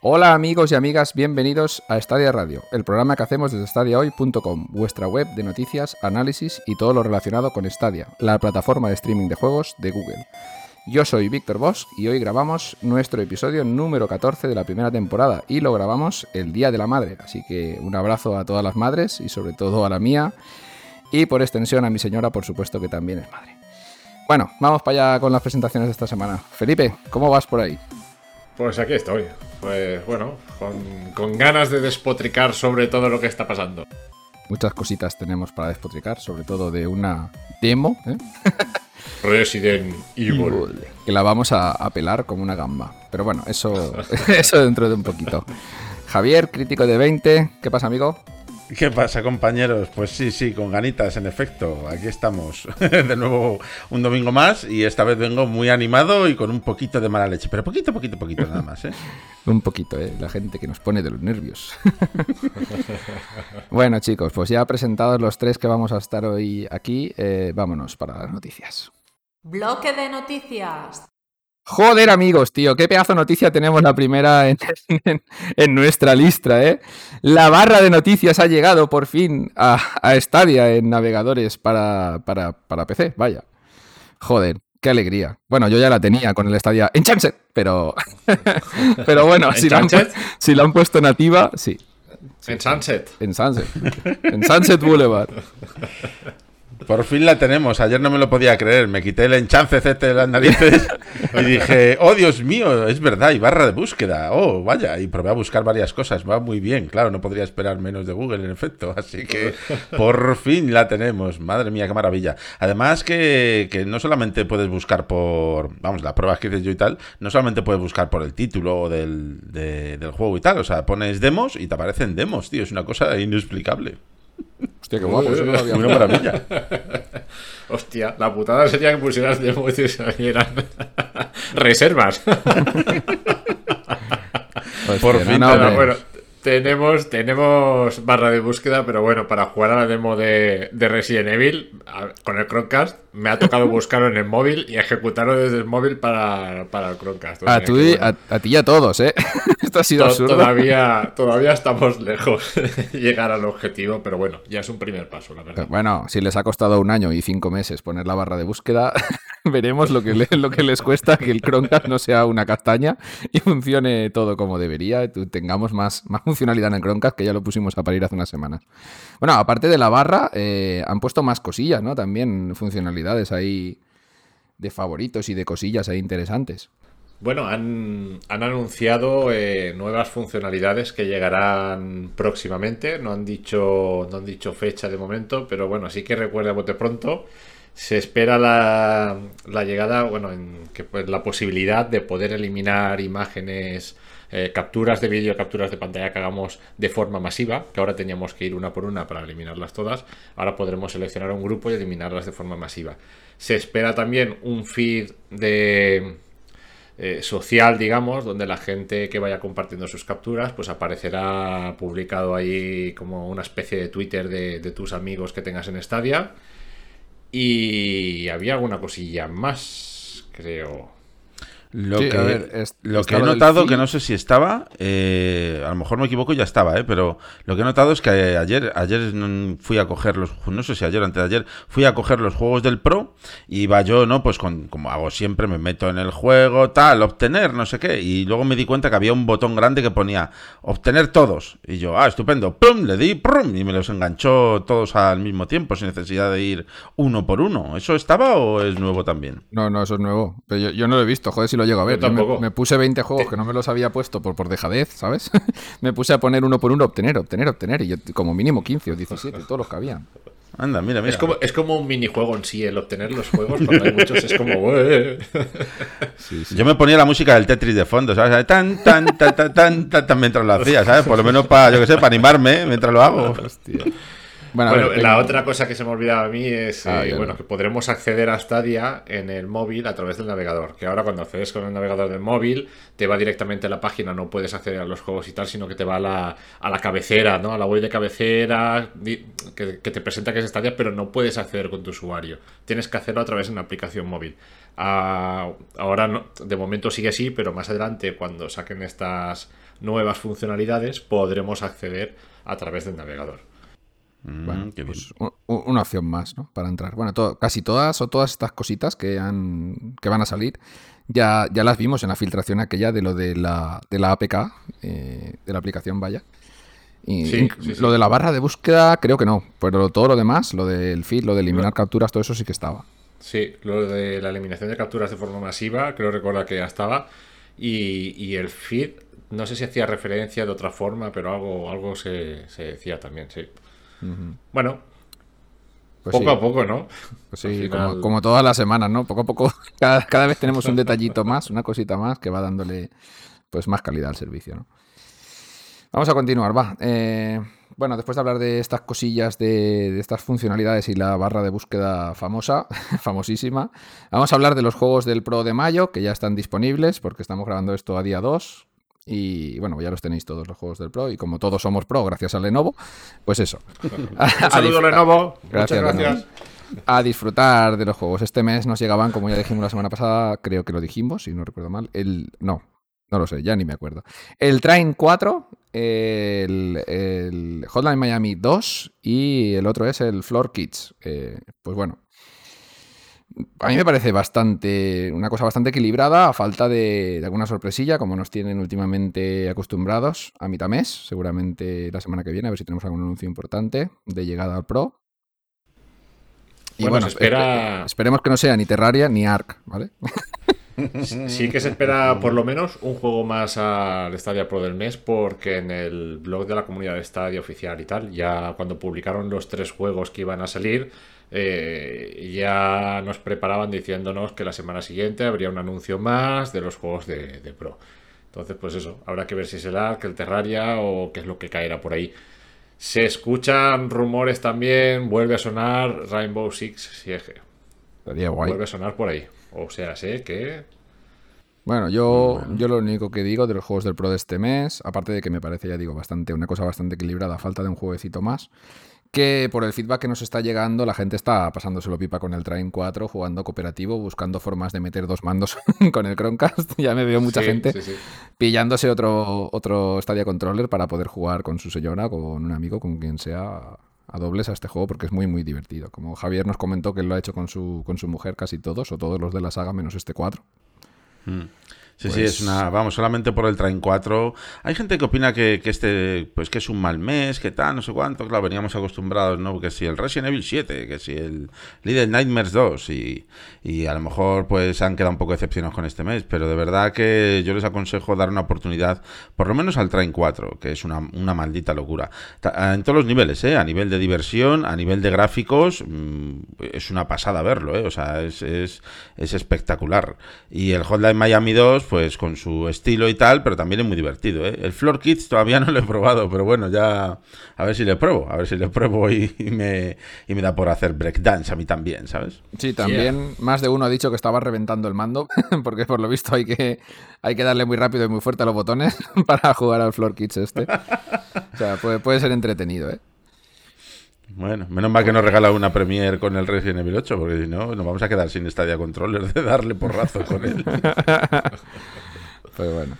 Hola amigos y amigas, bienvenidos a Stadia Radio, el programa que hacemos desde stadiahoy.com, vuestra web de noticias, análisis y todo lo relacionado con Stadia, la plataforma de streaming de juegos de Google. Yo soy Víctor Bosch y hoy grabamos nuestro episodio número 14 de la primera temporada y lo grabamos el Día de la Madre, así que un abrazo a todas las madres y sobre todo a la mía y por extensión a mi señora, por supuesto que también es madre. Bueno, vamos para allá con las presentaciones de esta semana. Felipe, ¿cómo vas por ahí? Pues aquí estoy. Pues bueno, con, ganas de despotricar sobre todo lo que está pasando. Muchas cositas tenemos para despotricar, sobre todo de una demo. ¿eh? Resident Evil. Que la vamos a, pelar como una gamba. Pero bueno, eso, eso dentro de un poquito. Javier, crítico de 20. ¿Qué pasa, amigo? ¿Qué pasa, compañeros? Pues sí, sí, con ganitas, en efecto. Aquí estamos de nuevo un domingo más y esta vez vengo muy animado y con un poquito de mala leche. Pero poquito, poquito, poquito nada más, ¿eh? un poquito, ¿eh? La gente que nos pone de los nervios. bueno, chicos, pues ya presentados los tres que vamos a estar hoy aquí, eh, vámonos para las noticias. Bloque de noticias. Joder, amigos, tío, qué pedazo de noticia tenemos la primera en, nuestra lista, ¿eh? La barra de noticias ha llegado por fin a, a Stadia en navegadores para, para, PC, vaya. Joder, qué alegría. Bueno, yo ya la tenía con el Stadia en Enchanted, pero, pero bueno, si la, han, si la han puesto nativa, sí. En Sunset. En Sunset. En Sunset Boulevard. Por fin la tenemos. Ayer no me lo podía creer. Me quité el enchance de las narices y dije, oh Dios mío, es verdad, y barra de búsqueda. Oh, vaya. Y probé a buscar varias cosas. Va muy bien. Claro, no podría esperar menos de Google, en efecto. Así que por fin la tenemos. Madre mía, qué maravilla. Además que, no solamente puedes buscar por, vamos, las pruebas que hice yo y tal, no solamente puedes buscar por el título del, del juego y tal. O sea, pones demos y te aparecen demos, tío. Es una cosa inexplicable. Hostia, qué guapo, eso no lo había Una maravilla. Hostia, la putada sería que pusieras de y salieran reservas. Por fin, no, bueno, tenemos, tenemos barra de búsqueda, pero bueno, para jugar a la demo de, Resident Evil con el Chromecast, me ha tocado buscarlo en el móvil y ejecutarlo desde el móvil para, el Chromecast. a, ti y a todos, ¿eh? Esto ha sido absurdo. Todavía, todavía estamos lejos de llegar al objetivo, pero bueno, ya es un primer paso, la verdad. Bueno, si les ha costado un año y cinco meses poner la barra de búsqueda, veremos lo que, lo que les cuesta que el Chromecast no sea una castaña y funcione todo como debería, tengamos más, más funcionalidad en el Chromecast, que ya lo pusimos a parir hace unas semanas. Bueno, aparte de la barra, eh, han puesto más cosillas, ¿no? También funcionalidades ahí de favoritos y de cosillas ahí interesantes. Bueno, han, anunciado eh, nuevas funcionalidades que llegarán próximamente. No han dicho, no han dicho fecha de momento, pero bueno, sí que recuerda de pronto. Se espera la, llegada, bueno, en, que, pues, la posibilidad de poder eliminar imágenes eh, capturas de vídeo, capturas de pantalla que hagamos de forma masiva, que ahora teníamos que ir una por una para eliminarlas todas, ahora podremos seleccionar un grupo y eliminarlas de forma masiva. Se espera también un feed de eh, social, digamos, donde la gente que vaya compartiendo sus capturas, pues aparecerá publicado ahí como una especie de Twitter de, de tus amigos que tengas en Stadia. Y había alguna cosilla más, creo. Lo que, lo que he notado, que no sé si estaba, eh, a lo mejor me equivoco y ya estaba, eh, pero lo que he notado es que ayer, ayer fui a coger los, no sé si ayer o antes de ayer, fui a coger los juegos del Pro y va yo, ¿no? Pues con, como hago siempre, me meto en el juego, tal, obtener, no sé qué, y luego me di cuenta que había un botón grande que ponía obtener todos, y yo, ah, estupendo, pum, le di, pum, y me los enganchó todos al mismo tiempo, sin necesidad de ir uno por uno. ¿Eso estaba o es nuevo también? No, no, eso es nuevo, pero yo, yo no lo he visto, joder, si lo llego a ver. me, puse 20 juegos que no me los había puesto por, por dejadez, ¿sabes? me puse a poner uno por uno, obtener, obtener, obtener. Y como mínimo 15 o 17, todos los que habían. Anda, mira, mira. Es como, es como un minijuego en sí, el obtener los juegos, cuando hay muchos es como... Yo me ponía la música del Tetris de fondo, ¿sabes? Tan, tan, tan, tan, tan, tan, mientras lo hacía, ¿sabes? Por lo menos para, yo qué sé, para animarme mientras lo hago. Hostia. Bueno, la otra cosa que se me olvidaba a mí es ah, eh, bueno, que podremos acceder a Stadia en el móvil a través del navegador. Que ahora cuando accedes con el navegador del móvil, te va directamente a la página, no puedes acceder a los juegos y tal, sino que te va a la, a la cabecera, ¿no? A la web de cabecera que, te presenta que es Stadia, pero no puedes acceder con tu usuario. Tienes que hacerlo a través de una aplicación móvil. Ah, ahora no, de momento sigue así, pero más adelante, cuando saquen estas nuevas funcionalidades, podremos acceder a través del navegador. Mm, Bueno, pues una opción más, ¿no? Para entrar. Bueno, to- casi todas o todas estas cositas que, han, que van a salir ya, ya las vimos en la filtración aquella de lo de la, de la APK, eh, de la aplicación, vaya. Y Sí, inc- sí, sí. Lo de la barra de búsqueda creo que no, pero todo lo demás, lo del feed, lo de eliminar capturas, todo eso sí que estaba. Sí, lo de la eliminación de capturas de forma masiva, creo recordar que ya estaba. Y, y el feed, no sé si hacía referencia de otra forma, pero algo, algo se, se decía también, sí. Bueno, Pues poco sí. a poco, ¿no? Pues sí, final- como, como todas las semanas, ¿no? Poco a poco, cada, cada vez tenemos un detallito más, una cosita más que va dándole pues más calidad al servicio, ¿no? Vamos a continuar, va. Eh, bueno, después de hablar de estas cosillas, de, de estas funcionalidades y la barra de búsqueda famosa, famosísima, vamos a hablar de los juegos del Pro de mayo, que ya están disponibles, porque estamos grabando esto a día 2. Y bueno, ya los tenéis todos los juegos del Pro. Y como todos somos Pro, gracias a Lenovo, pues eso. Un saludo, Lenovo. Gracias, Muchas Lenovo. gracias. a disfrutar de los juegos. Este mes nos llegaban, como ya dijimos la semana pasada, creo que lo dijimos, si no recuerdo mal, el... No, no lo sé, ya ni me acuerdo. El Train 4, el, el Hotline Miami 2 y el otro es el Floor Kids. Eh, pues bueno, a mí me parece bastante, una cosa bastante equilibrada, a falta de, de alguna sorpresilla, como nos tienen últimamente acostumbrados a mitad mes, seguramente la semana que viene, a ver si tenemos algún anuncio importante de llegada al Pro. Y Bueno, espera- espe- esperemos que no sea ni Terraria ni Ark, ¿vale? Sí que se espera por lo menos un juego más al Stadia Pro del mes porque en el blog de la comunidad de Stadia oficial y tal, ya cuando publicaron los tres juegos que iban a salir, eh, ya nos preparaban diciéndonos que la semana siguiente habría un anuncio más de los juegos de, de Pro. Entonces, pues eso, habrá que ver si es el Ark, el Terraria o qué es lo que caerá por ahí. Se escuchan rumores también, vuelve a sonar Rainbow Six Siege. Estaría guay. Vuelve a sonar por ahí. O sea, sé que Bueno, yo, yo lo único que digo de los juegos del Pro de este mes, aparte de que me parece, ya digo, bastante, una cosa bastante equilibrada, falta de un jueguecito más, que por el feedback que nos está llegando, la gente está pasándoselo pipa con el Train 4, jugando cooperativo, buscando formas de meter dos mandos con el Chromecast. ya me veo mucha Sí, gente sí, sí. pillándose otro, otro Stadia Controller para poder jugar con su señora, con un amigo, con quien sea a dobles a este juego porque es muy muy divertido. Como Javier nos comentó que él lo ha hecho con su, con su mujer casi todos, o todos los de la saga menos este 4. Sí, sí, es una. Vamos, solamente por el Train 4. Hay gente que opina que, que este, pues que es un mal mes, que tal, no sé cuánto. Claro, veníamos acostumbrados, ¿no? Que si el Resident Evil 7, que si el Little Nightmares 2, y, y a lo mejor pues han quedado un poco decepcionados con este mes. Pero de verdad que yo les aconsejo dar una oportunidad, por lo menos al Train 4, que es una, una maldita locura. Ta- En todos los niveles, ¿eh? A nivel de diversión, a nivel de gráficos, mm, es una pasada verlo, ¿eh? O sea, es, es, es espectacular. Y el Hotline Miami 2, pues con su estilo y tal, pero también es muy divertido, ¿eh? El Floor Kids todavía no lo he probado, pero bueno, ya a ver si le pruebo, a ver si le pruebo y, y me, y me da por hacer breakdance a mí también, ¿sabes? Sí, también más de uno ha dicho que estaba reventando el mando, porque por lo visto hay que, hay que darle muy rápido y muy fuerte a los botones para jugar al Floor Kids este. O sea, puede, puede ser entretenido, ¿eh? Bueno, menos mal que nos regala una Premiere con el Resident Evil 8, porque si no, nos vamos a quedar sin Stadia Controller de darle porrazo con él. Pues bueno.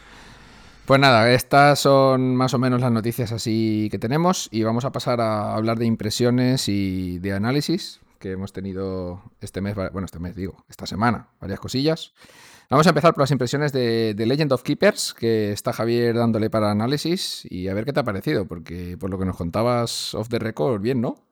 Pues nada, estas son más o menos las noticias así que tenemos y vamos a pasar a hablar de impresiones y de análisis que hemos tenido este mes, bueno, este mes digo, esta semana, varias cosillas. Vamos a empezar por las impresiones de, de Legend of Keepers, que está Javier dándole para análisis y a ver qué te ha parecido, porque por lo que nos contabas off the record, bien, ¿no?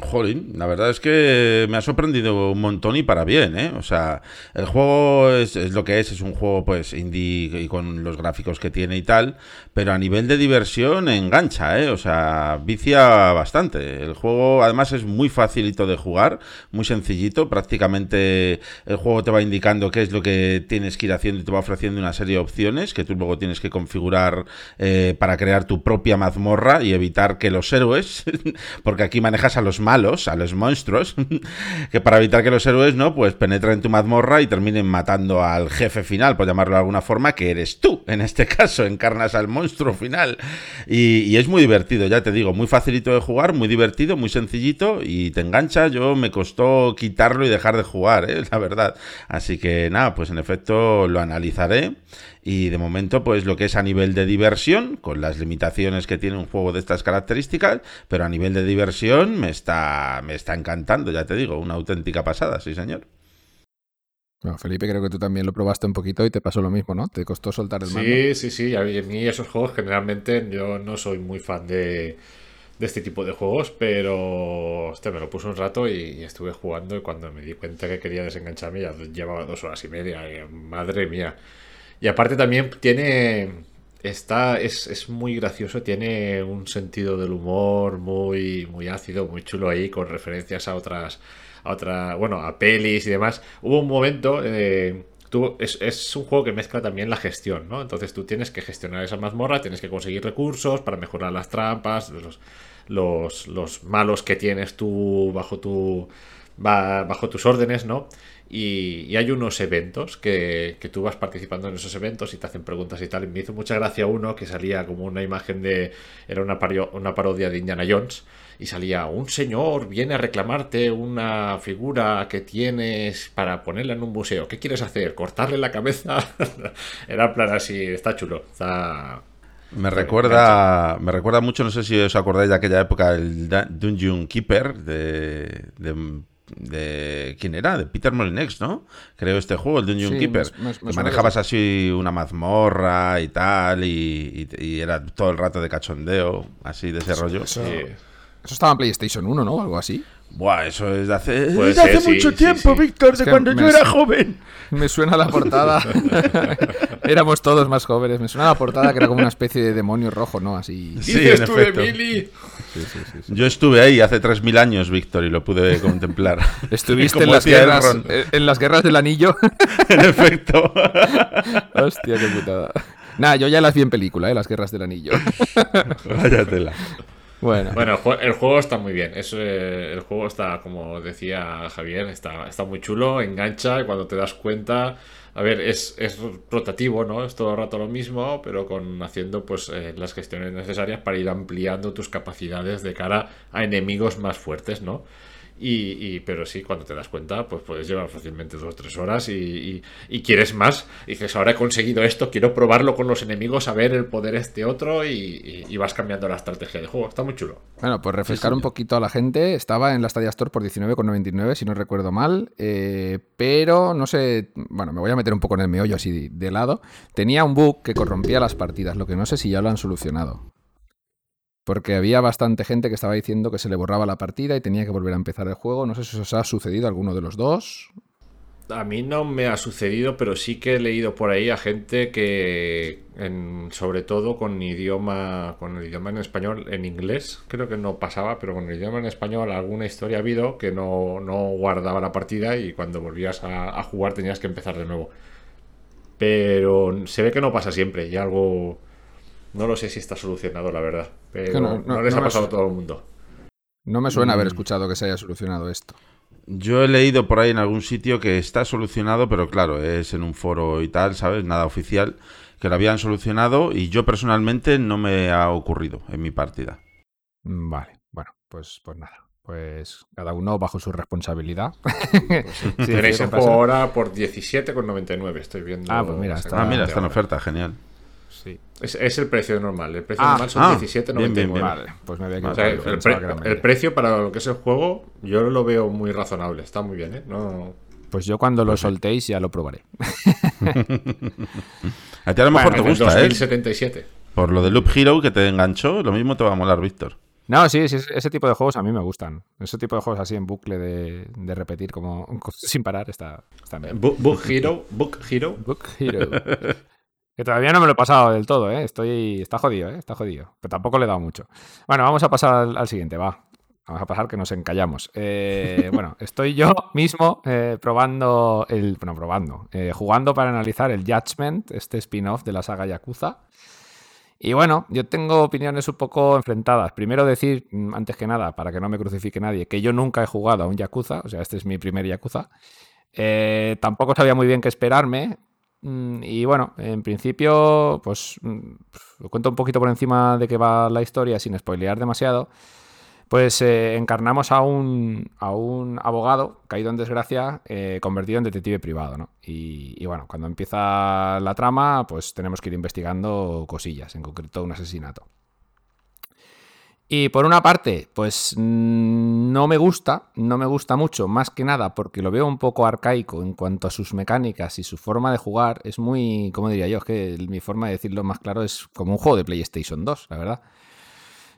Jolín, la verdad es que me ha sorprendido un montón y para bien, ¿eh? O sea, el juego es, lo que es, es un juego pues indie y con los gráficos que tiene y tal, pero a nivel de diversión engancha, ¿eh? O sea, vicia bastante. El juego además es muy facilito de jugar, muy sencillito, prácticamente el juego te va indicando qué es lo que tienes que ir haciendo y te va ofreciendo una serie de opciones que tú luego tienes que configurar eh, para crear tu propia mazmorra y evitar que los héroes, porque aquí manejas a los malos, a los monstruos, que para evitar que los héroes no, pues penetren en tu mazmorra y terminen matando al jefe final, por llamarlo de alguna forma, que eres tú, en este caso, encarnas al monstruo final. Y, es muy divertido, ya te digo, muy facilito de jugar, muy divertido, muy sencillito y te engancha. Yo me costó quitarlo y dejar de jugar, ¿eh? la verdad. Así que nada, pues en efecto lo analizaré. Y de momento, pues lo que es a nivel de diversión, con las limitaciones que tiene un juego de estas características, pero a nivel de diversión me está, me está encantando, ya te digo, una auténtica pasada, sí señor. Bueno, Felipe, creo que tú también lo probaste un poquito y te pasó lo mismo, ¿no? Te costó soltar el mando. Sí, sí, sí. A mí esos juegos generalmente yo no soy muy fan de, de este tipo de juegos, pero hostia, me lo puse un rato y, estuve jugando y cuando me di cuenta que quería desengancharme ya llevaba dos horas y media. madre mía. Y aparte también tiene... Está, es, es, muy gracioso, tiene un sentido del humor muy, muy ácido, muy chulo ahí, con referencias a otras, a otra, bueno, a pelis y demás. Hubo un momento, eh, es, es, un juego que mezcla también la gestión, ¿no? Entonces tú tienes que gestionar esa mazmorra, tienes que conseguir recursos para mejorar las trampas, los, los, los malos que tienes tú bajo tu bajo tus órdenes, ¿no? Y, hay unos eventos que, que, tú vas participando en esos eventos y te hacen preguntas y tal. Y me hizo mucha gracia uno que salía como una imagen de. Era una, una parodia de Indiana Jones. Y salía un señor viene a reclamarte una figura que tienes para ponerla en un museo. ¿Qué quieres hacer? ¿Cortarle la cabeza? era plan así, está chulo. Está, me recuerda, me recuerda mucho, no sé si os acordáis de aquella época, el Dungeon Keeper de, de, quién era, de Peter Molinex, ¿no? Creo este juego, el Dungeon Keeper. manejabas así una mazmorra y tal, y, era todo el rato de cachondeo, así de ese rollo. Eso, estaba en PlayStation 1, ¿no? Algo así. Buah, eso es de hace, hace mucho tiempo, Víctor, de cuando yo era joven. Me suena la portada. Éramos todos más jóvenes. Me suena la portada que era como una especie de demonio rojo, ¿no? Así. Sí, en efecto. Yo estuve ahí hace 3.000 años, Víctor, y lo pude contemplar. ¿Estuviste en las, guerras, en las guerras del anillo? en efecto. Hostia, qué putada. Nah, yo ya las vi en película, ¿eh? Las guerras del anillo. Váyatela. Bueno. bueno, el juego está muy bien. Eh, el juego está, como decía Javier, está, está muy chulo, engancha y cuando te das cuenta, a ver, es, es rotativo, ¿no? Es todo el rato lo mismo, pero con haciendo pues eh, las gestiones necesarias para ir ampliando tus capacidades de cara a enemigos más fuertes, ¿no? Y, pero sí, cuando te das cuenta, pues puedes llevar fácilmente dos o tres horas y, quieres más. dices, ahora he conseguido esto, quiero probarlo con los enemigos, a ver el poder este otro y, vas cambiando la estrategia de juego. Está muy chulo. Bueno, pues refrescar un poquito a la gente. Estaba en la Stadia Store por 19,99, si no recuerdo mal. Eh, pero no sé, bueno, me voy a meter un poco en el meollo así de lado. Tenía un bug que corrompía las partidas, lo que no sé si ya lo han solucionado. Porque había bastante gente que estaba diciendo que se le borraba la partida y tenía que volver a empezar el juego. No sé si os ha sucedido a alguno de los dos. A mí no me ha sucedido, pero sí que he leído por ahí a gente que, sobre todo con idioma, con el idioma en español, en inglés, creo que no pasaba, pero con el idioma en español alguna historia ha habido que no, guardaba la partida y cuando volvías a, jugar tenías que empezar de nuevo. Pero se ve que no pasa siempre y algo, no lo sé si está solucionado, la verdad. Pero no, les ha pasado a todo el mundo. No me suena haber mm. escuchado que se haya solucionado esto. Yo he leído por ahí en algún sitio que está solucionado, pero claro, es en un foro y tal, ¿sabes? Nada oficial, que lo habían solucionado y yo personalmente no me ha ocurrido en mi partida. Mm, vale, bueno, pues, pues nada. Pues cada uno bajo su responsabilidad. Pues tenéis el juego ahora por 17,99, estoy viendo. Ah, pues mira, está, ah, mira, está en oferta, genial. Es, el precio normal. El precio ah, normal son ah, 17,99. Vale, pues me había el, precio para lo que es el juego, yo lo veo muy razonable. Está muy bien, ¿eh? No... Pues yo cuando lo soltéis ya lo probaré. a ti a lo mejor te gusta, 2077. ¿eh? Por lo de Loop Hero que te enganchó, lo mismo te va a molar, Víctor. No, sí, sí, ese tipo de juegos a mí me gustan. Ese tipo de juegos así en bucle de, de repetir como sin parar está, está bien. Book Hero, Book Hero. Book Hero. Que todavía no me lo he pasado del todo, ¿eh? Estoy, está jodido, ¿eh? Está jodido. Pero tampoco le he dado mucho. Bueno, vamos a pasar al, siguiente, va. Vamos a pasar que nos encallamos. Eh, bueno, estoy yo mismo eh, probando el. Bueno, probando. Eh, jugando para analizar el Judgment, este spin-off de la saga Yakuza. Y bueno, yo tengo opiniones un poco enfrentadas. Primero decir, mm, antes que nada, para que no me crucifique nadie, que yo nunca he jugado a un Yakuza, o sea, este es mi primer Yakuza. tampoco sabía muy bien qué esperarme, y bueno, en principio, pues mm, lo cuento un poquito por encima de qué va la historia sin spoilear demasiado. Pues eh, encarnamos a un, a un abogado caído en desgracia, eh, convertido en detective privado, ¿no? Y, bueno, cuando empieza la trama, pues tenemos que ir investigando cosillas, en concreto un asesinato. Y por una parte, pues mm, no me gusta, no me gusta mucho, más que nada porque lo veo un poco arcaico en cuanto a sus mecánicas y su forma de jugar. Es muy, ¿cómo diría yo? Es que mi forma de decirlo más claro es como un juego de PlayStation 2, la verdad.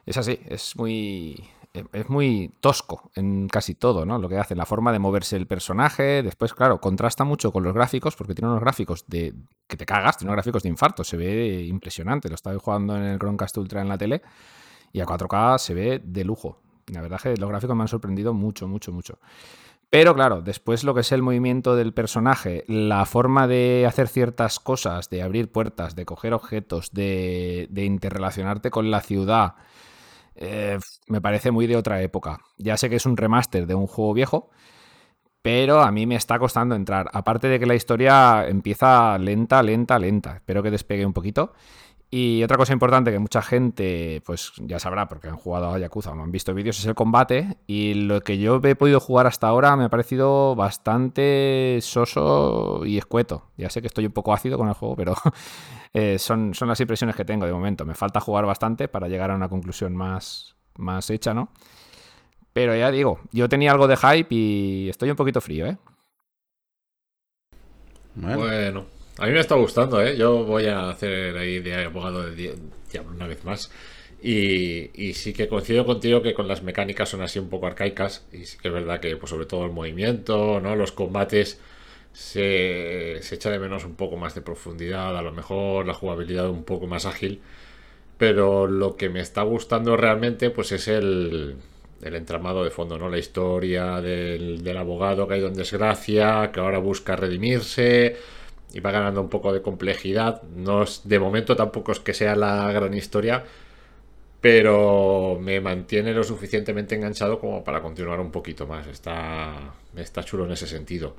Es así, es muy, es muy tosco en casi todo, ¿no? Lo que hace, la forma de moverse el personaje. Después, claro, contrasta mucho con los gráficos, porque tiene unos gráficos de que te cagas, tiene unos gráficos de infarto, se ve impresionante. Lo estaba jugando en el Chromecast Ultra en la tele y a 4K se ve de lujo. La verdad es que los gráficos me han sorprendido mucho, mucho, mucho. Pero claro, después lo que es el movimiento del personaje, la forma de hacer ciertas cosas, de abrir puertas, de coger objetos, de, de interrelacionarte con la ciudad, eh, me parece muy de otra época. Ya sé que es un remaster de un juego viejo, pero a mí me está costando entrar. Aparte de que la historia empieza lenta, lenta, lenta. Espero que despegue un poquito. Y otra cosa importante que mucha gente pues ya sabrá porque han jugado a Yakuza o no han visto vídeos es el combate y lo que yo he podido jugar hasta ahora me ha parecido bastante soso y escueto. Ya sé que estoy un poco ácido con el juego, pero eh, son, son las impresiones que tengo de momento. Me falta jugar bastante para llegar a una conclusión más, más hecha, ¿no? Pero ya digo, yo tenía algo de hype y estoy un poquito frío, ¿eh? Bueno. bueno. A mí me está gustando, ¿eh? Yo voy a hacer ahí de abogado de diablo una vez más. Y, y, sí que coincido contigo que con las mecánicas son así un poco arcaicas. Y sí que es verdad que, pues, sobre todo el movimiento, ¿no? Los combates se, se echa de menos un poco más de profundidad, a lo mejor la jugabilidad un poco más ágil. Pero lo que me está gustando realmente, pues es el, el entramado de fondo, ¿no? La historia del, del abogado que ha ido en desgracia, que ahora busca redimirse y va ganando un poco de complejidad. No es, de momento tampoco es que sea la gran historia, pero me mantiene lo suficientemente enganchado como para continuar un poquito más. Está, está chulo en ese sentido.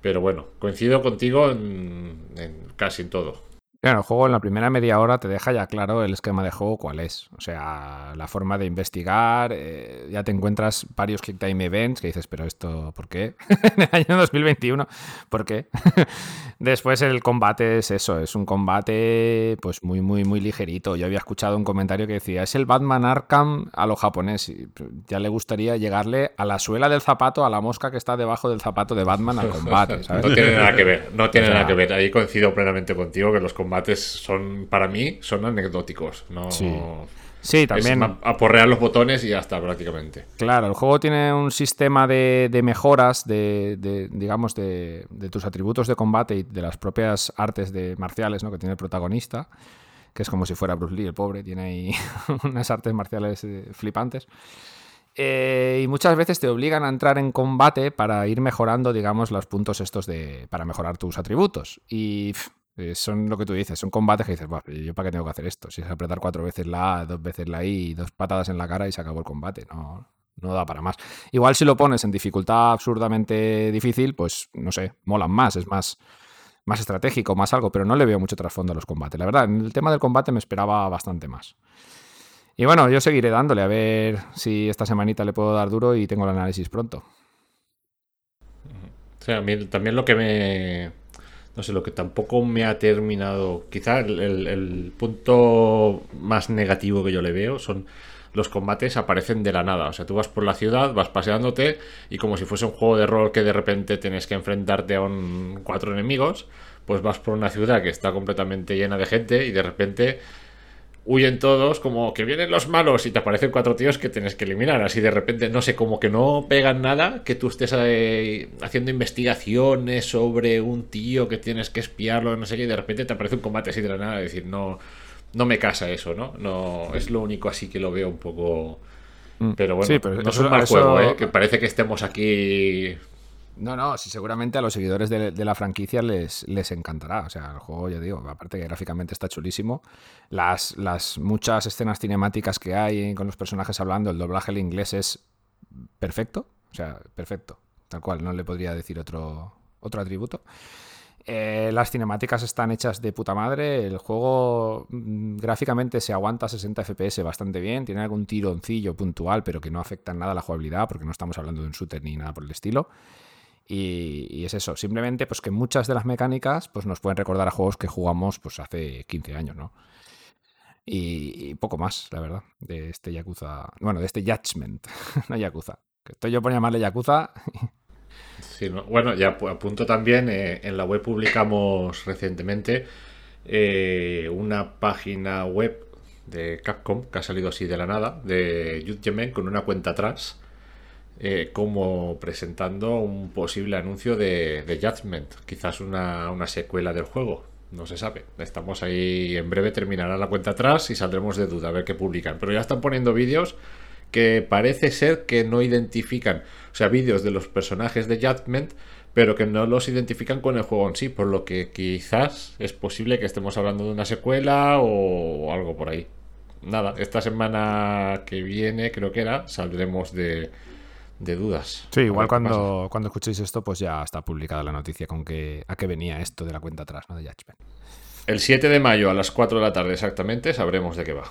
Pero bueno, coincido contigo en, en casi en todo. Claro, el juego en la primera media hora te deja ya claro el esquema de juego cuál es. O sea, la forma de investigar, eh, ya te encuentras varios Click Time Events que dices, pero esto, ¿por qué? en el año 2021, ¿por qué? Después el combate es eso, es un combate pues muy, muy, muy ligerito. Yo había escuchado un comentario que decía, es el Batman Arkham a lo japonés. Ya le gustaría llegarle a la suela del zapato, a la mosca que está debajo del zapato de Batman al combate. ¿sabes? No tiene nada que ver, no tiene o sea, nada que ver. Ahí coincido plenamente contigo que los combates son, para mí, son anecdóticos. No, sí. Sí, también. Es aporrear los botones y ya está, prácticamente. Claro, el juego tiene un sistema de, de mejoras de, de digamos, de, de, tus atributos de combate y de las propias artes de marciales ¿no? que tiene el protagonista, que es como si fuera Bruce Lee, el pobre, tiene ahí unas artes marciales eh, flipantes. Eh, y muchas veces te obligan a entrar en combate para ir mejorando, digamos, los puntos estos de. para mejorar tus atributos. Y pff, eh, son lo que tú dices, son combates que dices, ¿yo para qué tengo que hacer esto? Si es apretar cuatro veces la A, dos veces la I, dos patadas en la cara y se acabó el combate. No, no da para más. Igual si lo pones en dificultad absurdamente difícil, pues no sé, molan más, es más, más estratégico, más algo, pero no le veo mucho trasfondo a los combates. La verdad, en el tema del combate me esperaba bastante más. Y bueno, yo seguiré dándole a ver si esta semanita le puedo dar duro y tengo el análisis pronto. O sea, también lo que me no sé, lo que tampoco me ha terminado. Quizá el, punto más negativo que yo le veo son los combates aparecen de la nada. O sea, tú vas por la ciudad, vas paseándote y como si fuese un juego de rol que de repente tienes que enfrentarte a un cuatro enemigos, pues vas por una ciudad que está completamente llena de gente y de repente huyen todos, como que vienen los malos y te aparecen cuatro tíos que tienes que eliminar. Así de repente, no sé, como que no pegan nada, que tú estés eh, haciendo investigaciones sobre un tío que tienes que espiarlo, no sé qué, y de repente te aparece un combate así de la nada. Es decir, no, no me casa eso, ¿no? no Es lo único así que lo veo un poco. Pero bueno, sí, pero no es un mal eso... juego, ¿eh? Que parece que estemos aquí no, no, sí, seguramente a los seguidores de, la franquicia les, les encantará. O sea, el juego, ya digo, aparte que gráficamente está chulísimo. Las, las muchas escenas cinemáticas que hay con los personajes hablando, el doblaje en inglés es perfecto. O sea, perfecto. Tal cual, no le podría decir otro, otro atributo. Eh, las cinemáticas están hechas de puta madre. El juego mm, gráficamente se aguanta a 60 FPS bastante bien. Tiene algún tironcillo puntual, pero que no afecta en nada a la jugabilidad, porque no estamos hablando de un shooter ni nada por el estilo. Y, es eso, simplemente pues que muchas de las mecánicas pues nos pueden recordar a juegos que jugamos pues hace 15 años, ¿no? Y, poco más, la verdad, de este Yakuza. Bueno, de este Judgment, no Yakuza. Que estoy yo por llamarle Yakuza. Bueno, ya pu- apunto también, eh, en la web publicamos recientemente eh, una página web de Capcom que ha salido así de la nada, de Judgment con una cuenta atrás, eh, como presentando un posible anuncio de, de Judgment, quizás una, una secuela del juego. No se sabe. Estamos ahí. En breve terminará la cuenta atrás y saldremos de duda a ver qué publican. Pero ya están poniendo vídeos que parece ser que no identifican, o sea, vídeos de los personajes de Judgment, pero que no los identifican con el juego en sí, por lo que quizás es posible que estemos hablando de una secuela o algo por ahí. Nada, esta semana que viene, creo que era, saldremos de, de dudas. Sí, igual ver cuando, cuando escuchéis esto, pues ya está publicada la noticia con que a qué venía esto de la cuenta atrás, ¿no? De Judgment. El 7 de mayo a las 4 de la tarde exactamente sabremos de qué va.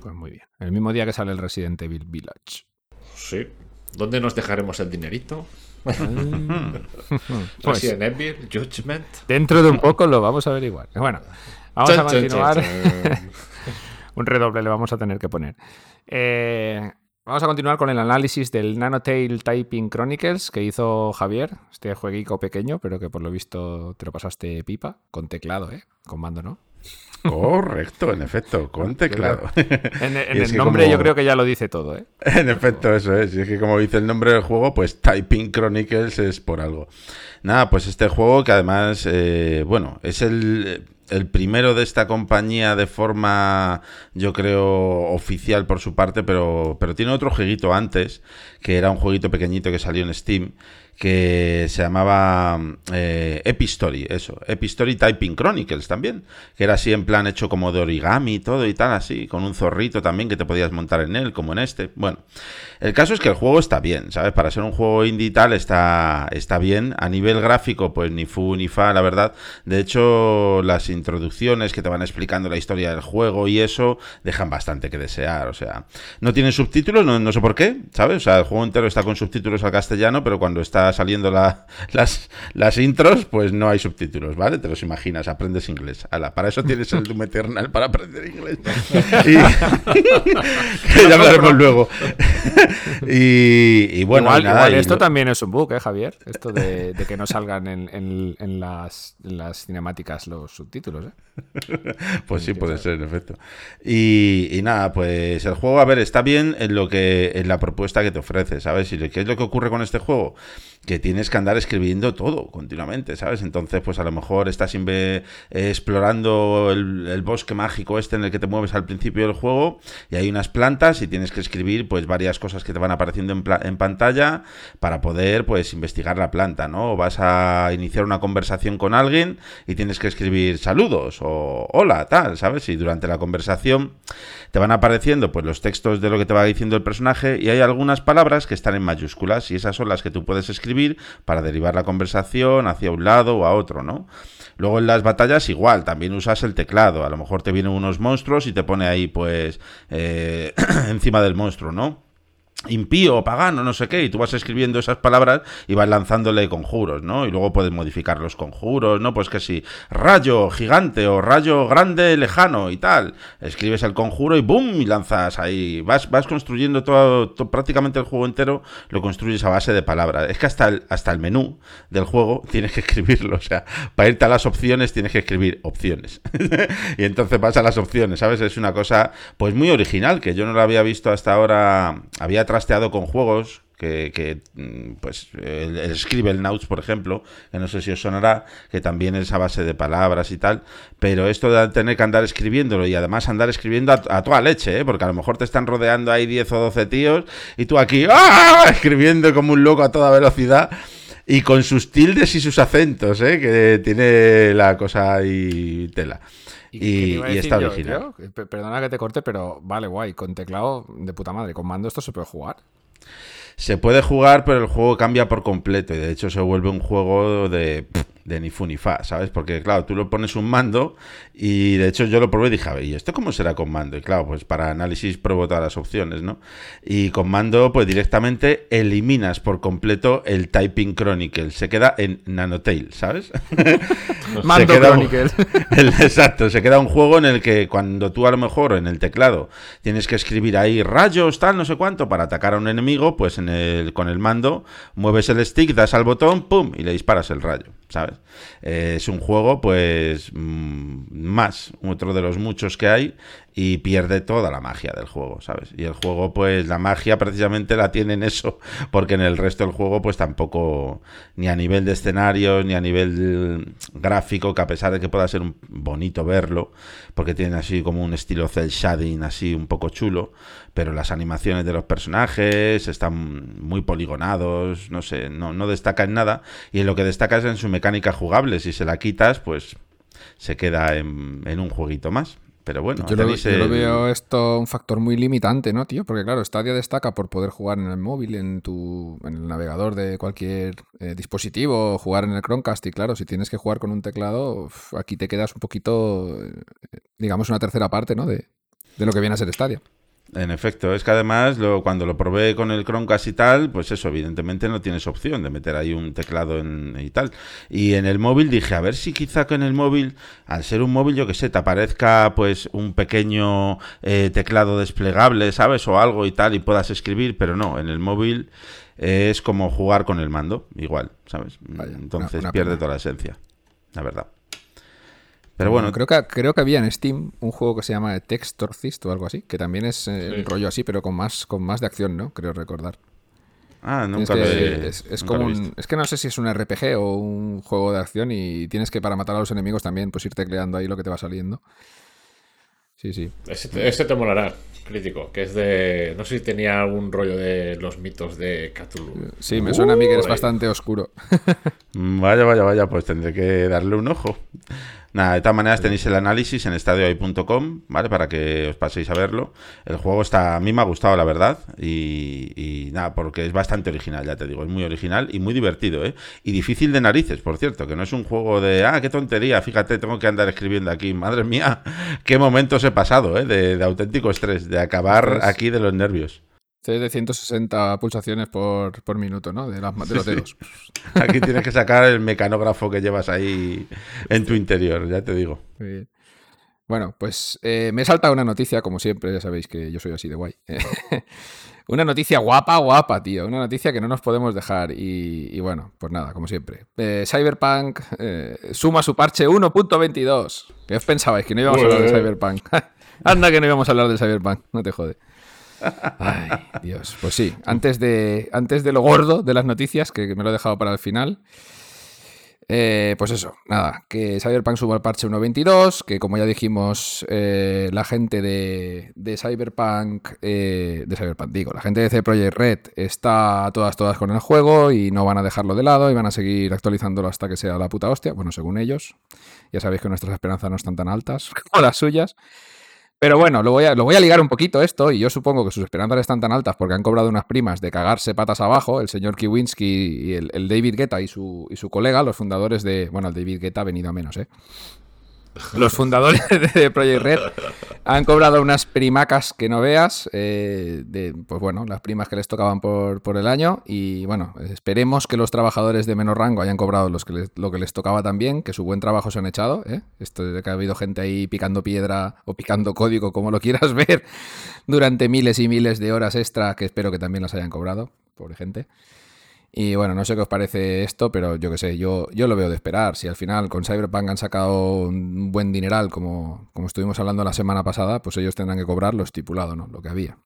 Pues muy bien. El mismo día que sale el Resident Evil Village. Sí. ¿Dónde nos dejaremos el dinerito? Pues Resident Evil, Judgment. dentro de un poco lo vamos a averiguar. Bueno, vamos a continuar. un redoble le vamos a tener que poner. Eh, vamos a continuar con el análisis del Nanotail Typing Chronicles que hizo Javier. Este jueguico pequeño, pero que por lo visto te lo pasaste pipa. Con teclado, ¿eh? Con mando, ¿no? Correcto, en efecto, con teclado. En, el nombre como- yo creo que ya lo dice todo, ¿eh? En efecto, eso es. Y es que como dice el nombre del juego, pues Typing Chronicles es por algo. Nada, pues este juego que además, eh, bueno, es el, el primero de esta compañía de forma, yo creo, oficial por su parte, pero, pero tiene otro jueguito antes, que era un jueguito pequeñito que salió en Steam, que se llamaba eh, Epistory, eso, Epistory Typing Chronicles también, que era así en plan hecho como de origami y todo y tal, así, con un zorrito también que te podías montar en él, como en este. Bueno, el caso es que el juego está bien, ¿sabes? Para ser un juego indie y tal está, está bien. A nivel gráfico, pues ni fu ni fa, la verdad. De hecho, las introducciones que te van explicando la historia del juego y eso dejan bastante que desear. O sea, no tiene subtítulos, no, no sé por qué, ¿sabes? O sea, el juego entero está con subtítulos al castellano, pero cuando está saliendo la- las, las intros, pues no hay subtítulos, ¿vale? Te los imaginas, aprendes inglés. Ala, para eso tienes el Doom Eternal, para aprender inglés. Y- que ya hablaremos luego. y, y bueno, igual, y nada, igual y esto también es un bug, ¿eh, Javier? Esto de, de que no salgan en, en- en las, en las cinemáticas los subtítulos, ¿eh? Pues sí, puede ser, en efecto. Y, y nada, pues el juego, a ver, está bien en lo que en la propuesta que te ofrece, ¿sabes? Y qué es lo que ocurre con este juego, que tienes que andar escribiendo todo continuamente, ¿sabes? Entonces, pues a lo mejor estás eh, explorando el, el bosque mágico este en el que te mueves al principio del juego y hay unas plantas y tienes que escribir pues varias cosas que te van apareciendo en, en pantalla para poder pues investigar la planta, ¿no? O vas a iniciar una conversación con alguien y tienes que escribir saludos hola, tal, ¿sabes? Y durante la conversación te van apareciendo pues los textos de lo que te va diciendo el personaje y hay algunas palabras que están en mayúsculas y esas son las que tú puedes escribir para derivar la conversación hacia un lado o a otro, ¿no? Luego en las batallas igual, también usas el teclado, a lo mejor te vienen unos monstruos y te pone ahí pues eh, encima del monstruo, ¿no? Impío, pagano, no sé qué, y tú vas escribiendo esas palabras y vas lanzándole conjuros, ¿no? Y luego puedes modificar los conjuros, ¿no? Pues que si rayo gigante o rayo grande lejano y tal, escribes el conjuro y ¡boom! y lanzas ahí, vas, vas construyendo todo, to- prácticamente el juego entero, lo construyes a base de palabras. Es que hasta el, hasta el menú del juego tienes que escribirlo, o sea, para irte a las opciones tienes que escribir opciones. y entonces vas a las opciones, ¿sabes? Es una cosa pues muy original que yo no la había visto hasta ahora. Había trasteado con juegos que, mm, pues el, el Scribblenauts, por ejemplo, que no sé si os sonará, que también es a base de palabras y tal, pero esto de tener que andar escribiéndolo y además andar escribiendo a, a toda leche, ¿eh? porque a lo mejor te están rodeando ahí 10 o 12 tíos y tú aquí ¡ah! escribiendo como un loco a toda velocidad. Y con sus tildes y sus acentos, ¿eh? que tiene la cosa ahí tela. Y, está yo, original. tío? Pe- Perdona que te corte, pero vale, guay. Con teclado de puta madre. Con mando esto se puede jugar. Se puede jugar, pero el juego cambia por completo. Y de hecho se vuelve un juego de. De ni fu ni fa, ¿sabes? Porque, claro, tú lo pones un mando y de hecho yo lo probé y dije, a ver, ¿y esto cómo será con mando? Y claro, pues para análisis pruebo todas las opciones, ¿no? Y con mando, pues directamente eliminas por completo el Typing Chronicle. Se queda en Nanotail, ¿sabes? Mando se queda un- Chronicle. el- exacto, se queda un juego en el que cuando tú a lo mejor en el teclado tienes que escribir ahí rayos, tal, no sé cuánto, para atacar a un enemigo, pues en el, con el mando mueves el stick, das al botón, pum, y le disparas el rayo, ¿sabes? Eh, es un juego, pues, mm, más, otro de los muchos que hay, y pierde toda la magia del juego, ¿sabes? Y el juego, pues, la magia precisamente la tiene en eso, porque en el resto del juego, pues tampoco, ni a nivel de escenarios, ni a nivel gráfico, que a pesar de que pueda ser bonito verlo, porque tiene así como un estilo cel shading así un poco chulo, pero las animaciones de los personajes están muy poligonados, no sé, no, no destaca en nada, y en lo que destaca es en su mecánica jugable, si se la quitas, pues se queda en, en un jueguito más. Pero bueno, Yo lo, veo esto un factor muy limitante, ¿no, tío? Porque claro, Stadia destaca por poder jugar en el móvil, en tu en el navegador de cualquier eh, dispositivo, jugar en el Chromecast. Y claro, si tienes que jugar con un teclado, uf, aquí te quedas un poquito, eh, digamos, una tercera parte, ¿no? De, de lo que viene a ser Stadia. En efecto, es que además lo, cuando lo probé con el Chromecast y tal, pues eso, evidentemente no tienes opción de meter ahí un teclado en, y tal. Y en el móvil dije, a ver si quizá con el móvil, al ser un móvil, yo que sé, te aparezca pues un pequeño eh, teclado desplegable, ¿sabes? O algo y tal, y puedas escribir, pero no, en el móvil eh, es como jugar con el mando, igual, ¿sabes? Vaya, Entonces una- una pierde pena. toda la esencia, la verdad. Pero bueno, creo que, creo que había en Steam un juego que se llama Textorcist o algo así, que también es eh, Sí. un rollo así, pero con más, con más de acción, ¿no? Creo recordar. ah, nunca que- lo he- es, es nunca como lo he un- visto. es que no sé si es un RPG o un juego de acción y tienes que para matar a los enemigos también pues ir tecleando ahí lo que te va saliendo. Sí, sí. Ese te, molará, crítico, que es de... No sé si tenía algún rollo de los mitos de Cthulhu. Sí, me suena a mí que eres bastante oscuro. Mm, Vaya, vaya, vaya, pues tendré que darle un ojo. Nada, de todas maneras tenéis el análisis en estadiohoy.com, ¿vale? Para que os paséis a verlo. El juego está, a mí me ha gustado, la verdad. Y, y nada, porque es bastante original, ya te digo. Es muy original y muy divertido, ¿eh? Y difícil de narices, por cierto, que no es un juego de, ah, qué tontería, fíjate, tengo que andar escribiendo aquí. Madre mía, qué momentos he pasado, ¿eh? De, de auténtico estrés, de acabar aquí de los nervios. Es de 160 pulsaciones por, por minuto, ¿no? De, las, de los dedos. Aquí tienes que sacar el mecanógrafo que llevas ahí en tu interior, ya te digo. Bien. Bueno, pues eh, me he saltado una noticia, como siempre, ya sabéis que yo soy así de guay. una noticia guapa, guapa, tío. Una noticia que no nos podemos dejar. Y, y bueno, pues nada, como siempre. Eh, Cyberpunk eh, suma su parche 1.22. ¿Qué os pensabais? Que no íbamos a hablar de. Cyberpunk. Anda que no íbamos a hablar de Cyberpunk, no te jode. Ay, Dios. Pues sí, antes de, antes de lo gordo de las noticias, que me lo he dejado para el final. eh, pues eso, nada, que Cyberpunk suma el parche 1.22, que como ya dijimos, eh, la gente de, de Cyberpunk, eh, de Cyberpunk digo, la gente de C Projekt Red está todas, todas con el juego y no van a dejarlo de lado y van a seguir actualizándolo hasta que sea la puta hostia, bueno, según ellos. Ya sabéis que nuestras esperanzas no están tan altas como las suyas. Pero bueno, lo voy, a, lo voy a ligar un poquito esto, y yo supongo que sus esperanzas están tan altas porque han cobrado unas primas de cagarse patas abajo, el señor Kiwinski y el, el David Guetta y su, y su colega, los fundadores de. Bueno, el David Guetta ha venido a menos, ¿eh? Los fundadores de Project Red han cobrado unas primacas que no veas, eh, de, pues bueno, las primas que les tocaban por, por el año. Y bueno, esperemos que los trabajadores de menor rango hayan cobrado los que les- lo que les tocaba también, que su buen trabajo se han echado. ¿eh? Esto de que ha habido gente ahí picando piedra o picando código, como lo quieras ver, durante miles y miles de horas extra, que espero que también las hayan cobrado, pobre gente. Y bueno, no sé qué os parece esto, pero yo qué sé, yo, yo lo veo de esperar. Si al final con Cyberpunk han sacado un buen dineral, como, como estuvimos hablando la semana pasada, pues ellos tendrán que cobrar lo estipulado, ¿no? Lo que había.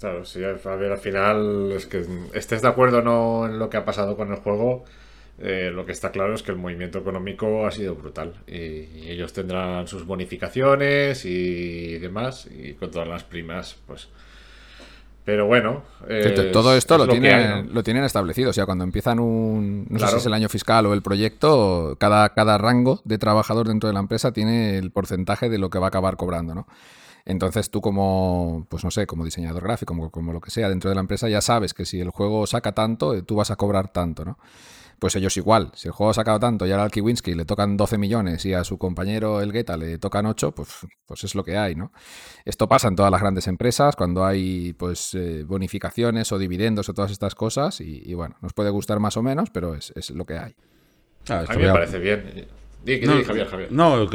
Claro, sí, a ver, al final es que estés de acuerdo o no en lo que ha pasado con el juego, eh, lo que está claro es que el movimiento económico ha sido brutal y, y ellos tendrán sus bonificaciones y demás y con todas las primas, pues... Pero bueno, es- Todo esto es lo, tienen, hay, ¿no? lo tienen establecido. O sea, cuando empiezan un. No sé si es el año fiscal o el proyecto, cada, cada rango de trabajador dentro de la empresa tiene el porcentaje de lo que va a acabar cobrando, ¿no? Entonces tú como, pues no sé, como diseñador gráfico, como, como lo que sea dentro de la empresa, ya sabes que si el juego saca tanto, eh, tú vas a cobrar tanto, ¿no? Pues ellos igual. Si el juego ha sacado tanto y ahora al Kiwinski le tocan 12 millones y a su compañero el Guetta le tocan 8, pues, pues es lo que hay, ¿no? Esto pasa en todas las grandes empresas cuando hay pues eh, bonificaciones o dividendos o todas estas cosas y, bueno, nos puede gustar más o menos, pero es, es lo que hay. Ah, a mí me parece bien no,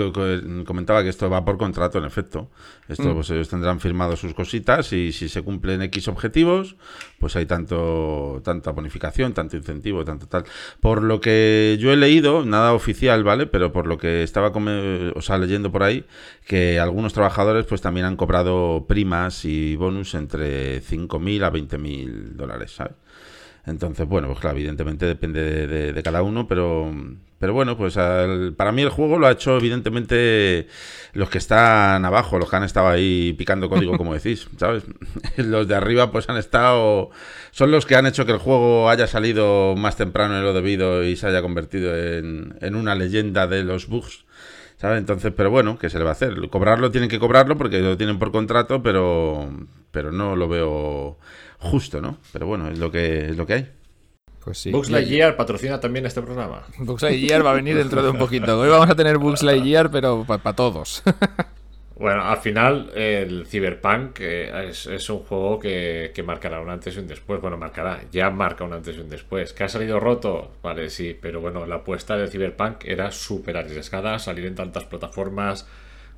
comentaba que esto va por contrato, en efecto. Esto, mm. pues ellos tendrán firmado sus cositas y si se cumplen X objetivos, pues hay tanto, tanta bonificación, tanto incentivo, tanto tal. Por lo que yo he leído, nada oficial, ¿vale? Pero por lo que estaba o sea, leyendo por ahí, que algunos trabajadores pues también han cobrado primas y bonus entre 5.000 a 20.000 dólares, ¿sabes? Entonces, bueno, pues claro, evidentemente depende de, cada uno, pero, pero bueno, pues para mí el juego lo ha hecho evidentemente los que están abajo, los que han estado ahí picando código, como decís, ¿sabes? los de arriba pues han estado, son los que han hecho que el juego haya salido más temprano de lo debido y se haya convertido en, en una leyenda de los bugs. ¿sabes? Entonces, pero bueno, ¿qué se le va a hacer? Cobrarlo tienen que cobrarlo porque lo tienen por contrato, pero, pero no lo veo justo, ¿no? Pero bueno, es lo que, es lo que hay. Pues sí. Lightyear patrocina también este programa. Books Lightyear va a venir dentro de un poquito. Hoy vamos a tener Books Lightyear, pero para todos. Bueno, al final el Cyberpunk eh, es, un juego que, marcará un antes y un después. Bueno, marcará, ya marca un antes y un después. ¿Que ha salido roto? Vale, sí, pero bueno, la apuesta del Cyberpunk era súper arriesgada, salir en tantas plataformas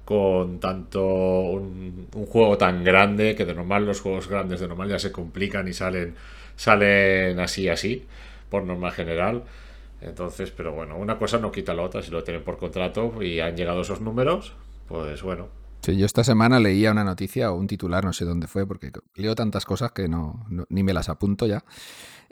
con tanto un, juego tan grande, que de normal los juegos grandes de normal ya se complican y salen, salen así, así, por norma general. Entonces, pero bueno, una cosa no quita la otra, si lo tienen por contrato y han llegado esos números, pues bueno, Sí, yo esta semana leía una noticia o un titular, no sé dónde fue, porque leo tantas cosas que no, ni me las apunto ya,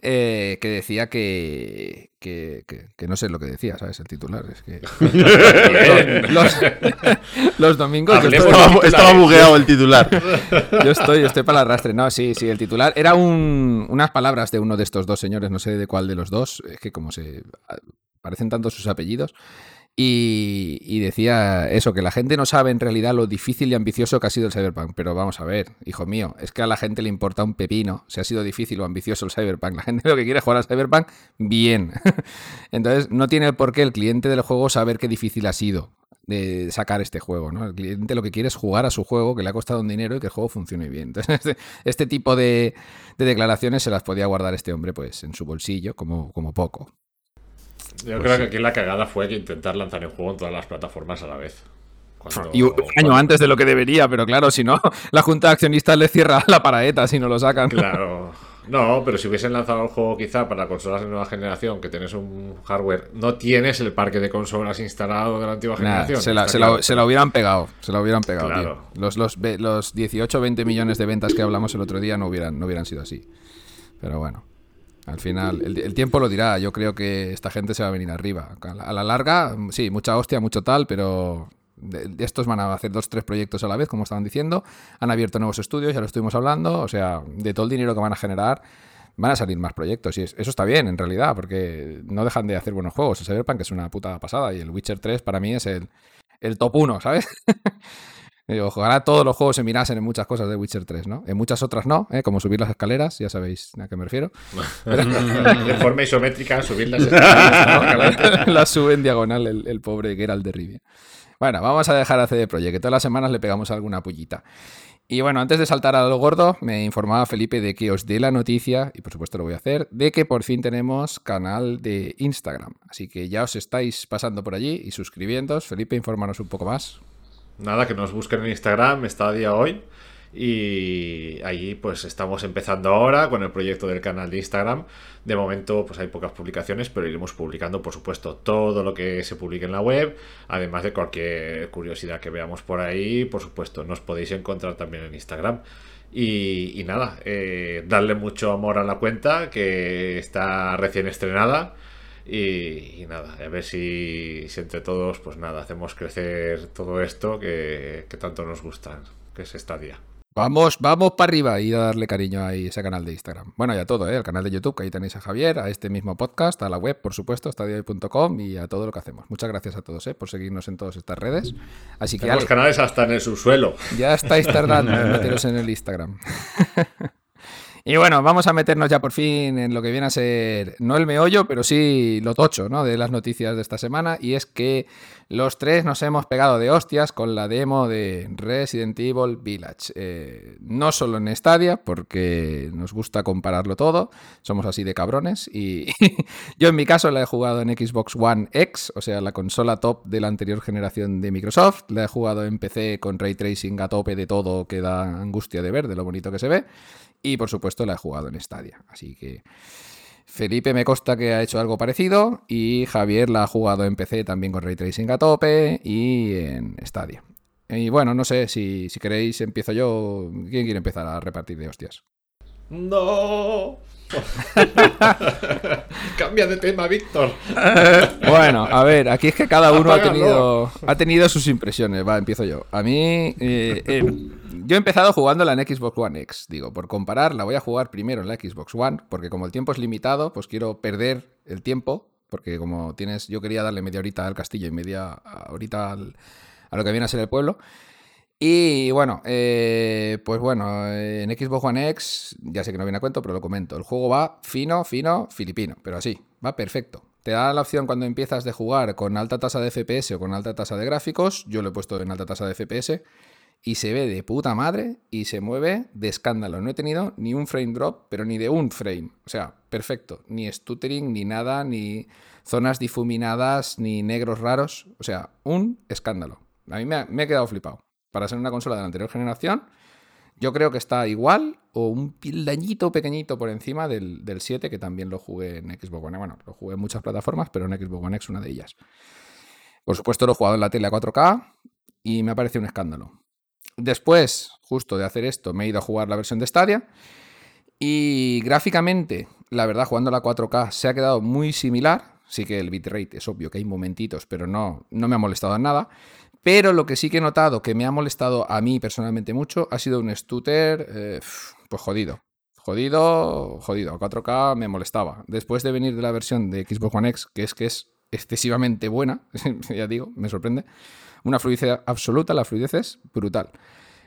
eh, que decía que, que, no sé lo que decía, ¿sabes? El titular. Es que los, domingos... estaba, bugueado el titular. Yo estoy, estoy para el arrastre. No, sí, sí, el titular era un, unas palabras de uno de estos dos señores, no sé de cuál de los dos, es que como se parecen tanto sus apellidos. Y, decía eso, que la gente no sabe en realidad lo difícil y ambicioso que ha sido el Cyberpunk. Pero vamos a ver, hijo mío, es que a la gente le importa un pepino si ha sido difícil o ambicioso el Cyberpunk. La gente lo que quiere es jugar al Cyberpunk bien. Entonces, no tiene por qué el cliente del juego saber qué difícil ha sido de sacar este juego. ¿no? El cliente lo que quiere es jugar a su juego, que le ha costado un dinero y que el juego funcione bien. Entonces, este, este tipo de, declaraciones se las podía guardar este hombre pues en su bolsillo como, como poco. Yo pues creo que aquí la cagada fue que intentar lanzar el juego en todas las plataformas a la vez. y un año antes de lo que debería, pero claro, si no, la junta de accionistas le cierra la paraeta si no lo sacan. Claro. No, pero si hubiesen lanzado el juego quizá para consolas de nueva generación, que tienes un hardware, no tienes el parque de consolas instalado de la antigua generación. Se la, se, hubieran pegado, se la hubieran pegado. Los, los, los 18 20 millones de ventas que hablamos el otro día no hubieran, no hubieran sido así. Pero bueno. Al final, el, tiempo lo dirá. Yo creo que esta gente se va a venir arriba. A la, larga, sí, mucha hostia, mucho tal, pero estos van a hacer dos, tres proyectos a la vez, como estaban diciendo. Han abierto nuevos estudios, ya lo estuvimos hablando. O sea, de todo el dinero que van a generar, van a salir más proyectos. Y eso está bien, en realidad, porque no dejan de hacer buenos juegos. El Cyberpunk es una puta pasada y el Witcher 3 para mí es el, el top 1, ¿sabes? ojalá todos los juegos se mirasen en muchas cosas de Witcher 3, ¿no? En muchas otras no, ¿eh? como subir las escaleras, ya sabéis a qué me refiero. de forma isométrica, subir las escaleras. las sube en diagonal el, pobre Geralt de Rivia. Bueno, vamos a dejar a CD Projekt, que todas las semanas le pegamos alguna pullita. Y bueno, antes de saltar a lo gordo, me informaba Felipe de que os dé la noticia, y por supuesto lo voy a hacer, de que por fin tenemos canal de Instagram. Así que ya os estáis pasando por allí y suscribiéndoos. Felipe, infórmanos un poco más nada, que nos busquen en Instagram, está día hoy. Y allí pues estamos empezando ahora con el proyecto del canal de Instagram. De momento pues hay pocas publicaciones, pero iremos publicando por supuesto todo lo que se publique en la web, además de cualquier curiosidad que veamos por ahí, por supuesto nos podéis encontrar también en Instagram. Y, nada, eh, darle mucho amor a la cuenta que está recién estrenada. Y, nada, a ver si, entre todos, pues nada, hacemos crecer todo esto que, tanto nos gusta, que es Stadia. Vamos, vamos para arriba y a darle cariño a ese canal de Instagram. Bueno, y a todo, ¿eh? al canal de YouTube, que ahí tenéis a Javier, a este mismo podcast, a la web, por supuesto, stadia.com y a todo lo que hacemos. Muchas gracias a todos ¿eh? por seguirnos en todas estas redes. Así que los canales hasta en el subsuelo. Ya estáis tardando en meteros en el Instagram. Y bueno, vamos a meternos ya por fin en lo que viene a ser, no el meollo, pero sí lo tocho, ¿no? De las noticias de esta semana. Y es que los tres nos hemos pegado de hostias con la demo de Resident Evil Village. Eh, no solo en Stadia, porque nos gusta compararlo todo, somos así de cabrones. Y yo en mi caso la he jugado en Xbox One X, o sea, la consola top de la anterior generación de Microsoft. La he jugado en PC con ray tracing a tope de todo, que da angustia de ver, de lo bonito que se ve. Y por supuesto la he jugado en Stadia. Así que Felipe me consta que ha hecho algo parecido y Javier la ha jugado en PC también con Ray Tracing a tope y en Stadia. Y bueno, no sé, si, si queréis empiezo yo. ¿Quién quiere empezar a repartir de hostias? ¡No! Cambia de tema, Víctor. Bueno, a ver, aquí es que cada uno ha tenido, ha tenido sus impresiones. Va, empiezo yo. A mí, eh, eh, yo he empezado jugándola en Xbox One X. Digo, por comparar, la voy a jugar primero en la Xbox One, porque como el tiempo es limitado, pues quiero perder el tiempo, porque como tienes, yo quería darle media horita al castillo y media horita al- a lo que viene a ser el pueblo. Y bueno, eh, pues bueno, eh, en Xbox One X, ya sé que no viene a cuento, pero lo comento. El juego va fino, fino, filipino, pero así, va perfecto. Te da la opción cuando empiezas de jugar con alta tasa de FPS o con alta tasa de gráficos. Yo lo he puesto en alta tasa de FPS y se ve de puta madre y se mueve de escándalo. No he tenido ni un frame drop, pero ni de un frame. O sea, perfecto. Ni stuttering, ni nada, ni zonas difuminadas, ni negros raros. O sea, un escándalo. A mí me ha, me he quedado flipado. Para ser una consola de la anterior generación, yo creo que está igual o un pildañito pequeñito por encima del, del 7, que también lo jugué en Xbox One. Bueno, lo jugué en muchas plataformas, pero en Xbox One X una de ellas. Por supuesto, lo he jugado en la tele a 4K y me ha parecido un escándalo. Después, justo de hacer esto, me he ido a jugar la versión de Stadia. Y gráficamente, la verdad, jugando la 4K se ha quedado muy similar. Sí que el bitrate es obvio que hay momentitos, pero no, no me ha molestado en nada. Pero lo que sí que he notado que me ha molestado a mí personalmente mucho ha sido un stutter, eh, pues jodido. Jodido, jodido. A 4K me molestaba. Después de venir de la versión de Xbox One X, que es que es excesivamente buena, ya digo, me sorprende. Una fluidez absoluta, la fluidez es brutal.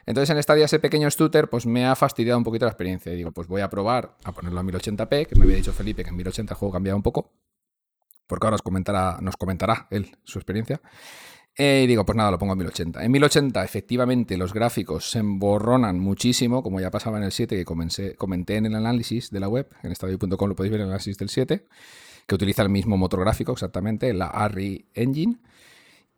Entonces en Stadia ese pequeño stutter pues me ha fastidiado un poquito la experiencia. Y digo, pues voy a probar a ponerlo a 1080p, que me había dicho Felipe que en 1080 el juego cambiaba un poco. Porque ahora os comentará, nos comentará él su experiencia. Eh, y digo, pues nada, lo pongo en 1080. En 1080, efectivamente, los gráficos se emborronan muchísimo, como ya pasaba en el 7, que comencé- comenté en el análisis de la web, en estadio.com lo podéis ver en el análisis del 7, que utiliza el mismo motor gráfico exactamente, la ARRI Engine.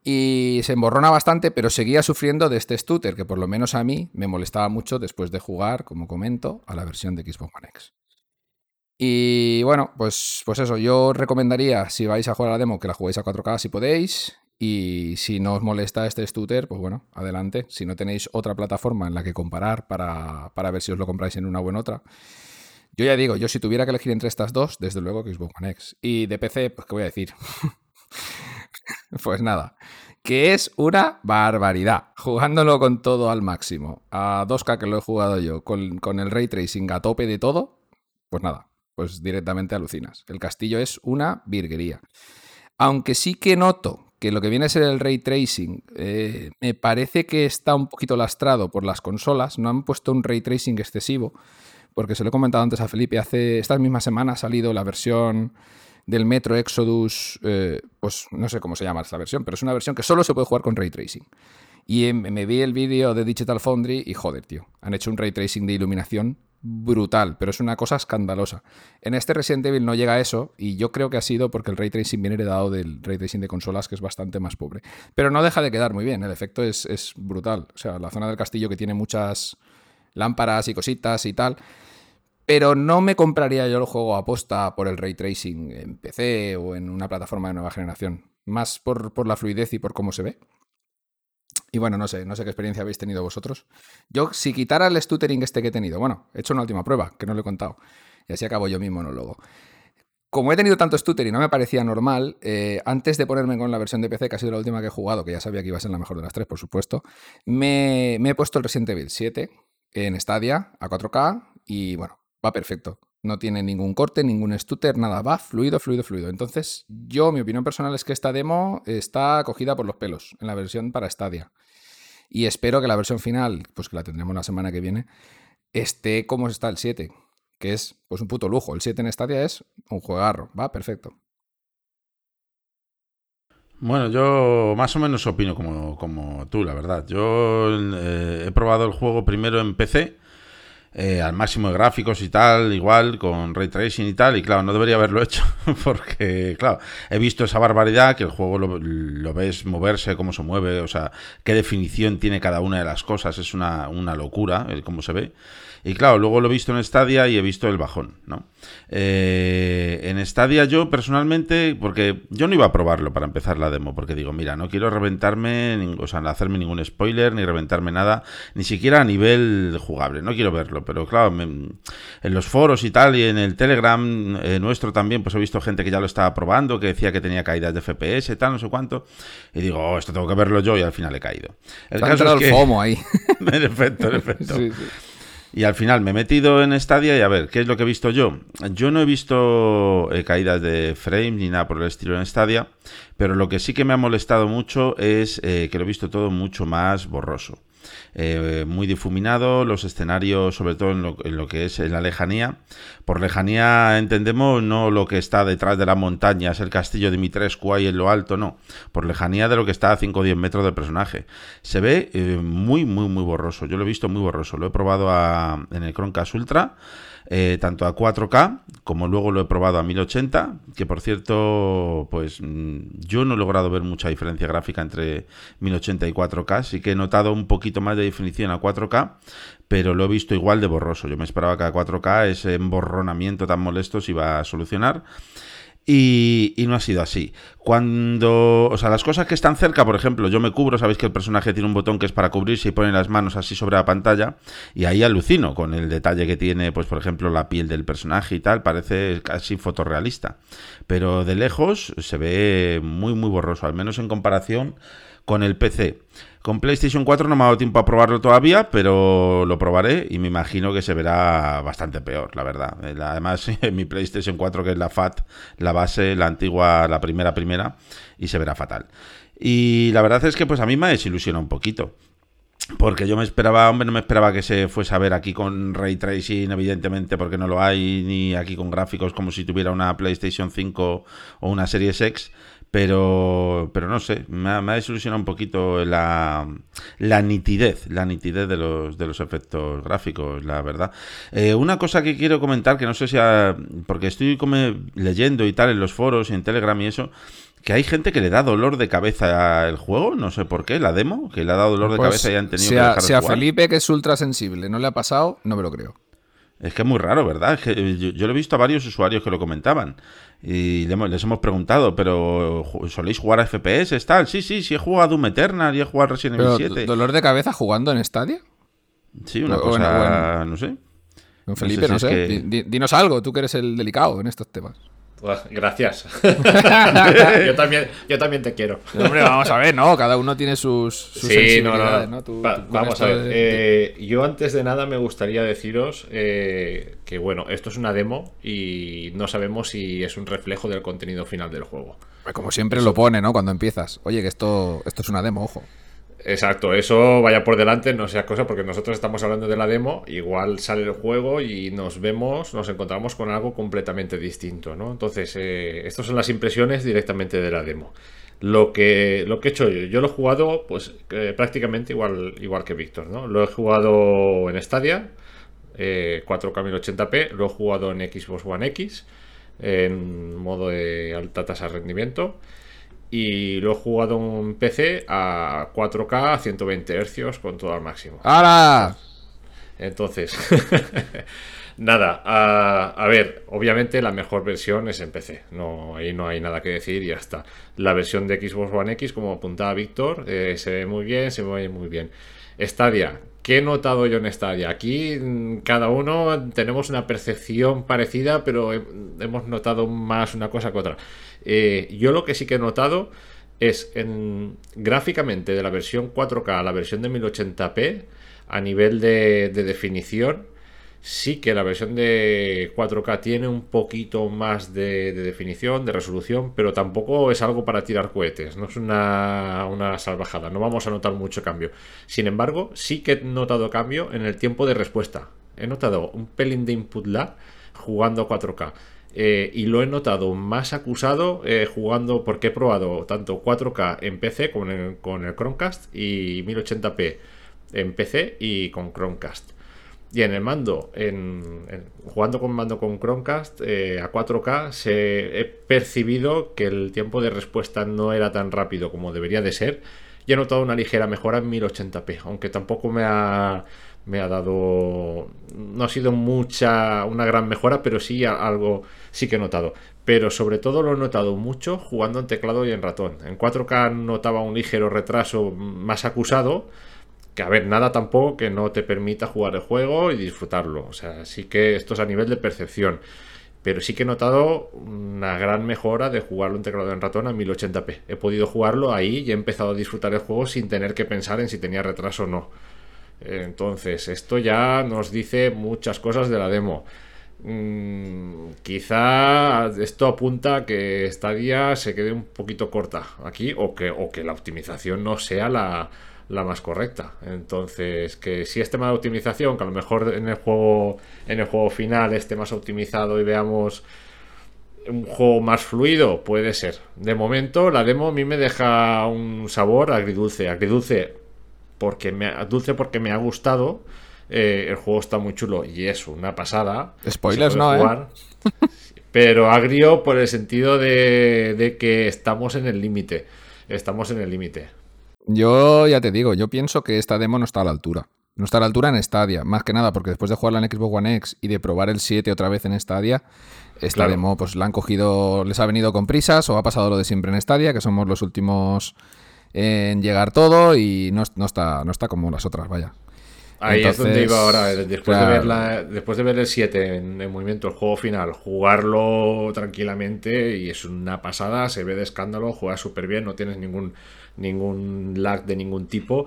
Y se emborrona bastante, pero seguía sufriendo de este stutter, que por lo menos a mí me molestaba mucho después de jugar, como comento, a la versión de Xbox One X. Y bueno, pues, pues eso, yo recomendaría, si vais a jugar a la demo, que la juguéis a 4K si podéis. Y si no os molesta este stutter, pues bueno, adelante. Si no tenéis otra plataforma en la que comparar para, para ver si os lo compráis en una o en otra. Yo ya digo, yo si tuviera que elegir entre estas dos, desde luego que Xbox One X. Y de PC, pues qué voy a decir. pues nada, que es una barbaridad. Jugándolo con todo al máximo. A 2K que lo he jugado yo, con, con el ray tracing a tope de todo, pues nada, pues directamente alucinas. El castillo es una virguería. Aunque sí que noto que lo que viene a ser el ray tracing eh, me parece que está un poquito lastrado por las consolas. No han puesto un ray tracing excesivo, porque se lo he comentado antes a Felipe. Hace esta misma semana ha salido la versión del Metro Exodus, eh, pues no sé cómo se llama esta versión, pero es una versión que solo se puede jugar con ray tracing. Y em, me vi el vídeo de Digital Foundry y joder, tío, han hecho un ray tracing de iluminación brutal, pero es una cosa escandalosa. En este Resident Evil no llega a eso y yo creo que ha sido porque el ray tracing viene heredado del ray tracing de consolas que es bastante más pobre. Pero no deja de quedar muy bien, el efecto es, es brutal. O sea, la zona del castillo que tiene muchas lámparas y cositas y tal. Pero no me compraría yo el juego a posta por el ray tracing en PC o en una plataforma de nueva generación. Más por, por la fluidez y por cómo se ve. Y bueno, no sé, no sé qué experiencia habéis tenido vosotros. Yo, si quitara el stuttering este que he tenido, bueno, he hecho una última prueba, que no lo he contado. Y así acabo yo mi monólogo. Como he tenido tanto stutter y no me parecía normal, eh, antes de ponerme con la versión de PC, que ha sido la última que he jugado, que ya sabía que iba a ser la mejor de las tres, por supuesto, me, me he puesto el Resident Evil 7 en Stadia a 4K y bueno, va perfecto. No tiene ningún corte, ningún stutter, nada, va fluido, fluido, fluido. Entonces, yo, mi opinión personal es que esta demo está cogida por los pelos en la versión para Stadia. Y espero que la versión final, pues que la tendremos la semana que viene, esté como está el 7. que es pues un puto lujo. El 7 en Stadia es un juegarro, va, perfecto. Bueno, yo más o menos opino como, como tú, la verdad. Yo eh, he probado el juego primero en PC eh, al máximo de gráficos y tal, igual, con ray tracing y tal, y claro, no debería haberlo hecho, porque, claro, he visto esa barbaridad, que el juego lo, ves moverse, cómo se mueve, o sea, qué definición tiene cada una de las cosas, es una, una locura el cómo se ve. Y claro, luego lo he visto en Stadia y he visto el bajón, ¿no? Eh, en Stadia yo personalmente, porque yo no iba a probarlo para empezar la demo, porque digo, mira, no quiero reventarme, o sea, no hacerme ningún spoiler, ni reventarme nada, ni siquiera a nivel jugable, no quiero verlo, pero claro, en los foros y tal, y en el Telegram eh, nuestro también, pues he visto gente que ya lo estaba probando, que decía que tenía caídas de FPS, tal, no sé cuánto, y digo, oh, esto tengo que verlo yo, y al final he caído. El caso es que... FOMO ahí. en efecto, en efecto. sí, sí. Y al final me he metido en Stadia y a ver, ¿qué es lo que he visto yo? Yo no he visto eh, caídas de frame ni nada por el estilo en Stadia, pero lo que sí que me ha molestado mucho es eh, que lo he visto todo mucho más borroso. Eh, muy difuminado, los escenarios, sobre todo en lo, que es en la lejanía. Por lejanía entendemos no lo que está detrás de las montañas, el castillo de Mitrescu ahí en lo alto, no. Por lejanía de lo que está a 5 o 10 metros del personaje. Se ve eh, muy, muy, muy borroso. Yo lo he visto muy borroso. Lo he probado en el Chromecast Ultra. Eh, tanto a 4K como luego lo he probado a 1080, que por cierto, pues mm, yo no he logrado ver mucha diferencia gráfica entre 1080 y 4K, sí que he notado un poquito más de definición a 4K, pero lo he visto igual de borroso. Yo me esperaba que a 4K ese emborronamiento tan molesto se iba a solucionar. Y, no ha sido así. Cuando, o sea, las cosas que están cerca, por ejemplo, yo me cubro, sabéis que el personaje tiene un botón que es para cubrirse y pone las manos así sobre la pantalla, y ahí alucino con el detalle que tiene, pues por ejemplo, la piel del personaje y tal, parece casi fotorrealista. Pero de lejos se ve muy, muy borroso, al menos en comparación con el PC. Con PlayStation 4 no me ha dado tiempo a probarlo todavía, pero lo probaré y me imagino que se verá bastante peor, la verdad. Además, mi PlayStation 4, que es la FAT, la base, la antigua, la primera primera, y se verá fatal. Y la verdad es que pues a mí me desilusiona un poquito. Porque yo me esperaba, hombre, no me esperaba que se fuese a ver aquí con ray tracing, evidentemente, porque no lo hay, ni aquí con gráficos como si tuviera una PlayStation 5 o una Series X pero, pero no sé, me ha, desilusionado un poquito la, la, nitidez, la nitidez de los, de los efectos gráficos, la verdad. Eh, una cosa que quiero comentar, que no sé si, porque estoy como leyendo y tal en los foros y en Telegram y eso, que hay gente que le da dolor de cabeza al juego, no sé por qué, la demo, que le ha dado dolor de pues cabeza y han tenido que dejar Si a Felipe, que es ultra sensible, no le ha pasado, no me lo creo. Es que es muy raro, ¿verdad? que yo, lo he visto a varios usuarios que lo comentaban. Y les hemos preguntado, ¿pero soléis jugar a FPS? Tal? Sí, sí, sí he jugado Doom Eternal y he jugado Resident Evil 7. ¿Dolor de cabeza jugando en Stadia? Sí, una cosa, no sé. Felipe, no sé. Dinos algo, tú que eres el delicado en estos temas. Gracias. yo, también, yo también te quiero. Hombre, vamos a ver, ¿no? Cada uno tiene sus, sí, no, no. vamos a ver. Eh, yo antes de nada me gustaría deciros eh, que, bueno, esto es una demo y no sabemos si es un reflejo del contenido final del juego. Como siempre lo pone, ¿no? Cuando empiezas. Oye, que esto, esto es una demo, ojo. Exacto, eso vaya por delante, no sea cosa, porque nosotros estamos hablando de la demo, igual sale el juego y nos vemos, nos encontramos con algo completamente distinto, ¿no? Entonces, eh, estas son las impresiones directamente de la demo. Lo que, lo que he hecho yo, yo lo he jugado pues eh, prácticamente igual, igual que Víctor, ¿no? Lo he jugado en Stadia, 4K 1080p, lo he jugado en Xbox One X, en modo de alta tasa de rendimiento y lo he jugado en PC a 4K a 120 Hz con todo al máximo. ¡Hala! Entonces, nada, a, ver, obviamente la mejor versión es en PC, no, ahí no hay nada que decir y ya está. La versión de Xbox One X, como apuntaba Víctor, eh, se ve muy bien, se ve muy bien. Stadia, ¿qué he notado yo en Stadia? Aquí mm, cada uno tenemos una percepción parecida, pero hemos notado más una cosa que otra. Eh, yo lo que sí que he notado es en gráficamente de la versión 4K a la versión de 1080p, a nivel de, definición, sí que la versión de 4K tiene un poquito más de, definición, de resolución, pero tampoco es algo para tirar cohetes, no es una, una, salvajada, no vamos a notar mucho cambio. Sin embargo, sí que he notado cambio en el tiempo de respuesta. he notado un pelín de input lag jugando 4K. Eh, y lo he notado más acusado eh, jugando porque he probado tanto 4K en PC con el, con el Chromecast y 1080p en PC y con Chromecast. Y en el mando, en, jugando con mando con Chromecast eh, a 4K, se, he percibido que el tiempo de respuesta no era tan rápido como debería de ser. Y he notado una ligera mejora en 1080p, aunque tampoco me ha, me ha dado. No ha sido mucha, una gran mejora, pero sí algo, sí que he notado. Pero sobre todo lo he notado mucho jugando en teclado y en ratón. En 4K notaba un ligero retraso más acusado que a ver, nada tampoco que no te permita jugar el juego y disfrutarlo. O sea, sí que esto es a nivel de percepción. Pero sí que he notado una gran mejora de jugarlo en teclado en ratón a 1080p. He podido jugarlo ahí y he empezado a disfrutar el juego sin tener que pensar en si tenía retraso o no. Entonces, esto ya nos dice muchas cosas de la demo. Mm, quizá esto apunta a que Stadia se quede un poquito corta aquí o que, o que la optimización no sea la, la más correcta. Entonces, que si este tema de optimización, que a lo mejor en el juego, en el juego final esté más optimizado y veamos un juego más fluido, puede ser. De momento, la demo a mí me deja un sabor agridulce. Agridulce porque me, dulce porque me ha gustado. Eh, el juego está muy chulo y es una pasada. Spoilers no, ¿eh? Pero agrio por el sentido de, de que estamos en el límite. Estamos en el límite. Yo ya te digo, yo pienso que esta demo no está a la altura. No está a la altura en Stadia, más que nada porque después de jugarla en Xbox One X y de probar el 7 otra vez en Stadia, esta demo pues la han cogido, les ha venido con prisas o ha pasado lo de siempre en Stadia, que somos los últimos en llegar todo y no, está, no está como las otras, vaya. Ahí es donde iba ahora, después, de, ver después de ver el 7 en, en, movimiento, el juego final, jugarlo tranquilamente y es una pasada, se ve de escándalo, juega súper bien, no tienes ningún ningún lag de ningún tipo.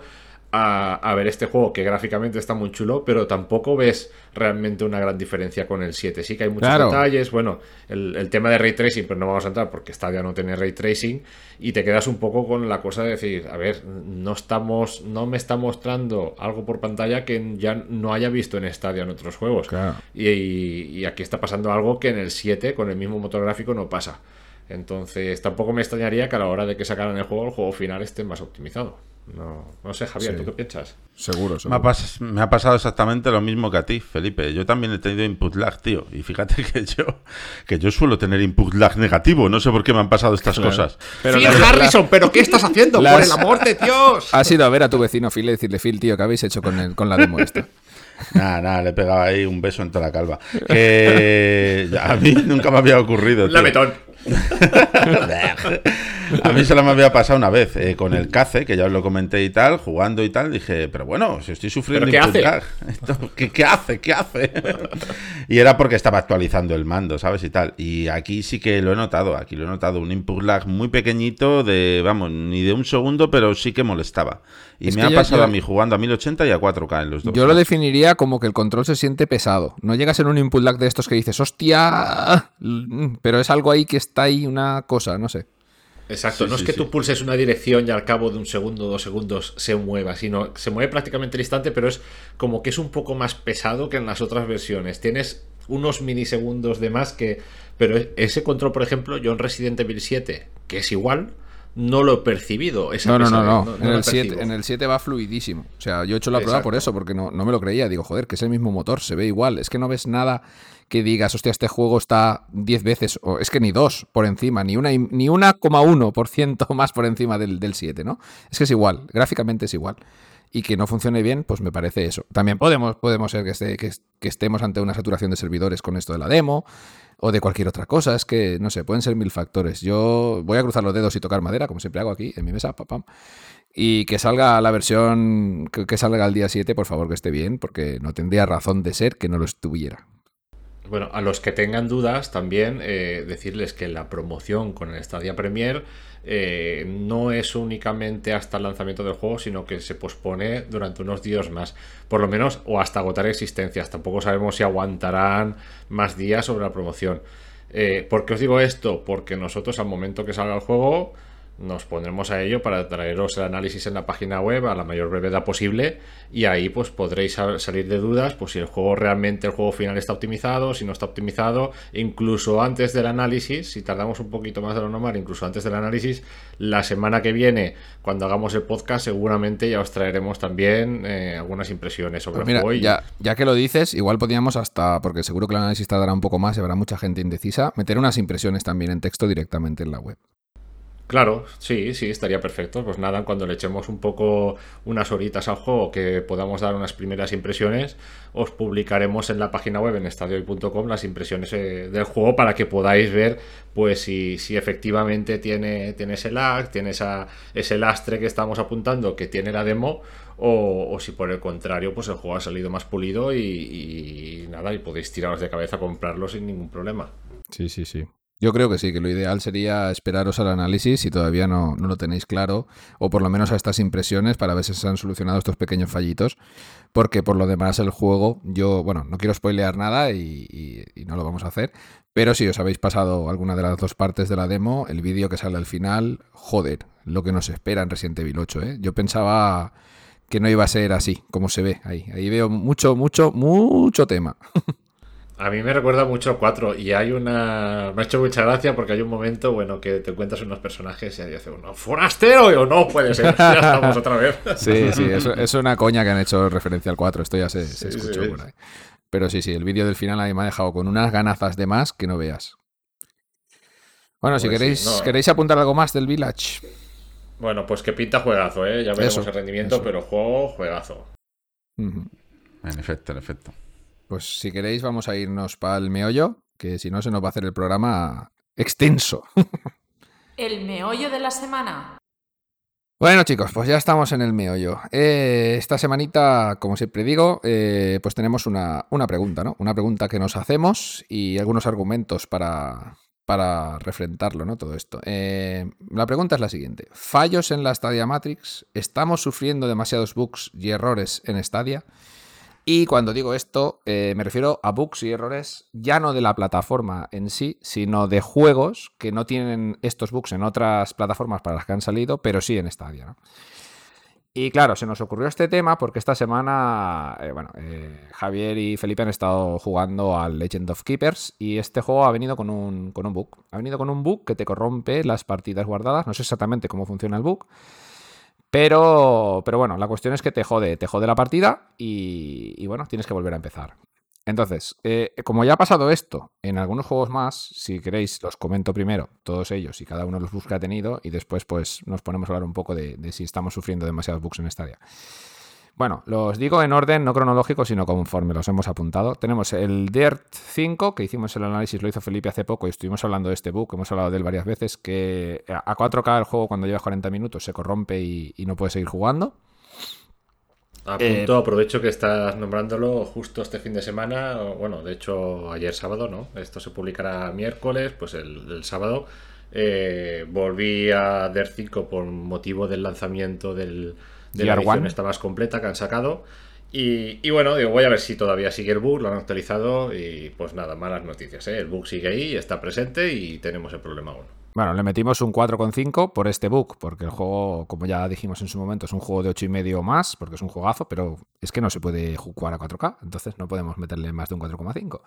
A, ver este juego que gráficamente está muy chulo, pero tampoco ves realmente una gran diferencia con el 7. Sí que hay muchos detalles, bueno, el, tema de ray tracing, pero no vamos a entrar porque Stadia no tiene ray tracing y te quedas un poco con la cosa de decir, a ver, no estamos, no me está mostrando algo por pantalla que ya no haya visto en Stadia en otros juegos. Y, y aquí está pasando algo que en el 7 con el mismo motor gráfico no pasa. Entonces, tampoco me extrañaría que a la hora de que sacaran el juego, el juego final esté más optimizado. No, no sé, Javier, ¿tú qué piensas? Seguro, seguro. Me ha, pasado exactamente lo mismo que a ti, Felipe. Yo también he tenido input lag, tío. Y fíjate que yo, que yo suelo tener input lag negativo. No sé por qué me han pasado estas cosas. Pero Phil Harrison, ¿pero qué estás haciendo? ¡Por el amor de Dios! Has ido a ver a tu vecino Phil y decirle, Phil, tío, ¿qué habéis hecho con, el, con la demo esta? Nada, nada, le he pegado ahí un beso en toda la calva. Que a mí nunca me había ocurrido. La metón. a mí solo me había pasado una vez eh, con el CACE, que ya os lo comenté y tal, jugando y tal. Dije, pero bueno, si estoy sufriendo qué hace? ¿qué, hace? ¿Qué hace? y era porque estaba actualizando el mando, ¿sabes? Y tal. Y aquí sí que lo he notado. Aquí lo he notado. Un input lag muy pequeñito, de, vamos, ni de un segundo, pero sí que molestaba. Y me ha pasado a mí jugando a 1080 y a 4K en los dos. Yo lo definiría como que el control se siente pesado. No llega a ser un input lag de estos que dices, hostia, pero es algo ahí que está ahí una cosa, no sé. Exacto, no es que tú pulses una dirección y al cabo de un segundo o dos segundos se mueva, sino se mueve prácticamente al instante, pero es como que es un poco más pesado que en las otras versiones. Tienes unos milisegundos de más que... Pero ese control, por ejemplo, yo en Resident Evil 7, que es igual, no lo he percibido. no, no, no, no. En, el 7, en, el 7, va fluidísimo. O sea, yo he hecho la prueba por eso, porque no, no me lo creía. Digo, joder, que es el mismo motor, se ve igual. Es que no ves nada que digas, hostia, este juego está 10 veces, o es que ni dos por encima, ni una ni 1,1% más por encima del, del 7, ¿no? Es que es igual, gráficamente es igual. Y que no funcione bien, pues me parece eso. También podemos, podemos ser que, esté, que, que estemos ante una saturación de servidores con esto de la demo o de cualquier otra cosa. Es que, no sé, pueden ser mil factores. Yo voy a cruzar los dedos y tocar madera, como siempre hago aquí en mi mesa, papam. Y que salga la versión, que, salga el día 7, por favor, que esté bien, porque no tendría razón de ser que no lo estuviera. Bueno, a los que tengan dudas también eh, decirles que la promoción con el Stadia Premier eh, no es únicamente hasta el lanzamiento del juego, sino que se pospone durante unos días más, por lo menos, o hasta agotar existencias. Tampoco sabemos si aguantarán más días sobre la promoción. Eh, ¿Por qué os digo esto? Porque nosotros al momento que salga el juego nos pondremos a ello para traeros el análisis en la página web a la mayor brevedad posible y ahí pues podréis salir de dudas pues si el juego realmente el juego final está optimizado, si no está optimizado, incluso antes del análisis, si tardamos un poquito más de lo normal, incluso antes del análisis, la semana que viene cuando hagamos el podcast seguramente ya os traeremos también eh, algunas impresiones sobre Pues el mira, juego. y- ya, ya que lo dices, igual podríamos hasta, porque seguro que el análisis tardará un poco más y habrá mucha gente indecisa, meter unas impresiones también en texto directamente en la web. Claro, sí, sí, estaría perfecto. Pues nada, cuando le echemos un poco unas horitas al juego que podamos dar unas primeras impresiones, os publicaremos en la página web en estadiohoy.com las impresiones eh, del juego para que podáis ver pues si, si efectivamente tiene, tiene ese lag, tiene esa, ese lastre que estamos apuntando que tiene la demo o, o si por el contrario pues el juego ha salido más pulido y, y nada, y podéis tiraros de cabeza a comprarlo sin ningún problema. Sí, sí, sí. Yo creo que sí, que lo ideal sería esperaros al análisis si todavía no, no lo tenéis claro, o por lo menos a estas impresiones para ver si se han solucionado estos pequeños fallitos, porque por lo demás el juego, yo, bueno, no quiero spoilear nada y, no lo vamos a hacer, pero si os habéis pasado alguna de las dos partes de la demo, el vídeo que sale al final, joder, lo que nos espera en Resident Evil 8, ¿eh? Yo pensaba que no iba a ser así, como se ve ahí. Ahí veo mucho, mucho, mucho tema. A mí me recuerda mucho a 4 y hay una... Me ha hecho mucha gracia porque hay un momento, bueno, que te encuentras unos personajes y ahí dice uno, ¡forastero! O no, puede ser, ya estamos otra vez. Sí, sí, eso- es una coña que han hecho referencia al 4, esto ya se, se escuchó sí. por ahí. Pero sí, sí, el vídeo del final ahí me ha dejado con unas ganazas de más que no veas. Bueno, si Pues sí, queréis, no. queréis apuntar algo más del Village. Bueno, pues que pinta juegazo, ¿eh? Ya veremos Eso, el rendimiento, eso. pero juego, juegazo. En efecto, en efecto. Pues si queréis vamos a irnos para el meollo, que si no se nos va a hacer el programa extenso. El meollo de la semana. Bueno chicos, pues ya estamos en el meollo. Eh, esta semanita, como siempre digo, eh, pues tenemos una, una pregunta, ¿no? Una pregunta que nos hacemos y algunos argumentos para, para refrentarlo, ¿no? Todo esto. Eh, la pregunta es la siguiente. ¿Fallos en la Stadia Matrix? ¿Estamos sufriendo demasiados bugs y errores en Stadia? Y cuando digo esto, eh, me refiero a bugs y errores ya no de la plataforma en sí, sino de juegos que no tienen estos bugs en otras plataformas para las que han salido, pero sí en Stadia. ¿no? Y claro, se nos ocurrió este tema porque esta semana, eh, bueno, eh, Javier y Felipe han estado jugando al Legend of Keepers y este juego ha venido con un, con un bug. Ha venido con un bug que te corrompe las partidas guardadas. No sé exactamente cómo funciona el bug. Pero, pero bueno, la cuestión es que te jode, te jode la partida y, bueno, tienes que volver a empezar. Entonces, eh, como ya ha pasado esto en algunos juegos más, si queréis los comento primero, todos ellos y cada uno los ha tenido, y después pues nos ponemos a hablar un poco de, de si estamos sufriendo demasiados bugs en Stadia. Bueno, los digo en orden no cronológico, sino conforme los hemos apuntado. Tenemos el Dirt 5, que hicimos el análisis, lo hizo Felipe hace poco y estuvimos hablando de este bug, hemos hablado de él varias veces, que a 4K el juego cuando llevas 40 minutos se corrompe y, y no puedes seguir jugando. A Eh, aprovecho que estás nombrándolo justo este fin de semana, bueno, de hecho ayer sábado, ¿no? Esto se publicará miércoles, pues el, el sábado eh, volví a Der 5 por motivo del lanzamiento del, de la edición One. esta más completa que han sacado. Y, y bueno, digo, voy a ver si todavía sigue el bug, lo han actualizado y pues nada, malas noticias, ¿eh? El bug sigue ahí, está presente y tenemos el problema aún. Bueno, le metimos un 4,5 por este bug, porque el juego, como ya dijimos en su momento, es un juego de 8,5 o más, porque es un juegazo, pero es que no se puede jugar a 4K, entonces no podemos meterle más de un 4,5.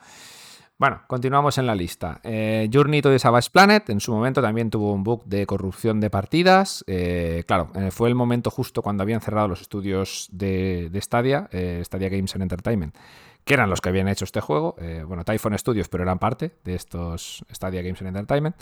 Bueno, continuamos en la lista. Eh, Journey to the Savage Planet en su momento también tuvo un bug de corrupción de partidas. Eh, claro, eh, fue el momento justo cuando habían cerrado los estudios de, Stadia, Stadia Games and Entertainment, que eran los que habían hecho este juego. Bueno, Typhon Studios, pero eran parte de estos Stadia Games and Entertainment.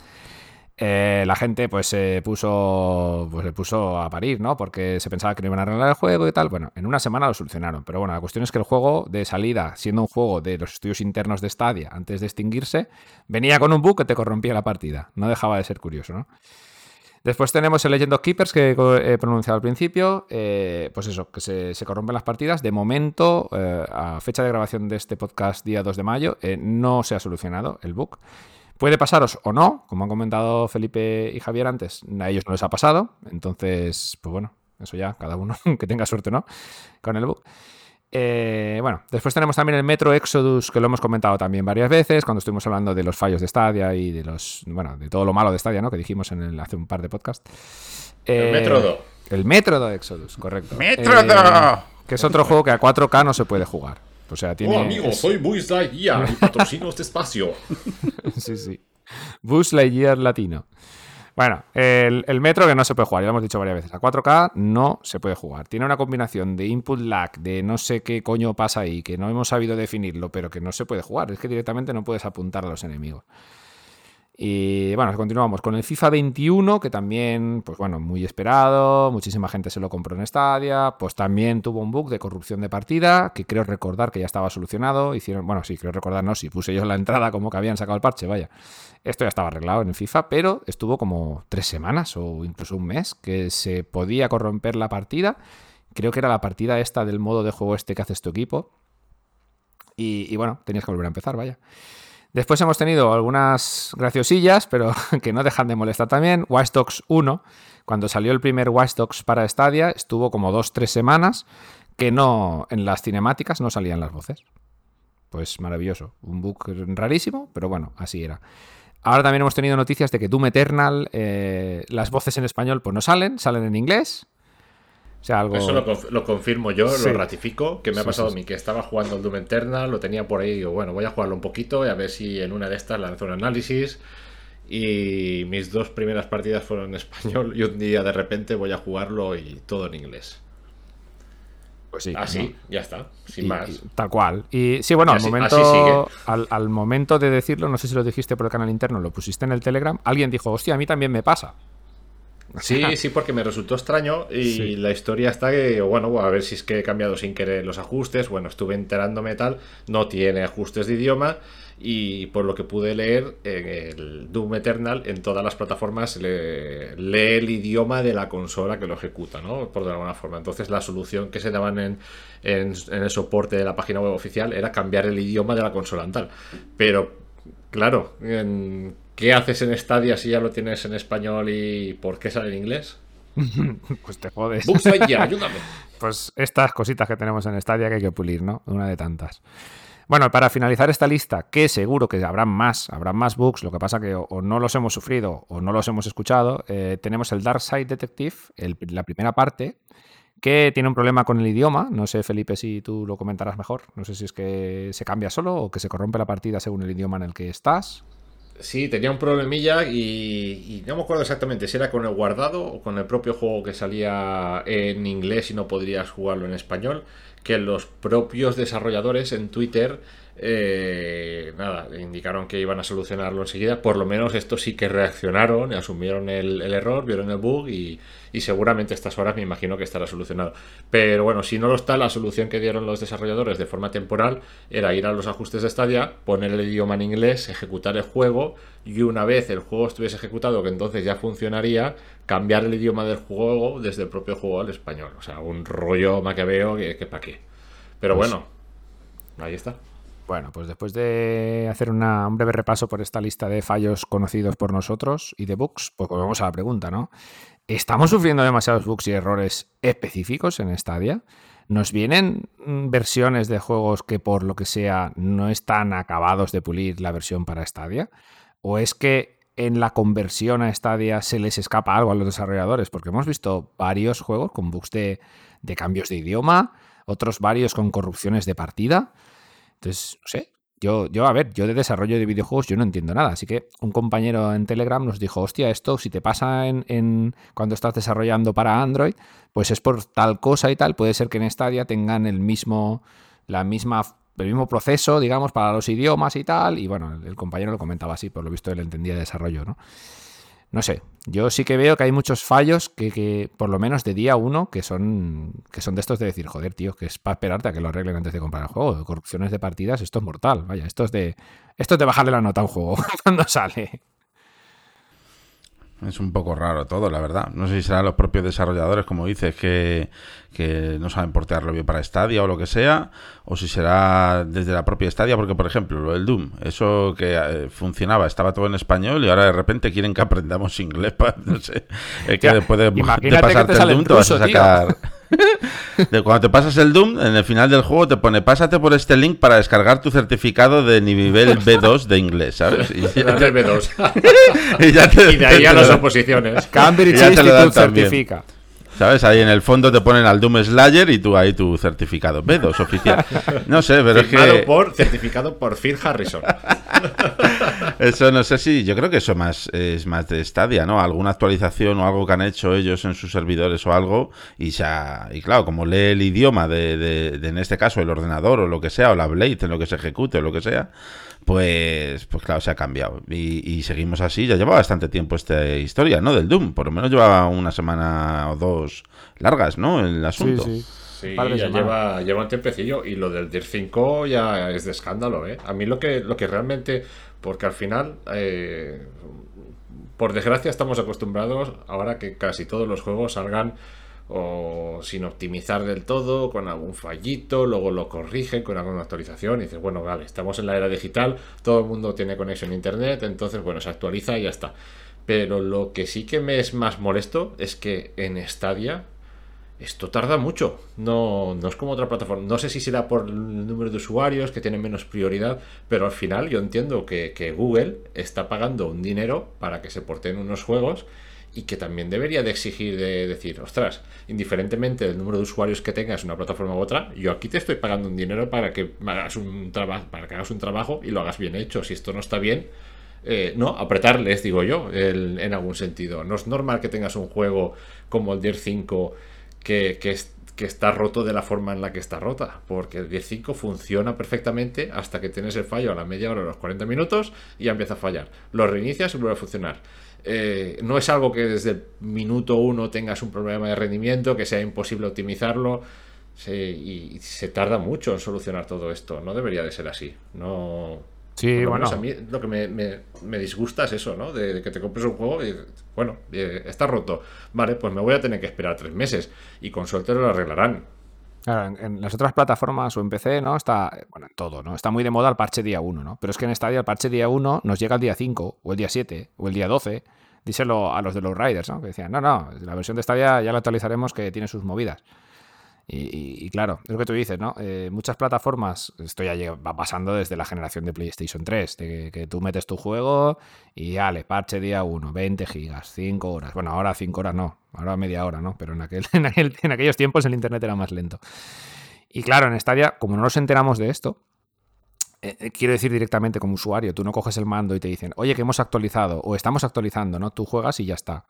Eh, la gente pues se puso pues se puso a parir, ¿no? Porque se pensaba que no iban a arreglar el juego y tal. Bueno, en una semana lo solucionaron. Pero bueno, la cuestión es que el juego de salida, siendo un juego de los estudios internos de Stadia antes de extinguirse, venía con un bug que te corrompía la partida. No dejaba de ser curioso, ¿no? Después tenemos el Legend of Keepers que he pronunciado al principio. eh, pues eso, que se, corrompen las partidas. De momento, eh, a fecha de grabación de este podcast, día 2 de mayo, no se ha solucionado el bug. Puede pasaros o no, como han comentado Felipe y Javier antes, a ellos no les ha pasado. Entonces, pues bueno, eso ya, cada uno que tenga suerte o no con el bug. Eh, bueno, después tenemos también el Metro Exodus, que lo hemos comentado también varias veces, cuando estuvimos hablando de los fallos de Stadia y de los. Bueno, de todo lo malo de Stadia, ¿no? Que dijimos en el, hace un par de podcasts. el Eh, Metro 2. El Metro de Exodus, correcto. ¡Metro Eh, 2! Que es otro juego que a 4K no se puede jugar. O sea, tiene. Oh, amigo, es- soy Buzz Lightyear y patrocino este espacio. sí, sí. Buzz Lightyear latino. Bueno, el, el Metro que no se puede jugar, ya lo hemos dicho varias veces. A 4K no se puede jugar. Tiene una combinación de input lag, de no sé qué coño pasa ahí, que no hemos sabido definirlo, pero que no se puede jugar. Es que directamente no puedes apuntar a los enemigos. Y bueno, continuamos. Con el FIFA 21, que también, pues bueno, muy esperado, muchísima gente se lo compró en Stadia, pues también tuvo un bug de corrupción de partida, que creo recordar que ya estaba solucionado, hicieron, bueno, sí, creo recordar, no, si puse yo la entrada como que habían sacado el parche, vaya, esto ya estaba arreglado en el FIFA, pero estuvo como tres semanas o incluso un mes que se podía corromper la partida, creo que era la partida esta del modo de juego este que haces tu equipo, y bueno, tenías que volver a empezar, vaya. Después hemos tenido algunas graciosillas, pero que no dejan de molestar también. Watch Dogs 1, cuando salió el primer Watch Dogs para Stadia, estuvo como dos, tres semanas que no, en las cinemáticas no salían las voces. Pues maravilloso. Un bug rarísimo, pero bueno, así era. Ahora también hemos tenido noticias de que Doom Eternal, eh, las voces en español pues no salen, salen en inglés. O sea, algo... Eso lo, conf- lo confirmo yo, Sí. lo ratifico, que me ha pasado sí, a mí, que estaba jugando el Doom Eternal, lo tenía por ahí, digo, bueno, voy a jugarlo un poquito y a ver si en una de estas lanzo un análisis. Y mis dos primeras partidas fueron en español y un día de repente voy a jugarlo y todo en inglés. Pues sí, Así, ¿no? ya está, sin Y- más. y tal cual. Y sí, bueno, Y al momento, al, al momento de decirlo, no sé si lo dijiste por el canal interno, lo pusiste en el Telegram, alguien dijo, hostia, a mí también me pasa. Sí, sí, porque me resultó extraño y Sí. la historia está que, bueno, a ver si es que he cambiado sin querer los ajustes. Bueno, estuve enterándome tal, no tiene ajustes de idioma y por lo que pude leer, en el Doom Eternal en todas las plataformas le- lee el idioma de la consola que lo ejecuta, ¿no? Por de alguna forma. Entonces la solución que se daban en, en- en el soporte de la página web oficial era cambiar el idioma de la consola en tal. Pero, claro, en- ¿qué haces en Stadia si ya lo tienes en español y por qué sale en inglés? Pues te jodes. Lightyear, ayúdame. Pues estas cositas que tenemos en Stadia que hay que pulir, ¿no? Una de tantas. Bueno, para finalizar esta lista, que seguro que habrán más, habrán más bugs, lo que pasa que o, o no los hemos sufrido o no los hemos escuchado, eh, tenemos el Dark Side Detective, el- la primera parte, que tiene un problema con el idioma. No sé, Felipe, si tú lo comentarás mejor. No sé si es que se cambia solo o que se corrompe la partida según el idioma en el que estás. Sí, tenía un problemilla y, y no me acuerdo exactamente si era con el guardado o con el propio juego que salía en inglés y no podrías jugarlo en español, que los propios desarrolladores en Twitter, eh, nada, indicaron que iban a solucionarlo enseguida. Por lo menos estos sí que reaccionaron, asumieron el, el error, vieron el bug y, y seguramente a estas horas me imagino que estará solucionado. Pero bueno, si no lo está, la solución que dieron los desarrolladores de forma temporal era ir a los ajustes de Stadia, poner el idioma en inglés, ejecutar el juego y una vez el juego estuviese ejecutado, que entonces ya funcionaría, cambiar el idioma del juego desde el propio juego al español. O sea, un rollo maquiaveo que, que para qué. Pero Pues- bueno, ahí está. Bueno, pues después de hacer un breve repaso por esta lista de fallos conocidos por nosotros y de bugs, pues volvemos a la pregunta, ¿no? ¿Estamos sufriendo demasiados bugs y errores específicos en Stadia? ¿Nos vienen mm, versiones de juegos que por lo que sea no están acabados de pulir la versión para Stadia? ¿O es que en la conversión a Stadia se les escapa algo a los desarrolladores? Porque hemos visto varios juegos con bugs de cambios de idioma, otros varios con corrupciones de partida. Entonces, no sé. Yo, yo, a ver, yo de desarrollo de videojuegos yo no entiendo nada. Así que un compañero en Telegram nos dijo, hostia, esto si te pasa en, en- cuando estás desarrollando para Android, pues es por tal cosa y tal. Puede ser que en Stadia tengan el mismo, la misma, el mismo proceso, digamos, para los idiomas y tal. Y bueno, el, compañero lo comentaba así, por lo visto él entendía de desarrollo, ¿no? No sé, yo sí que veo que hay muchos fallos que, que, por lo menos de día uno, que son, que son de estos de decir, joder, tío, que es para esperarte a que lo arreglen antes de comprar el juego. Corrupciones de partidas, esto es mortal, vaya, esto es de, esto es de bajarle la nota a un juego cuando sale. Es un poco raro todo, la verdad. No sé si serán los propios desarrolladores, como dices, que, que no saben portearlo bien para Stadia o lo que sea, o si será desde la propia Stadia, porque por ejemplo, lo del Doom, eso que eh, funcionaba, estaba todo en español y ahora de repente quieren que aprendamos inglés, para, no sé, es que Ya, después de, que te pasarte el Doom te vas a tío. De cuando te pasas el Doom, en el final del juego te pone pásate por este link para descargar tu certificado de nivel B2 de inglés, ¿sabes? Y, Ya te B2. y ya te- y de ahí a las oposiciones. Cambridge Ya te lo dan Institute también. ¿Sabes? Ahí en el fondo te ponen al Doom Slayer y tú ahí tu certificado B2 oficial. No sé, pero es que por, certificado por Phil Harrison. eso no sé si yo creo que eso más es más de Stadia, ¿no? Alguna actualización o algo que han hecho ellos en sus servidores o algo y ha- y claro, como lee el idioma de, de- de, en este caso el ordenador o lo que sea o la Blade en lo que se ejecute o lo que sea, pues pues claro, se ha cambiado y, y seguimos así, ya lleva bastante tiempo esta historia, ¿no? Del Doom, por lo menos lleva una semana o dos largas, ¿no? El asunto. sí. Sí, ya lleva, lleva un tiempecillo y lo del Dirt 5 ya es de escándalo, ¿eh? A mí lo que, lo que realmente, porque al final, eh, por desgracia estamos acostumbrados ahora que casi todos los juegos salgan o sin optimizar del todo, con algún fallito, luego lo corrigen con alguna actualización y dices, bueno, vale, estamos en la era digital, todo el mundo tiene conexión a internet, entonces, bueno, se actualiza y ya está. Pero lo que sí que me es más molesto es que en Stadia esto tarda mucho. No, no es como otra plataforma. No sé si será por el número de usuarios que tienen menos prioridad, pero al final yo entiendo que, que Google está pagando un dinero para que se porten unos juegos y que también debería de exigir de decir, ostras, indiferentemente del número de usuarios que tengas en una plataforma u otra, yo aquí te estoy pagando un dinero para que hagas un trabajo, para que hagas un trabajo y lo hagas bien hecho. Si esto no está bien, eh, no, apretarles, digo yo, el- en algún sentido. No es normal que tengas un juego como el Dirt 5 que, que, es- que está roto de la forma en la que está rota, porque el Dirt 5 funciona perfectamente hasta que tienes el fallo a la media hora o los 40 minutos y ya empieza a fallar. Lo reinicias y vuelve a funcionar. Eh, no es algo que desde el minuto uno tengas un problema de rendimiento, que sea imposible optimizarlo. se- y se tarda mucho en solucionar todo esto. No debería de ser así. No, Sí, bueno. a mí lo que me, me- me disgusta es eso, ¿no? De, de que te compres un juego y, bueno, eh, está roto. Vale, pues me voy a tener que esperar tres meses. Y con suerte lo arreglarán. En, las otras plataformas o en PC, ¿no? Está, bueno, en todo, ¿no? Está muy de moda el parche día 1, ¿no? Pero es que en Stadia el parche día 1 nos llega el día 5, o el día 7, o el día 12. Díselo a los de los Riders, ¿no? Que decían, no, no, la versión de Stadia ya la actualizaremos que tiene sus movidas. Y, claro, es lo que tú dices, ¿no? Eh, muchas plataformas, esto ya va pasando desde la generación de PlayStation 3, de que, tú metes tu juego y dale, parche día 1, 20 gigas, 5 horas. Bueno, ahora 5 horas no, ahora media hora, ¿no? Pero en, aquel, en, aquel- en aquellos tiempos el internet era más lento. Y claro, en Stadia, como no nos enteramos de esto, eh, eh, quiero decir directamente como usuario, tú no coges el mando y te dicen, oye, que hemos actualizado o estamos actualizando, ¿no? Tú juegas y ya está.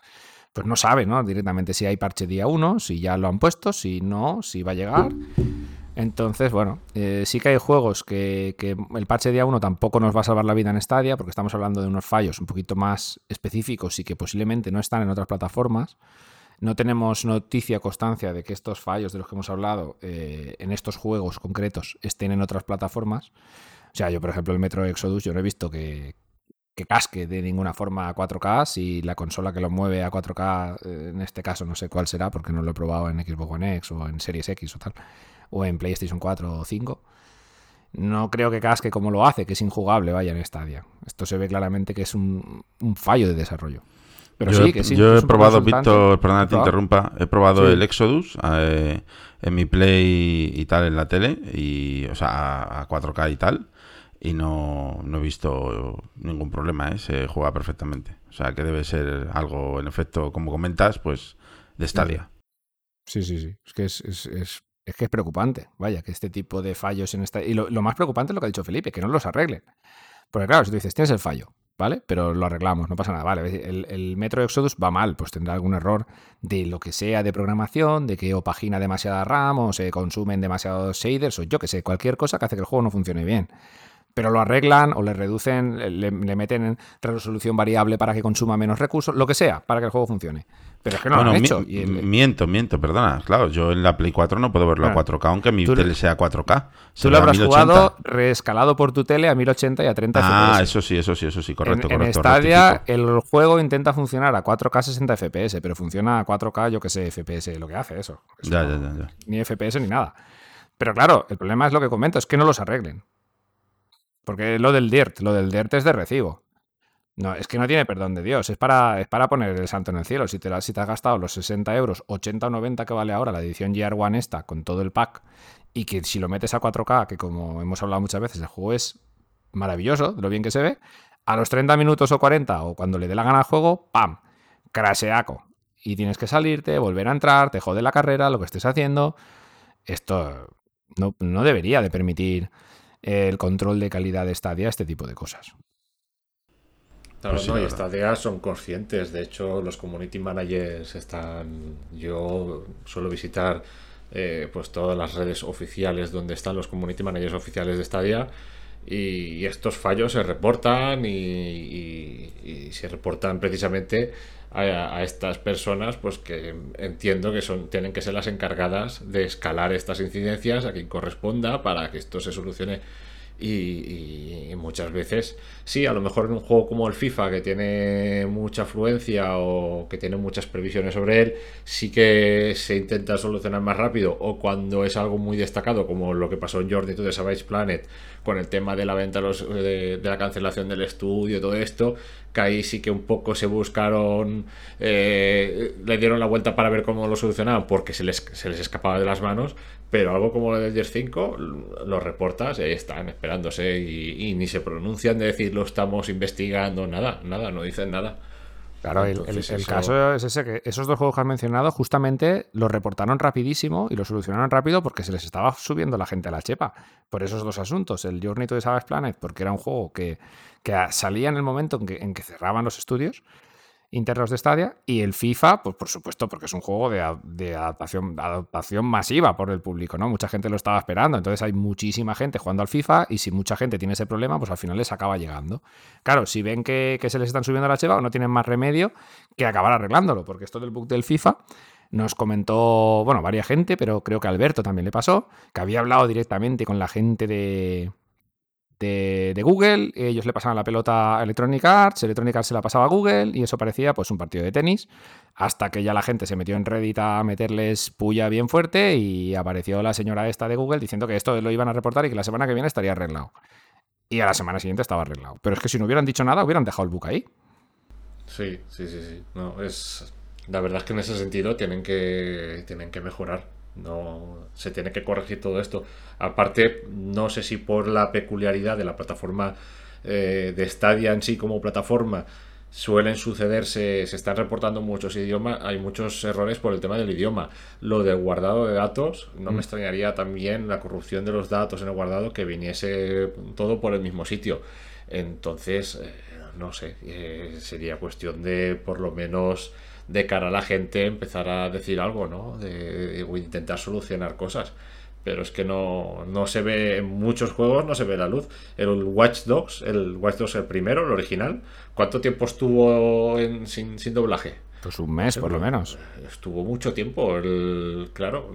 Pues no sabes, ¿no? Directamente si hay parche día 1, si ya lo han puesto, si no, si va a llegar. Entonces, bueno, eh, sí que hay juegos que, que el parche día 1 tampoco nos va a salvar la vida en Stadia, porque estamos hablando de unos fallos un poquito más específicos y que posiblemente no están en otras plataformas. No tenemos noticia, constancia de que estos fallos de los que hemos hablado eh, en estos juegos concretos estén en otras plataformas. O sea, yo, por ejemplo, el Metro Exodus, yo no he visto que, que casque de ninguna forma a 4K. Si la consola que lo mueve a 4K, eh, en este caso no sé cuál será, porque no lo he probado en Xbox One X o en Series X o tal, o en PlayStation 4 o 5. No creo que casque como lo hace, que es injugable, vaya, en Stadia. Esto se ve claramente que es un, un fallo de desarrollo. Pero yo sí, que sí. yo he probado. Víctor, perdona te interrumpa, he probado Sí. el Exodus eh, en mi Play y tal en la tele, y, o sea, a, a 4K y tal, y no, no he visto ningún problema, ¿eh? se juega perfectamente. O sea, que debe ser algo, en efecto, como comentas, pues de Stadia. Sí, sí, sí. Es que es, es, es- que es preocupante. Vaya, que este tipo de fallos en esta. Y lo, lo más preocupante es lo que ha dicho Felipe, que no los arreglen. Porque claro, si tú dices, tienes el fallo, ¿vale? Pero lo arreglamos, no pasa nada. Vale, el, el Metro Exodus va mal, pues tendrá algún error de lo que sea de programación, de que o pagina demasiada RAM, o se consumen demasiados shaders, o yo que sé, cualquier cosa que hace que el juego no funcione bien. Pero lo arreglan o le reducen, le, le meten en resolución variable para que consuma menos recursos, lo que sea, para que el juego funcione. Pero es que no lo han hecho. el- miento, miento, perdona. Claro, yo en la Play 4 no puedo verlo a Claro. 4K, aunque mi tele sea 4K. se Tú lo habrás 1080. jugado reescalado por tu tele a 1080 y a 30 Ah, FPS. eso sí, eso sí, eso sí, correcto, en, en correcto. Stadia rectifico. el juego intenta funcionar a 4K 60 FPS, pero funciona a 4K, yo que sé, FPS, lo que hace eso. Eso Ya, no- ya, ya, ya. Ni FPS ni nada. Pero claro, el problema es lo que comento, es que no los arreglen. Porque lo del Dirt, lo del Dirt es de recibo. No, es que no tiene perdón de Dios, es para, es para poner el santo en el cielo. Si te, has gastado los 60 euros, 80 o 90 que vale ahora la edición Gear One esta, con todo el pack, y que si lo metes a 4K, que como hemos hablado muchas veces, el juego es maravilloso, de lo bien que se ve, a los 30 minutos o 40, o cuando le dé la gana al juego, ¡pam! Craseaco. Y tienes que salirte, volver a entrar, te jode la carrera, lo que estés haciendo. Esto no, no debería de permitir el control de calidad de Stadia, este tipo de cosas. Claro, pues sí, no, y Stadia son conscientes. De hecho, los community managers están. Yo suelo visitar eh, pues todas las redes oficiales donde están los community managers oficiales de Stadia. Y, estos fallos se reportan y, y, y se reportan precisamente a, a, estas personas, pues que entiendo que son, tienen que ser las encargadas de escalar estas incidencias a quien corresponda para que esto se solucione y, muchas veces, sí, a lo mejor en un juego como el FIFA, que tiene mucha afluencia o que tiene muchas previsiones sobre él, sí que se intenta solucionar más rápido. O cuando es algo muy destacado, como lo que pasó en Journey to the Savage Planet, con el tema de la venta de, de la cancelación del estudio, todo esto, que ahí sí que un poco se buscaron, eh, le dieron la vuelta para ver cómo lo solucionaban, porque se les, se les escapaba de las manos, pero algo como lo del Gear 5 lo reportas y ahí están esperándose y, ni se pronuncian de decir lo estamos investigando, nada, nada, no dicen nada. Claro, el, caso es ese, que esos dos juegos que has mencionado justamente los reportaron rapidísimo y lo solucionaron rápido porque se les estaba subiendo la gente a la chepa. Por esos dos asuntos, el Journey to the Savage Planet, porque era un juego que, que salía en el momento en que, en que cerraban los estudios, internos de Stadia y el FIFA, pues por supuesto, porque es un juego de, adaptación, adaptación masiva por el público, ¿no? Mucha gente lo estaba esperando, entonces hay muchísima gente jugando al FIFA y si mucha gente tiene ese problema, pues al final les acaba llegando. Claro, si ven que, se les están subiendo la cheva, no tienen más remedio que acabar arreglándolo, porque esto del bug del FIFA nos comentó, bueno, varias gente, pero creo que a Alberto también le pasó, que había hablado directamente con la gente de, de, Google, ellos le pasaban la pelota a Electronic Arts, Electronic Arts se la pasaba a Google y eso parecía pues un partido de tenis, hasta que ya la gente se metió en Reddit a meterles puya bien fuerte y apareció la señora esta de Google diciendo que esto lo iban a reportar y que la semana que viene estaría arreglado. Y a la semana siguiente estaba arreglado. Pero es que si no hubieran dicho nada, hubieran dejado el book ahí. Sí, sí, sí, sí. No, es... La verdad es que en ese sentido tienen que, tienen que mejorar no se tiene que corregir todo esto. Aparte, no sé si por la peculiaridad de la plataforma eh, de Stadia en sí como plataforma suelen sucederse, se están reportando muchos idiomas, hay muchos errores por el tema del idioma. Lo del guardado de datos, no me mm. extrañaría también la corrupción de los datos en el guardado que viniese todo por el mismo sitio. Entonces, eh, no sé, eh, sería cuestión de por lo menos de cara a la gente empezar a decir algo, ¿no? De, intentar solucionar cosas. Pero es que no, no se ve en muchos juegos, no se ve la luz. El Watch Dogs, el Watch Dogs el primero, el original, ¿cuánto tiempo estuvo sin, sin doblaje? Pues un mes, por lo menos. Estuvo mucho tiempo. El, claro,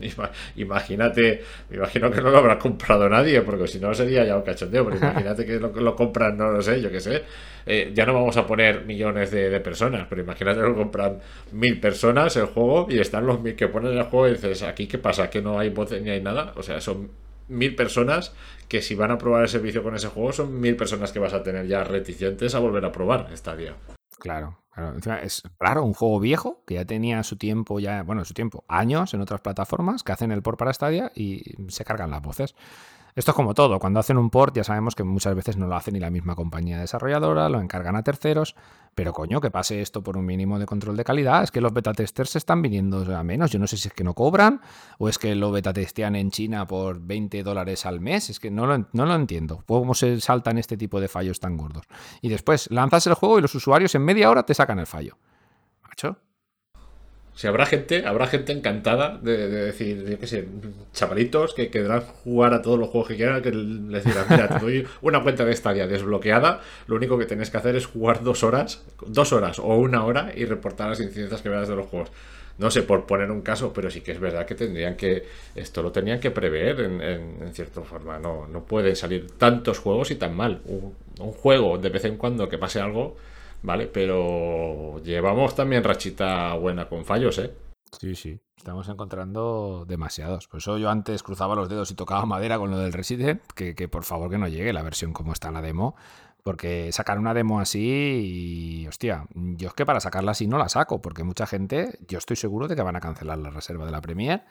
imagínate, me imagino que no lo habrá comprado nadie, porque si no sería ya un cachondeo. Pero imagínate que lo, compran, no lo sé, yo qué sé. Eh, ya no vamos a poner millones de, personas, pero imagínate que lo compran mil personas el juego y están los mil que ponen el juego y dices, ¿aquí qué pasa? ¿Que no hay voz ni hay nada? O sea, son mil personas que si van a probar el servicio con ese juego, son mil personas que vas a tener ya reticentes a volver a probar esta día. Claro, claro. Es claro, un juego viejo que ya tenía su tiempo, ya, bueno, su tiempo, años en otras plataformas que hacen el port para Stadia y se cargan las voces. Esto es como todo, cuando hacen un port ya sabemos que muchas veces no lo hace ni la misma compañía desarrolladora, lo encargan a terceros, pero coño, que pase esto por un mínimo de control de calidad, es que los beta testers se están viniendo a menos, yo no sé si es que no cobran o es que lo beta testean en China por 20 dólares al mes, es que no lo, no lo entiendo, cómo se saltan este tipo de fallos tan gordos. Y después lanzas el juego y los usuarios en media hora te sacan el fallo. Macho, si habrá gente, habrá gente encantada de, decir, yo qué sé, chavalitos que querrán jugar a todos los juegos que quieran, que les dirán, mira, te doy una cuenta de Stadia desbloqueada, lo único que tenéis que hacer es jugar dos horas, dos horas o una hora y reportar las incidencias que veas de los juegos. No sé, por poner un caso, pero sí que es verdad que tendrían que, esto lo tenían que prever en, en, cierta forma. No, no pueden salir tantos juegos y tan mal. un juego de vez en cuando que pase algo ¿vale? Pero llevamos también rachita buena con fallos, ¿eh? Sí, sí, estamos encontrando demasiados. Por eso yo antes cruzaba los dedos y tocaba madera con lo del Resident, que, que por favor que no llegue la versión como está la demo, Porque sacar una demo así y, hostia, yo es que para sacarla así no la saco, porque mucha gente, yo estoy seguro de que van a cancelar la reserva de la Premier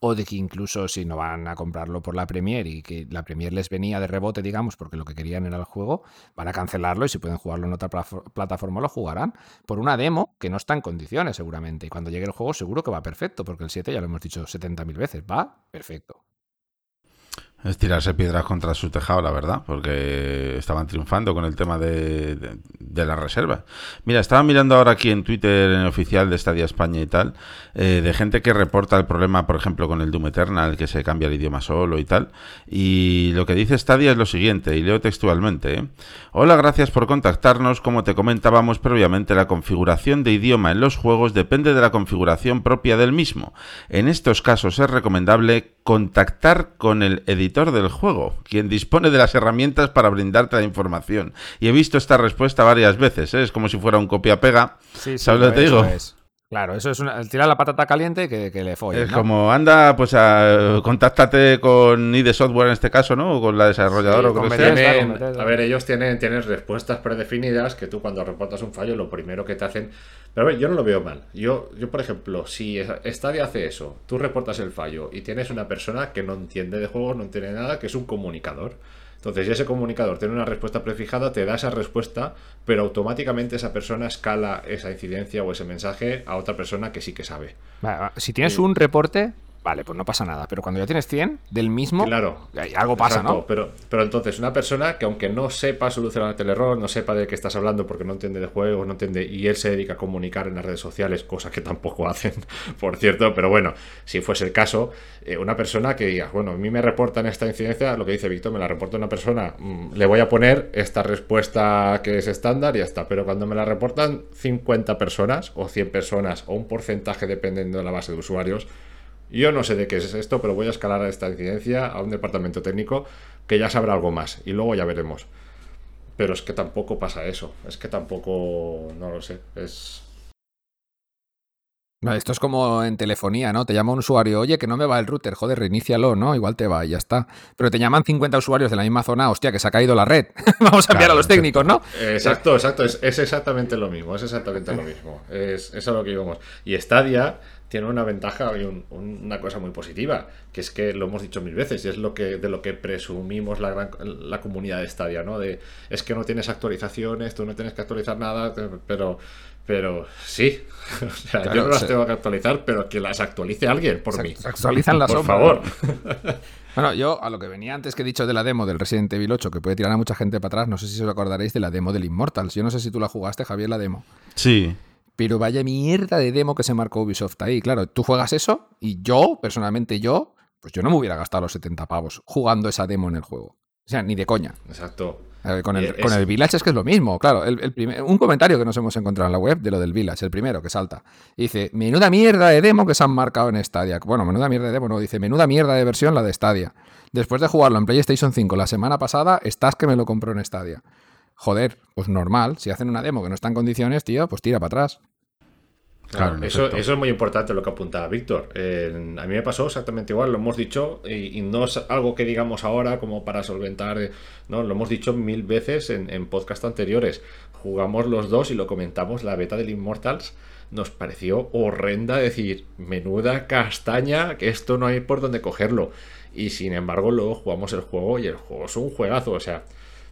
o de que incluso si no van a comprarlo por la Premier y que la Premier les venía de rebote, digamos, porque lo que querían era el juego, van a cancelarlo y si pueden jugarlo en otra plataforma lo jugarán por una demo que no está en condiciones seguramente. Y cuando llegue el juego seguro que va perfecto, porque el 7 ya lo hemos dicho 70.000 veces, va perfecto. Es tirarse piedras contra su tejado, la verdad, porque estaban triunfando con el tema de, la reserva. Mira, estaba mirando ahora aquí en Twitter en oficial de Stadia España y tal, eh, de gente que reporta el problema, por ejemplo, con el Doom Eternal, que se cambia el idioma solo y tal. Y lo que dice Stadia es lo siguiente, y leo textualmente. ¿eh? Hola, gracias por contactarnos. Como te comentábamos previamente, la configuración de idioma en los juegos depende de la configuración propia del mismo. En estos casos es recomendable contactar con el editor del juego, quien dispone de las herramientas para brindarte la información. Y he visto esta respuesta varias veces, ¿eh? es como si fuera un copia-pega. ¿Sabes lo que te digo? Claro, eso es tirar la patata caliente que, que le folle. Es como, anda, pues a, contáctate con ID Software en este caso, ¿no? O con la desarrolladora o con, sea. A ver, ellos tienen, tienen respuestas predefinidas que tú cuando reportas un fallo, lo primero que te hacen. Pero a ver, yo no lo veo mal. Yo, yo por ejemplo, si Stadia hace eso, tú reportas el fallo y tienes una persona que no entiende de juegos, no entiende nada, que es un comunicador. Entonces, si ese comunicador tiene una respuesta prefijada, te da esa respuesta, pero automáticamente esa persona escala esa incidencia o ese mensaje a otra persona que sí que sabe. si tienes un reporte, Vale, pues no pasa nada. Pero cuando ya tienes 100 del mismo, claro, algo pasa, ¿no? Pero, pero entonces, una persona que aunque no sepa solucionar el error, no sepa de qué estás hablando porque no entiende de juegos, no entiende, y él se dedica a comunicar en las redes sociales, cosa que tampoco hacen, por cierto, pero bueno, si fuese el caso, eh, una persona que diga, bueno, a mí me reportan esta incidencia, lo que dice Víctor, me la reporta una persona, mm, le voy a poner esta respuesta que es estándar y ya está. Pero cuando me la reportan 50 personas, o 100 personas, o un porcentaje dependiendo de la base de usuarios, yo no sé de qué es esto, pero voy a escalar a esta incidencia a un departamento técnico que ya sabrá algo más y luego ya veremos. Pero es que tampoco pasa eso, es que tampoco, no lo sé, es... esto es como en telefonía, ¿no? Te llama un usuario, oye, que no me va el router, joder, reinícialo, ¿no? Igual te va y ya está. Pero te llaman 50 usuarios de la misma zona, hostia, que se ha caído la red. Vamos a enviar a los técnicos, ¿no? Exacto, exacto, es, exactamente lo mismo, es exactamente lo mismo. Es, es a lo que íbamos. Y Stadia tiene una ventaja y una cosa muy positiva, que es que lo hemos dicho mil veces, y es lo que, de lo que presumimos la, gran, la comunidad de Stadia, ¿no? De, es que no tienes actualizaciones, tú no tienes que actualizar nada, pero, pero sí. o sea, yo no las tengo que actualizar, pero que las actualice alguien por mí. Actualizan las Por favor. Bueno, yo a lo que venía antes que he dicho de la demo del Resident Evil 8, que puede tirar a mucha gente para atrás, no sé si os acordaréis de la demo del Immortals. Yo no sé si tú la jugaste, Javier, la demo. Sí. Pero vaya mierda de demo que se marcó Ubisoft ahí. Claro, tú juegas eso y yo, personalmente yo, pues yo no me hubiera gastado los 70 pavos jugando esa demo en el juego. O sea, ni de coña. Exacto. con, el, con el, Village es que es lo mismo, claro. El, primer, un comentario que nos hemos encontrado en la web de lo del Village, el primero que salta. dice, menuda mierda de demo que se han marcado en Stadia. Bueno, menuda mierda de demo, no, dice, menuda mierda de versión la de Stadia. Después de jugarlo en PlayStation 5 la semana pasada, estás que me lo compró en Stadia. Joder, pues normal, si hacen una demo que no está en condiciones, tío, pues tira para atrás. Claro, eso, eso, es muy importante lo que apuntaba Víctor. a mí me pasó exactamente igual, lo hemos dicho, y, no es algo que digamos ahora como para solventar, eh, no, lo hemos dicho mil veces en, en podcast anteriores. Jugamos los dos y lo comentamos, la beta del Immortals nos pareció horrenda decir, menuda castaña, que esto no hay por dónde cogerlo. Y sin embargo, luego jugamos el juego y el juego es un juegazo, o sea,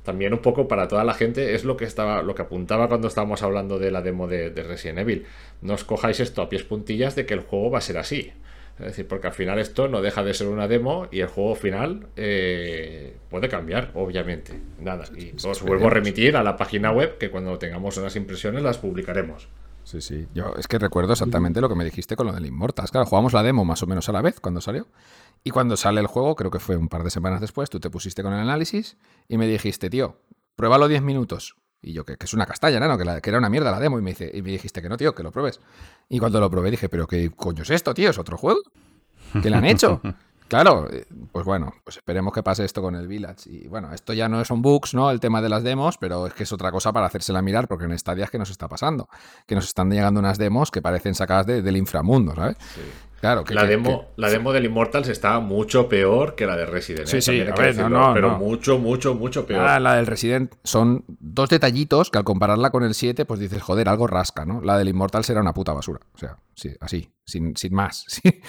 también un poco para toda la gente es lo que estaba lo que apuntaba cuando estábamos hablando de la demo de, Resident Evil. No os cojáis esto a pies puntillas de que el juego va a ser así. Es decir, porque al final esto no deja de ser una demo y el juego final eh, puede cambiar, obviamente. Nada. Y os vuelvo a remitir a la página web que cuando tengamos unas impresiones las publicaremos. Sí, sí. Yo es que recuerdo exactamente lo que me dijiste con lo del Immortals. Claro, jugamos la demo más o menos a la vez cuando salió. Y cuando sale el juego, creo que fue un par de semanas después, tú te pusiste con el análisis y me dijiste, tío, pruébalo 10 minutos. Y yo, que, es una castaña, ¿no? Que, que, era una mierda la demo. Y me, dice, y me dijiste que no, tío, que lo pruebes. Y cuando lo probé dije, pero ¿qué coño es esto, tío? ¿Es otro juego? ¿Qué le han hecho? Claro, eh, pues bueno, pues esperemos que pase esto con el Village. Y bueno, esto ya no son bugs, ¿no? El tema de las demos, pero es que es otra cosa para hacérsela mirar, porque en Stadia es que nos está pasando. Que nos están llegando unas demos que parecen sacadas del inframundo, ¿sabes? Claro, que, la, que- demo, que- la demo del Immortals estaba mucho peor que la de Resident. Sí, sí, a ver, no, decirlo, no, pero no. mucho, mucho, mucho peor. Ah, la del Resident son dos detallitos que al compararla con el 7, pues dices, joder, algo rasca, ¿no? La del Immortal era una puta basura. O sea, sí, así, sin, sin más. Sí.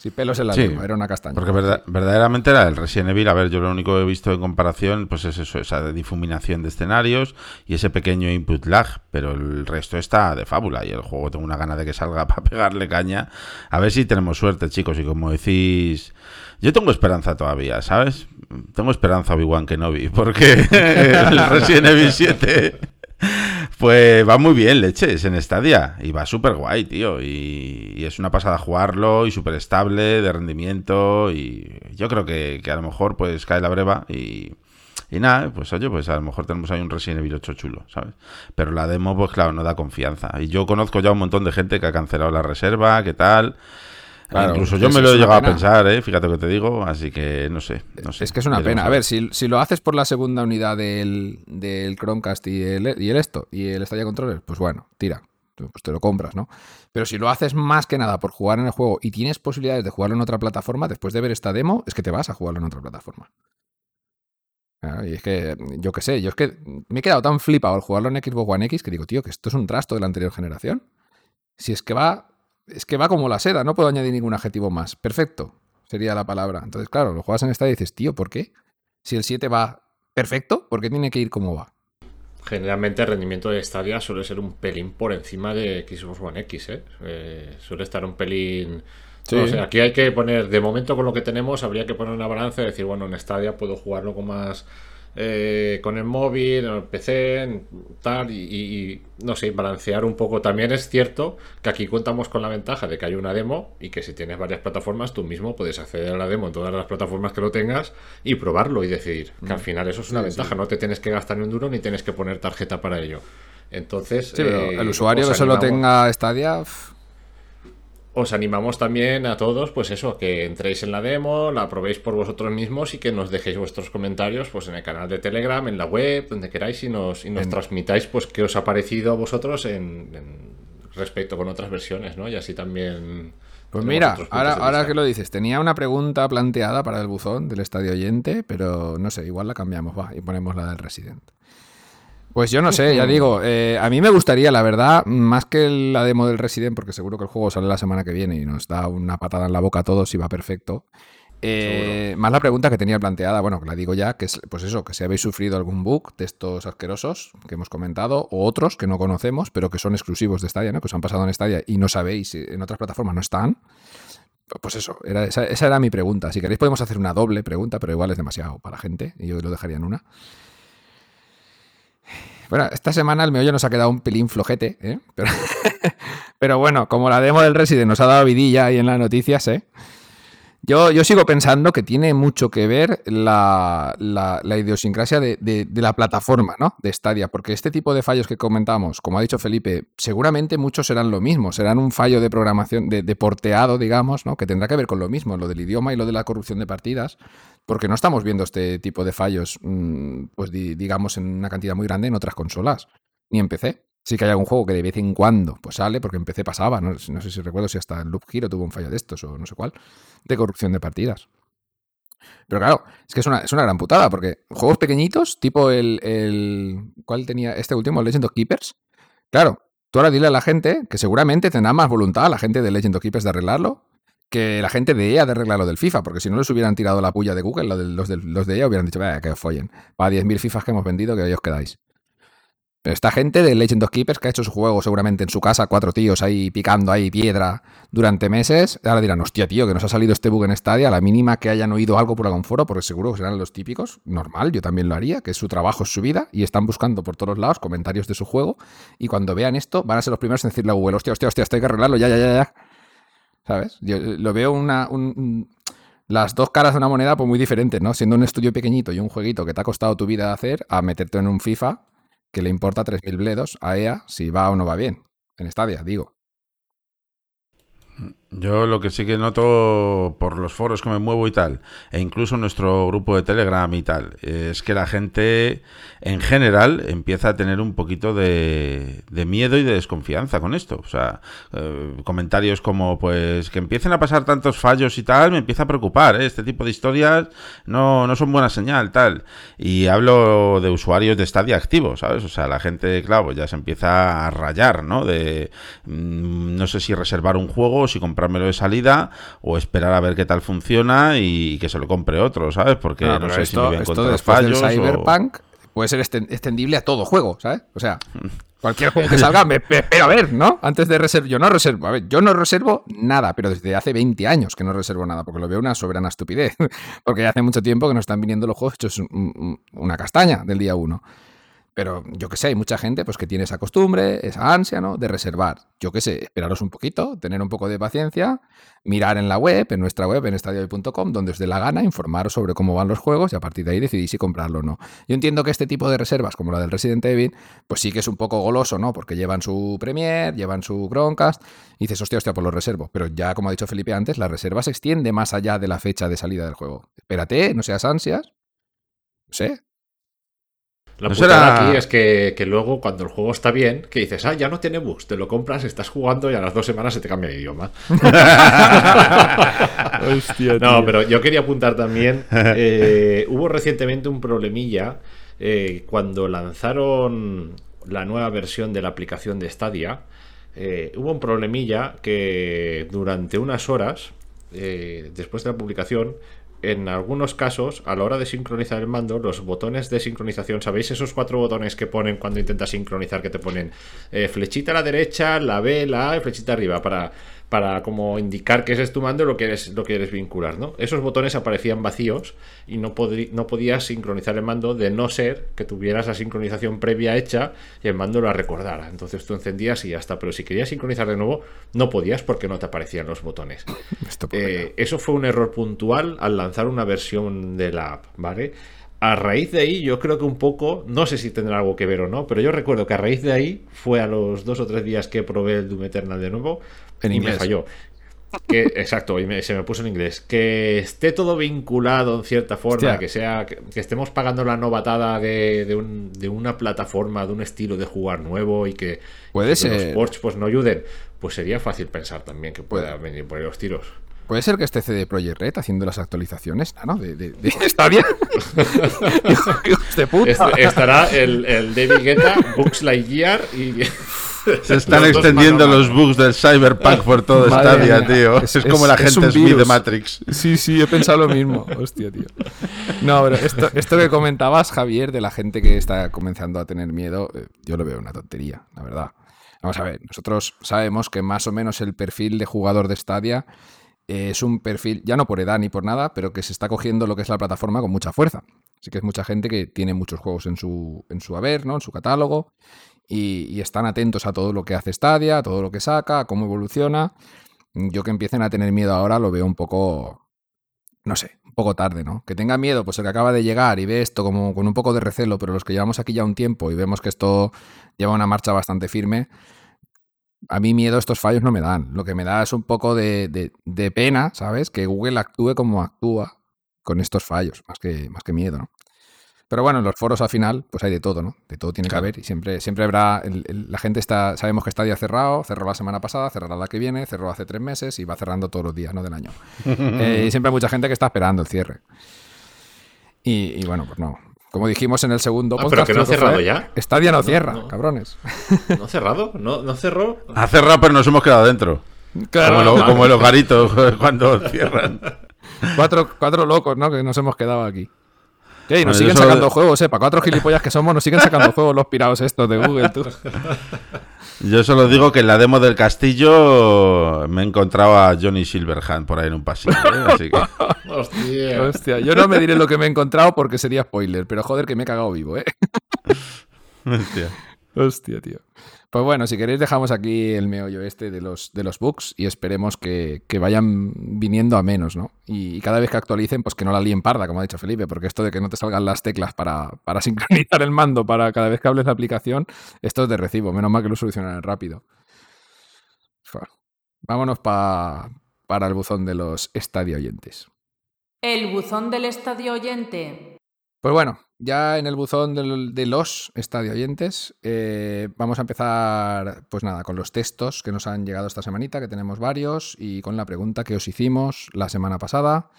Sin pelos en la Sí, lengua, era una castaña. Porque verda- verdaderamente era el Resident Evil. A ver, yo lo único que he visto en comparación, pues es eso, esa difuminación de escenarios y ese pequeño input lag. Pero el resto está de fábula y el juego tengo una gana de que salga para pegarle caña. A ver si tenemos suerte, chicos. Y como decís, yo tengo esperanza todavía, ¿sabes? Tengo esperanza Obi-Wan Kenobi, porque el Resident Evil 7 pues va muy bien, leches, en Stadia. Y va súper guay, tío. Y, y es una pasada jugarlo y súper estable de rendimiento. Y yo creo que, que a lo mejor pues cae la breva y... Nada, pues oye, pues a lo mejor tenemos ahí un Resident Evil 8 chulo, ¿sabes? Pero la demo, pues claro, no da confianza. Y yo conozco ya un montón de gente que ha cancelado la reserva, ¿qué tal? Claro, Incluso yo me lo he llegado a pensar, ¿eh? Fíjate lo que te digo, así que no sé. No sé Es que es una Veremos pena. A ver. ver, si, si lo haces por la segunda unidad del, del Chromecast y el, y el esto, y el Stadia Controller, pues bueno, tira. Pues te lo compras, ¿no? Pero si lo haces más que nada por jugar en el juego y tienes posibilidades de jugarlo en otra plataforma, después de ver esta demo, es que te vas a jugarlo en otra plataforma. Claro, y es que, yo qué sé, yo es que me he quedado tan flipado al jugarlo en Xbox One X que digo, tío, que esto es un trasto de la anterior generación. Si es que va, es que va como la seda, no puedo añadir ningún adjetivo más. Perfecto, sería la palabra. Entonces, claro, lo juegas en esta y dices, tío, ¿por qué? Si el 7 va perfecto, ¿por qué tiene que ir como va? Generalmente el rendimiento de Stadia suele ser un pelín por encima de Xbox One X, ¿eh? Eh, suele estar un pelín... Sí. No sé, aquí hay que poner, de momento con lo que tenemos, habría que poner una balanza y decir, bueno, en Stadia puedo jugarlo con más... eh, con el móvil, en el PC, en tal, y, no sé, balancear un poco. También es cierto que aquí contamos con la ventaja de que hay una demo y que si tienes varias plataformas, tú mismo puedes acceder a la demo en todas las plataformas que lo tengas y probarlo y decidir. Que al final eso es una Sí, ventaja, sí. no te tienes que gastar ni un duro ni tienes que poner tarjeta para ello. Entonces, Sí, pero eh, el usuario que solo tenga Stadia, pf, os animamos también a todos, pues eso, que entréis en la demo, la probéis por vosotros mismos y que nos dejéis vuestros comentarios pues en el canal de Telegram, en la web, donde queráis y nos, y nos En- transmitáis pues qué os ha parecido a vosotros en, en respecto con otras versiones, ¿no? Y así también... Pues mira, ahora, ahora que lo dices, tenía una pregunta planteada para el buzón del estadio oyente, pero no sé, igual la cambiamos, va, y ponemos la del Resident. Pues yo no sé, ya digo, eh, a mí me gustaría, la verdad, más que la demo del Resident, porque seguro que el juego sale la semana que viene y nos da una patada en la boca a todos y va perfecto. Eh, más la pregunta que tenía planteada, bueno, que la digo ya, que es pues eso, que si habéis sufrido algún bug de estos asquerosos que hemos comentado, o otros que no conocemos, pero que son exclusivos de Stadia, ¿no? Que os han pasado en Stadia y no sabéis, en otras plataformas no están. Pues eso, era, esa, esa era mi pregunta. Si queréis podemos hacer una doble pregunta, pero igual es demasiado para la gente y yo lo dejaría en una. Bueno, esta semana el meollo nos ha quedado un pelín flojete, ¿eh? Pero, bueno, como la demo del Resident nos ha dado vidilla ahí en las noticias, ¿eh? Yo, yo sigo pensando que tiene mucho que ver la, la- idiosincrasia de, de- de la plataforma, ¿no? De Stadia, porque este tipo de fallos que comentamos, como ha dicho Felipe, seguramente muchos serán lo mismo, serán un fallo de programación, de, de porteado, digamos, ¿no? Que tendrá que ver con lo mismo, lo del idioma y lo de la corrupción de partidas, porque no estamos viendo este tipo de fallos, mm, pues di- digamos, en una cantidad muy grande en otras consolas, ni en PC. Sí que hay algún juego que de vez en cuando pues sale, porque en PC pasaba, no, sé si recuerdo si hasta Loop Hero tuvo un fallo de estos o no sé cuál, de corrupción de partidas. Pero claro, es que es una, es una gran putada, porque juegos pequeñitos, tipo el, el. ¿Cuál tenía? Este último, Legend of Keepers. Claro, tú ahora dile a la gente que seguramente tendrá más voluntad la gente de Legend of Keepers de arreglarlo que la gente de EA de arreglarlo del FIFA, porque si no les hubieran tirado la puya de Google, lo los, de, los de EA hubieran dicho, vaya, que os follen. Para 10.000 FIFAs que hemos vendido, que ahí os quedáis. Pero esta gente de Legend of Keepers que ha hecho su juego seguramente en su casa, cuatro tíos ahí picando ahí piedra durante meses, ahora dirán, hostia, tío, que nos ha salido este bug en Stadia, a la mínima que hayan oído algo por algún foro, porque seguro que serán los típicos, normal, yo también lo haría, que es su trabajo, es su vida, y están buscando por todos lados comentarios de su juego, y cuando vean esto, van a ser los primeros en decirle a Google, hostia, hostia, hostia, esto hay que arreglarlo, ya, ya, ya, ya. ¿Sabes? Yo eh, lo veo una... un- las dos caras de una moneda, pues muy diferentes, ¿no? Siendo un estudio pequeñito y un jueguito que te ha costado tu vida hacer, a meterte en un FIFA que le importa 3.000 bledos a EA si va o no va bien. En Stadia, digo. Yo lo que sí que noto por los foros que me muevo y tal, e incluso nuestro grupo de Telegram y tal, es que la gente en general empieza a tener un poquito de, miedo y de desconfianza con esto. O sea, eh, comentarios como, pues, que empiecen a pasar tantos fallos y tal, me empieza a preocupar. ¿eh? Este tipo de historias no, no son buena señal, tal. Y hablo de usuarios de Stadia activos, ¿sabes? O sea, la gente, claro, ya se empieza a rayar, ¿no? De mm, no sé si reservar un juego o si comprar comprármelo de salida o esperar a ver qué tal funciona y, que se lo compre otro, ¿sabes? Porque no, sé si me voy a encontrar fallos. Cyberpunk puede ser extendible a todo juego, ¿sabes? O sea, cualquier juego que salga, me, espero a ver, ¿no? Antes de reservar, yo no reservo, a ver, yo no reservo nada, pero desde hace 20 años que no reservo nada, porque lo veo una soberana estupidez, porque ya hace mucho tiempo que nos están viniendo los juegos hechos una castaña del día uno. Pero yo qué sé, hay mucha gente pues, que tiene esa costumbre, esa ansia, ¿no? De reservar. Yo qué sé, esperaros un poquito, tener un poco de paciencia, mirar en la web, en nuestra web, en estadiohoy.com, donde os dé la gana, informaros sobre cómo van los juegos y a partir de ahí decidís si comprarlo o no. Yo entiendo que este tipo de reservas, como la del Resident Evil, pues sí que es un poco goloso, ¿no? Porque llevan su Premiere, llevan su Chromecast, y dices, hostia, hostia, pues lo reservo. Pero ya, como ha dicho Felipe antes, la reserva se extiende más allá de la fecha de salida del juego. Espérate, no seas ansias. No sé, la no putada aquí es que, luego, cuando el juego está bien, que dices, ah, ya no tiene bugs, te lo compras, estás jugando y a las dos semanas se te cambia el idioma. Hostia, no, pero yo quería apuntar también, eh, hubo recientemente un problemilla eh, cuando lanzaron la nueva versión de la aplicación de Stadia. Eh, hubo un problemilla que durante unas horas, después de la publicación, en algunos casos, a la hora de sincronizar el mando, los botones de sincronización, ¿sabéis esos cuatro botones que ponen cuando intentas sincronizar? Que te ponen eh, flechita a la derecha, la B, la A y flechita arriba para para como indicar que ese es tu mando lo que eres, lo que eres vincular, ¿no? Esos botones aparecían vacíos y no, no podías sincronizar el mando de no ser que tuvieras la sincronización previa hecha y el mando la recordara. Entonces tú encendías y ya está. Pero si querías sincronizar de nuevo, no podías porque no te aparecían los botones. Eh, eso fue un error puntual al lanzar una versión de la app, ¿vale? a raíz de ahí, yo creo que un poco, no sé si tendrá algo que ver o no, pero yo recuerdo que a raíz de ahí fue a los dos o tres días que probé el Doom Eternal de nuevo en y me falló. Que, exacto, y se me puso en inglés. Que esté todo vinculado en cierta forma, que sea que, estemos pagando la novatada de, de, una plataforma, de un estilo de jugar nuevo y que, ¿Puede ser? los ports pues, no ayuden, pues sería fácil pensar también que pueda venir por ahí los tiros. ¿Puede ser que esté CD Projekt Red haciendo las actualizaciones? ¿no? De, ¿Está bien? de puta. estará el, el David Guetta, Bugs Lightyear y... Se están extendiendo los bugs del Cyberpunk por todo Stadia, tío. Es, es, como la gente Smith de Matrix. Sí, sí, he pensado lo mismo. Hostia, tío. No, pero esto, esto que comentabas, Javier, de la gente que está comenzando a tener miedo, eh, yo lo veo una tontería, la verdad. Vamos a ver, nosotros sabemos que más o menos el perfil de jugador de Stadia es un perfil, ya no por edad ni por nada, pero que se está cogiendo lo que es la plataforma con mucha fuerza. Así que es mucha gente que tiene muchos juegos en su, en su haber, ¿no? En su catálogo. Y, están atentos a todo lo que hace Stadia, a todo lo que saca, a cómo evoluciona. Yo que empiecen a tener miedo ahora lo veo un poco. No sé, un poco tarde, ¿no? Que tenga miedo, pues el que acaba de llegar y ve esto como con un poco de recelo, pero los que llevamos aquí ya un tiempo y vemos que esto lleva una marcha bastante firme, a mí miedo estos fallos no me dan. Lo que me da es un poco de, pena, ¿sabes? Que Google actúe como actúa con estos fallos, más que, más que miedo, ¿no? Pero bueno, en los foros al final, pues hay de todo, ¿no? De todo tiene que haber y siempre, siempre habrá. la gente está. Sabemos que está ya cerrado, cerró la semana pasada, cerrará la que viene, cerró hace tres meses y va cerrando todos los días, ¿no? Del año. Eh, y siempre hay mucha gente que está esperando el cierre. Y, y bueno, pues no, como dijimos en el segundo ah, Pero que no ha cerrado ya. Stadia no cierra, cabrones. ¿No ha cerrado? ¿No, ¿No cerró? Ha cerrado, pero nos hemos quedado dentro. Como, los garitos cuando cierran. Cuatro, cuatro locos, ¿no? Que nos hemos quedado aquí. Y nos siguen sacando juegos, ¿eh? Para cuatro gilipollas que somos, nos siguen sacando juegos los pirados estos de Google, tú. Yo solo digo que en la demo del castillo me he encontrado a Johnny Silverhand por ahí en un pasillo. ¿eh? Así que... Hostia. Hostia. Yo no me diré lo que me he encontrado porque sería spoiler, pero joder que me he cagado vivo, ¿eh? Hostia. Hostia, tío. Pues bueno, si queréis dejamos aquí el meollo este de los, de los bugs y esperemos que, vayan viniendo a menos, ¿no? Y, cada vez que actualicen, pues que no la líen parda, como ha dicho Felipe, porque esto de que no te salgan las teclas para, para sincronizar el mando para cada vez que hables la aplicación, esto es de recibo, menos mal que lo solucionan rápido. vámonos pa- para el buzón de los estadio oyentes. El buzón del estadio oyente. Pues bueno, ya en el buzón de los estadio oyentes, eh, vamos a empezar, pues nada, con los textos que nos han llegado esta semanita, que tenemos varios, y con la pregunta que os hicimos la semana pasada.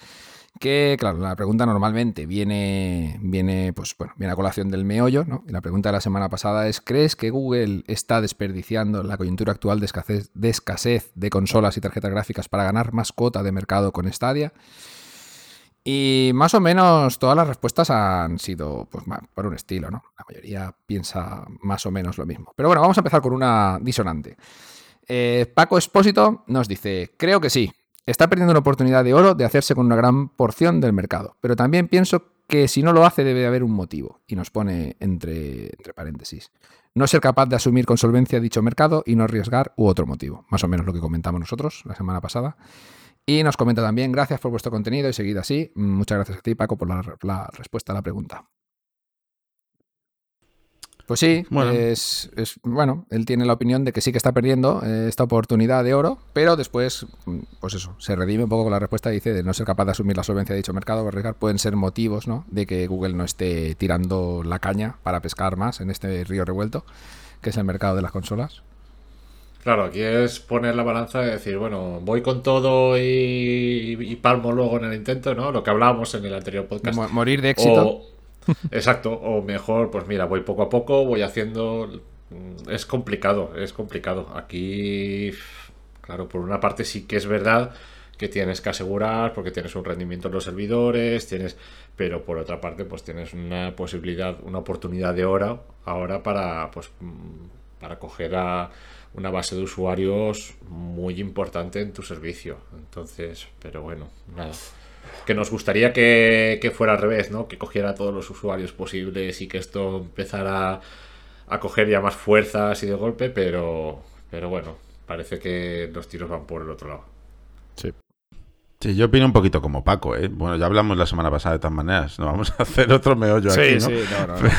Que, claro, la pregunta normalmente viene, viene, pues, bueno, viene a colación del meollo, ¿no? Y la pregunta de la semana pasada es: ¿crees que Google está desperdiciando la coyuntura actual de escasez, de escasez de consolas y tarjetas gráficas para ganar más cuota de mercado con Stadia? Y más o menos todas las respuestas han sido pues, por un estilo, ¿no? La mayoría piensa más o menos lo mismo. Pero bueno, vamos a empezar con una disonante. Eh, Paco Espósito nos dice, creo que sí, está perdiendo una oportunidad de oro de hacerse con una gran porción del mercado, pero también pienso que si no lo hace debe de haber un motivo, y nos pone entre, entre paréntesis, no ser capaz de asumir con solvencia dicho mercado y no arriesgar u otro motivo, más o menos lo que comentamos nosotros la semana pasada. Y nos comenta también, gracias por vuestro contenido y seguid así. Muchas gracias a ti, Paco, por la, la respuesta a la pregunta. Pues sí, Bueno. Es, es- bueno, él tiene la opinión de que sí que está perdiendo eh, esta oportunidad de oro, pero después, mm, pues eso, se redime un poco con la respuesta y dice de no ser capaz de asumir la solvencia de dicho mercado arriesgar, pueden ser motivos, ¿no? De que Google no esté tirando la caña para pescar más en este río revuelto, que es el mercado de las consolas. Claro, aquí es poner la balanza y decir, bueno, voy con todo y, y palmo luego en el intento, ¿no? Lo que hablábamos en el anterior podcast. Mo- morir de éxito. O- exacto, o mejor, pues mira, voy poco a poco, voy haciendo. mm, Es complicado, es complicado. Aquí, claro, por una parte sí que es verdad que tienes que asegurar porque tienes un rendimiento en los servidores, tienes, pero por otra parte, pues tienes una posibilidad, una oportunidad de oro ahora para, pues, mm, para coger a una base de usuarios muy importante en tu servicio. Entonces, pero bueno, nada que nos gustaría que, que fuera al revés, ¿no? Que cogiera todos los usuarios posibles y que esto empezara a coger ya más fuerzas y de golpe, pero, pero bueno, parece que los tiros van por el otro lado. Sí. Sí, yo opino un poquito como Paco, ¿eh? Bueno, ya hablamos la semana pasada de todas maneras. No vamos a hacer otro meollo aquí, ¿no? no, no, no.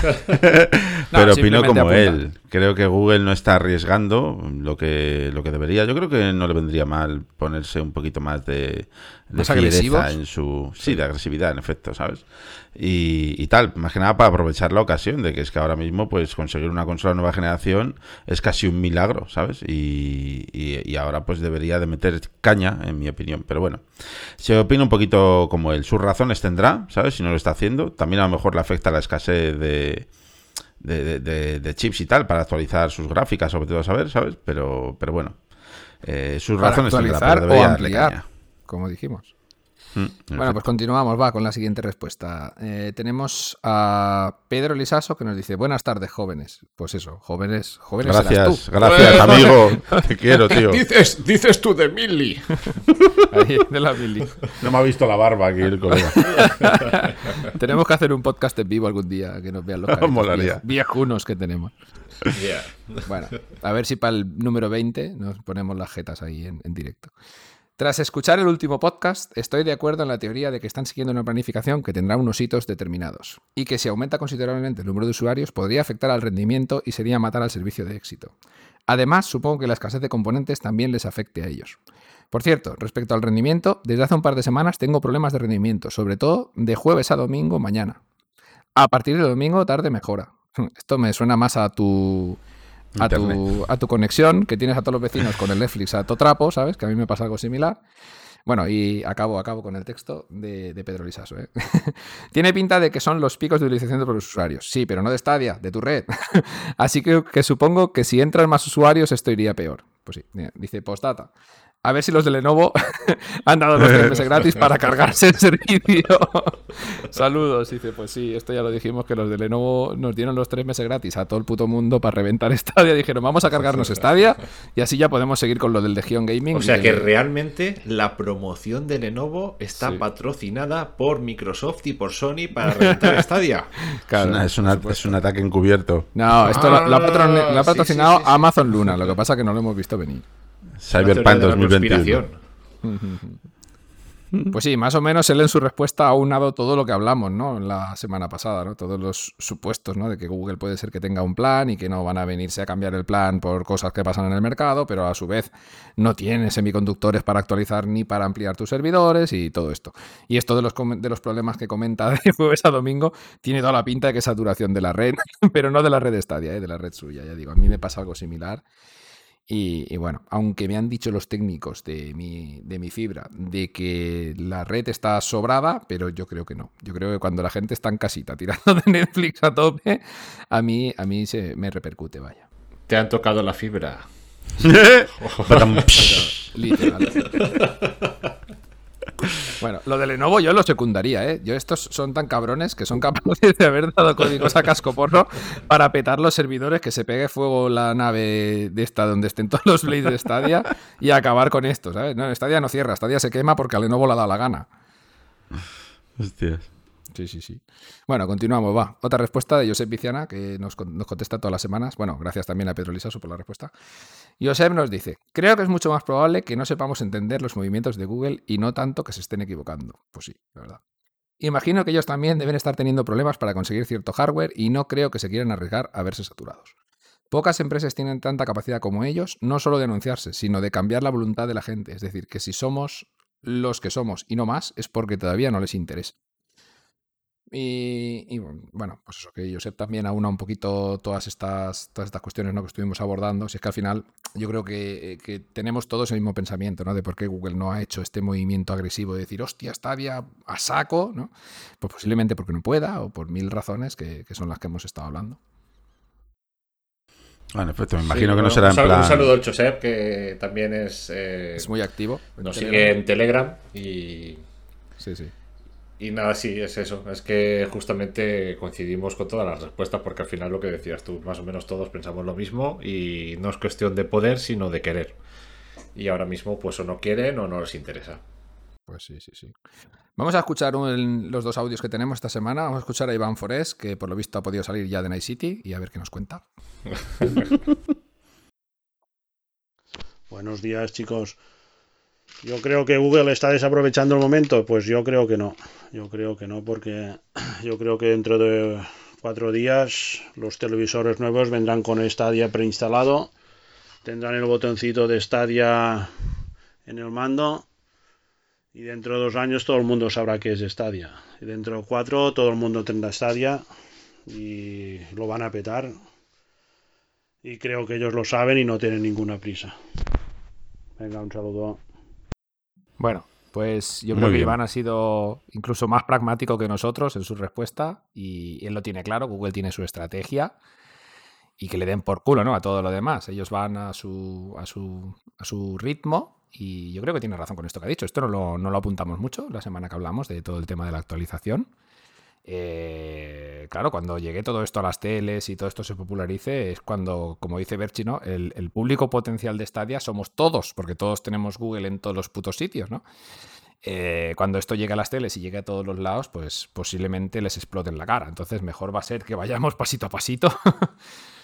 Pero opino como apunta. él. Creo que Google no está arriesgando lo que, lo que debería. Yo creo que no le vendría mal ponerse un poquito más de, de ¿Más fiereza agresivos? en su. Sí, de agresividad, en efecto, ¿sabes? Y, y tal, más que nada para aprovechar la ocasión de que es que ahora mismo, pues conseguir una consola nueva generación es casi un milagro, ¿sabes? Y, y- y ahora, pues debería de meter caña, en mi opinión. Pero bueno, se opina un poquito como él. Sus razones tendrá, ¿sabes? Si no lo está haciendo. También a lo mejor le afecta la escasez de de, de- de- de chips y tal para actualizar sus gráficas, sobre todo saber, ¿sabes? Pero, pero bueno, eh, sus Para razones tendrá, actualizar pero o debería darle ampliar, caña. Como dijimos. Mm, en Bueno, efecto. pues continuamos, va, con la siguiente respuesta. Eh, tenemos a Pedro Lisaso que nos dice, buenas tardes, jóvenes. Pues eso, jóvenes, jóvenes gracias, tú. gracias, amigo. Te quiero, tío. Dices, dices tú de Milly. Ahí, de la Billy. No me ha visto la barba aquí el colega. Tenemos que hacer un podcast en vivo algún día, que nos vean los caritos viejunos que tenemos. Yeah. Bueno, a ver si para el número 20 nos ponemos las jetas ahí en, en directo. Tras escuchar el último podcast, estoy de acuerdo en la teoría de que están siguiendo una planificación que tendrá unos hitos determinados y que si aumenta considerablemente el número de usuarios podría afectar al rendimiento y sería matar al servicio de éxito. Además, supongo que la escasez de componentes también les afecte a ellos. Por cierto, respecto al rendimiento, desde hace un par de semanas tengo problemas de rendimiento, sobre todo de jueves a domingo mañana. A partir de domingo tarde mejora. Esto me suena más a tu a tu, a tu conexión que tienes a todos los vecinos con el Netflix a todo trapo, ¿sabes? Que a mí me pasa algo similar. Bueno, y acabo, acabo con el texto de, de Pedro Lisaso. ¿eh? Tiene pinta de que son los picos de utilización de los usuarios. Sí, pero no de Stadia, de tu red. Así que, que supongo que si entran más usuarios esto iría peor. Pues sí, dice postdata. A ver si los de Lenovo han dado los tres meses gratis para cargarse el servicio. Saludos. Dice, pues sí, esto ya lo dijimos que los de Lenovo nos dieron los tres meses gratis a todo el puto mundo para reventar Stadia. Dijeron, vamos a cargarnos Stadia y así ya podemos seguir con lo del Legion Gaming. O sea que realmente la promoción de Lenovo está Sí. patrocinada por Microsoft y por Sony para reventar Stadia. Claro, es, una- es una- es un ataque encubierto. No, esto lo, lo ha, patron- lo ha Ah, patrocinado sí, sí, sí. Amazon Luna, lo que pasa que no lo hemos visto venir. Cyberpunk Una teoría de la 2021. conspiración. Pues sí, más o menos él en su respuesta ha unado todo lo que hablamos, ¿no? La semana pasada, ¿no? Todos los supuestos, ¿no? De que Google puede ser que tenga un plan y que no van a venirse a cambiar el plan por cosas que pasan en el mercado, pero a su vez no tiene semiconductores para actualizar ni para ampliar tus servidores y todo esto. Y esto de los, de los problemas que comenta de jueves a domingo tiene toda la pinta de que es saturación de la red, pero no de la red Stadia, ¿eh? de la red suya, ya digo. A mí me pasa algo similar. Y, bueno, aunque me han dicho los técnicos de mi, de mi fibra de que la red está sobrada, pero yo creo que no. Yo creo que cuando la gente está en casita tirando de Netflix a tope, a mí, a mí se me repercute, vaya. Te han tocado la fibra. Literal. Bueno, lo de Lenovo yo lo secundaría, ¿eh? Yo estos son tan cabrones que son capaces de haber dado códigos a cascoporro para petar los servidores, que se pegue fuego la nave de esta donde estén todos los blades de Stadia y acabar con esto, ¿sabes? No, Stadia no cierra, Stadia se quema porque a Lenovo le ha dado la gana. Hostias. Sí, sí, sí. Bueno, continuamos, va. Otra respuesta de Josep Viciana, que nos, contesta todas las semanas. Bueno, gracias también a Pedro Lisasu por la respuesta. Josep nos dice, creo que es mucho más probable que no sepamos entender los movimientos de Google y no tanto que se estén equivocando. Pues sí, la verdad. Imagino que ellos también deben estar teniendo problemas para conseguir cierto hardware y no creo que se quieran arriesgar a verse saturados. Pocas empresas tienen tanta capacidad como ellos, no solo de anunciarse, sino de cambiar la voluntad de la gente. Es decir, que si somos los que somos y no más, es porque todavía no les interesa. Y, bueno, pues eso, que Josep también aúna un poquito todas estas, todas estas cuestiones ¿no? que estuvimos abordando. Si es que al final yo creo que, que, tenemos todos el mismo pensamiento, ¿no? De por qué Google no ha hecho este movimiento agresivo de decir, hostia, Stadia a saco, ¿no? Pues posiblemente porque no pueda o por mil razones que, que son las que hemos estado hablando. Bueno, en efecto, me imagino que no será en plan... Un saludo al Josep, que también es... Eh, es muy activo. Nos sigue en Telegram y... Sí, sí. Y nada, sí, es eso. Es que justamente coincidimos con todas las respuestas, porque al final lo que decías tú, más o menos todos pensamos lo mismo y no es cuestión de poder, sino de querer. Y ahora mismo, pues o no quieren o no les interesa. Pues sí, sí, sí. Vamos a escuchar los dos audios que tenemos esta semana. Vamos a escuchar a Iván Forés, que por lo visto ha podido salir ya de Night City, y a ver qué nos cuenta. Buenos días, chicos. Yo creo que Google está desaprovechando el momento. Pues yo creo que no. Yo creo que no, porque yo creo que dentro de cuatro días los televisores nuevos vendrán con Stadia preinstalado. Tendrán el botoncito de Stadia en el mando. Y dentro de dos años todo el mundo sabrá que es Stadia. Y dentro de cuatro todo el mundo tendrá Stadia. Y lo van a petar. Y creo que ellos lo saben y no tienen ninguna prisa. Venga, un saludo. Bueno, pues yo creo que Iván ha sido incluso más pragmático que nosotros en su respuesta y él lo tiene claro, Google tiene su estrategia y que le den por culo ¿no? a todo lo demás. Ellos van a su, a su, a su ritmo y yo creo que tiene razón con esto que ha dicho. Esto no lo, no lo apuntamos mucho la semana que hablamos de todo el tema de la actualización. Eh, claro, cuando llegue todo esto a las teles y todo esto se popularice, es cuando, como dice Berchi, el, público potencial de Stadia somos todos, porque todos tenemos Google en todos los putos sitios, ¿no? Eh, cuando esto llegue a las teles y llegue a todos los lados, pues posiblemente les explote en la cara. Entonces, mejor va a ser que vayamos pasito a pasito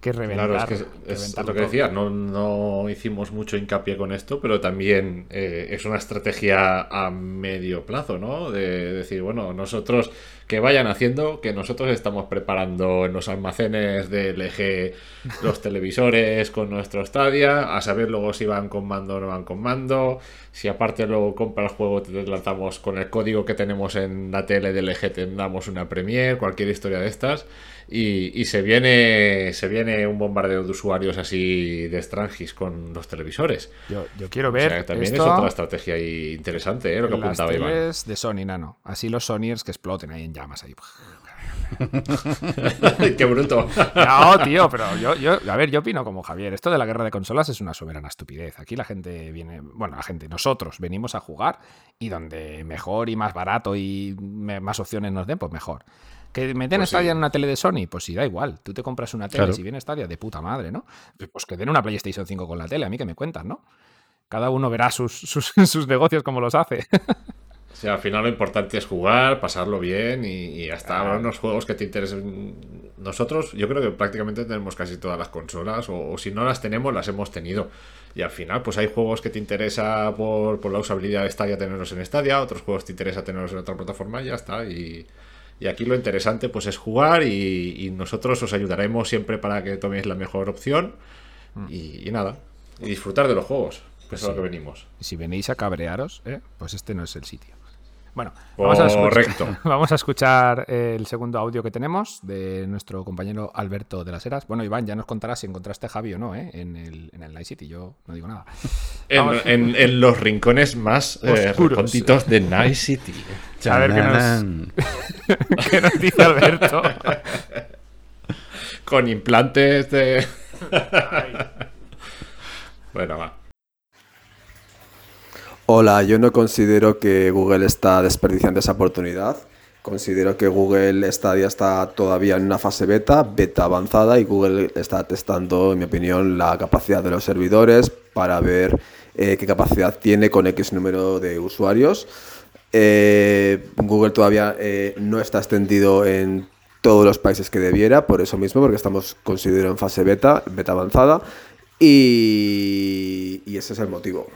que reventar. Claro, es que lo que decía, no, no, hicimos mucho hincapié con esto, pero también eh, es una estrategia a medio plazo, ¿no? De decir, bueno, nosotros que vayan haciendo, que nosotros estamos preparando en los almacenes de LG los televisores con nuestro Stadia, a saber luego si van con mando o no van con mando, si aparte luego compra el juego te lanzamos con el código que tenemos en la tele de LG, tendremos una Premiere, cualquier historia de estas, y, se viene se viene un bombardeo de usuarios así de Strangis con los televisores. Yo, quiero ver. también es otra estrategia interesante, ¿eh? lo que apuntaba Iván. de Sony Nano. Así los Sonyers que exploten ahí en llamas ahí. Qué bruto. No, tío, pero yo, yo, a ver, yo opino como Javier. Esto de la guerra de consolas es una soberana estupidez. Aquí la gente viene, bueno, la gente, nosotros venimos a jugar y donde mejor y más barato y más opciones nos den, pues mejor. ¿Que meten pues Stadia en una tele de Sony? Pues sí, da igual. Tú te compras una tele, si viene Stadia, de puta madre, ¿no? Pues que den una PlayStation 5 con la tele, a mí que me cuentan, ¿no? Cada uno verá sus, sus, negocios como los hace. O sea, al final lo importante es jugar, pasarlo bien y, hasta unos juegos que te interesen nosotros, yo creo que prácticamente tenemos casi todas las consolas, o, si no las tenemos, las hemos tenido. Y al final, pues hay juegos que te interesa por, la usabilidad de Stadia tenerlos en Stadia, otros juegos te interesa tenerlos en otra plataforma y ya está. Y, aquí lo interesante pues es jugar y, nosotros os ayudaremos siempre para que toméis la mejor opción. Mm. Y, nada, y disfrutar de los juegos, pues es a lo que venimos. Y si venís a cabrearos, ¿eh? pues este no es el sitio. Bueno, vamos a, escuchar, vamos a escuchar el segundo audio que tenemos de nuestro compañero Alberto de las Heras. Bueno, Iván, ya nos contarás si encontraste a Javi o no ¿eh? en, el, en el Night City. Yo no digo nada. En, los rincones más eh, de Night City. A ver qué nos, qué nos dice Alberto. Con implantes de. bueno, va. Hola, yo no considero que Google está desperdiciando esa oportunidad. Considero que Google Stadia está todavía en una fase beta, beta avanzada, y Google está testando, en mi opinión, la capacidad de los servidores para ver eh, qué capacidad tiene con X número de usuarios. Eh, Google todavía eh, no está extendido en todos los países que debiera, por eso mismo, porque estamos, considero, en fase beta, beta avanzada, y ese es el motivo.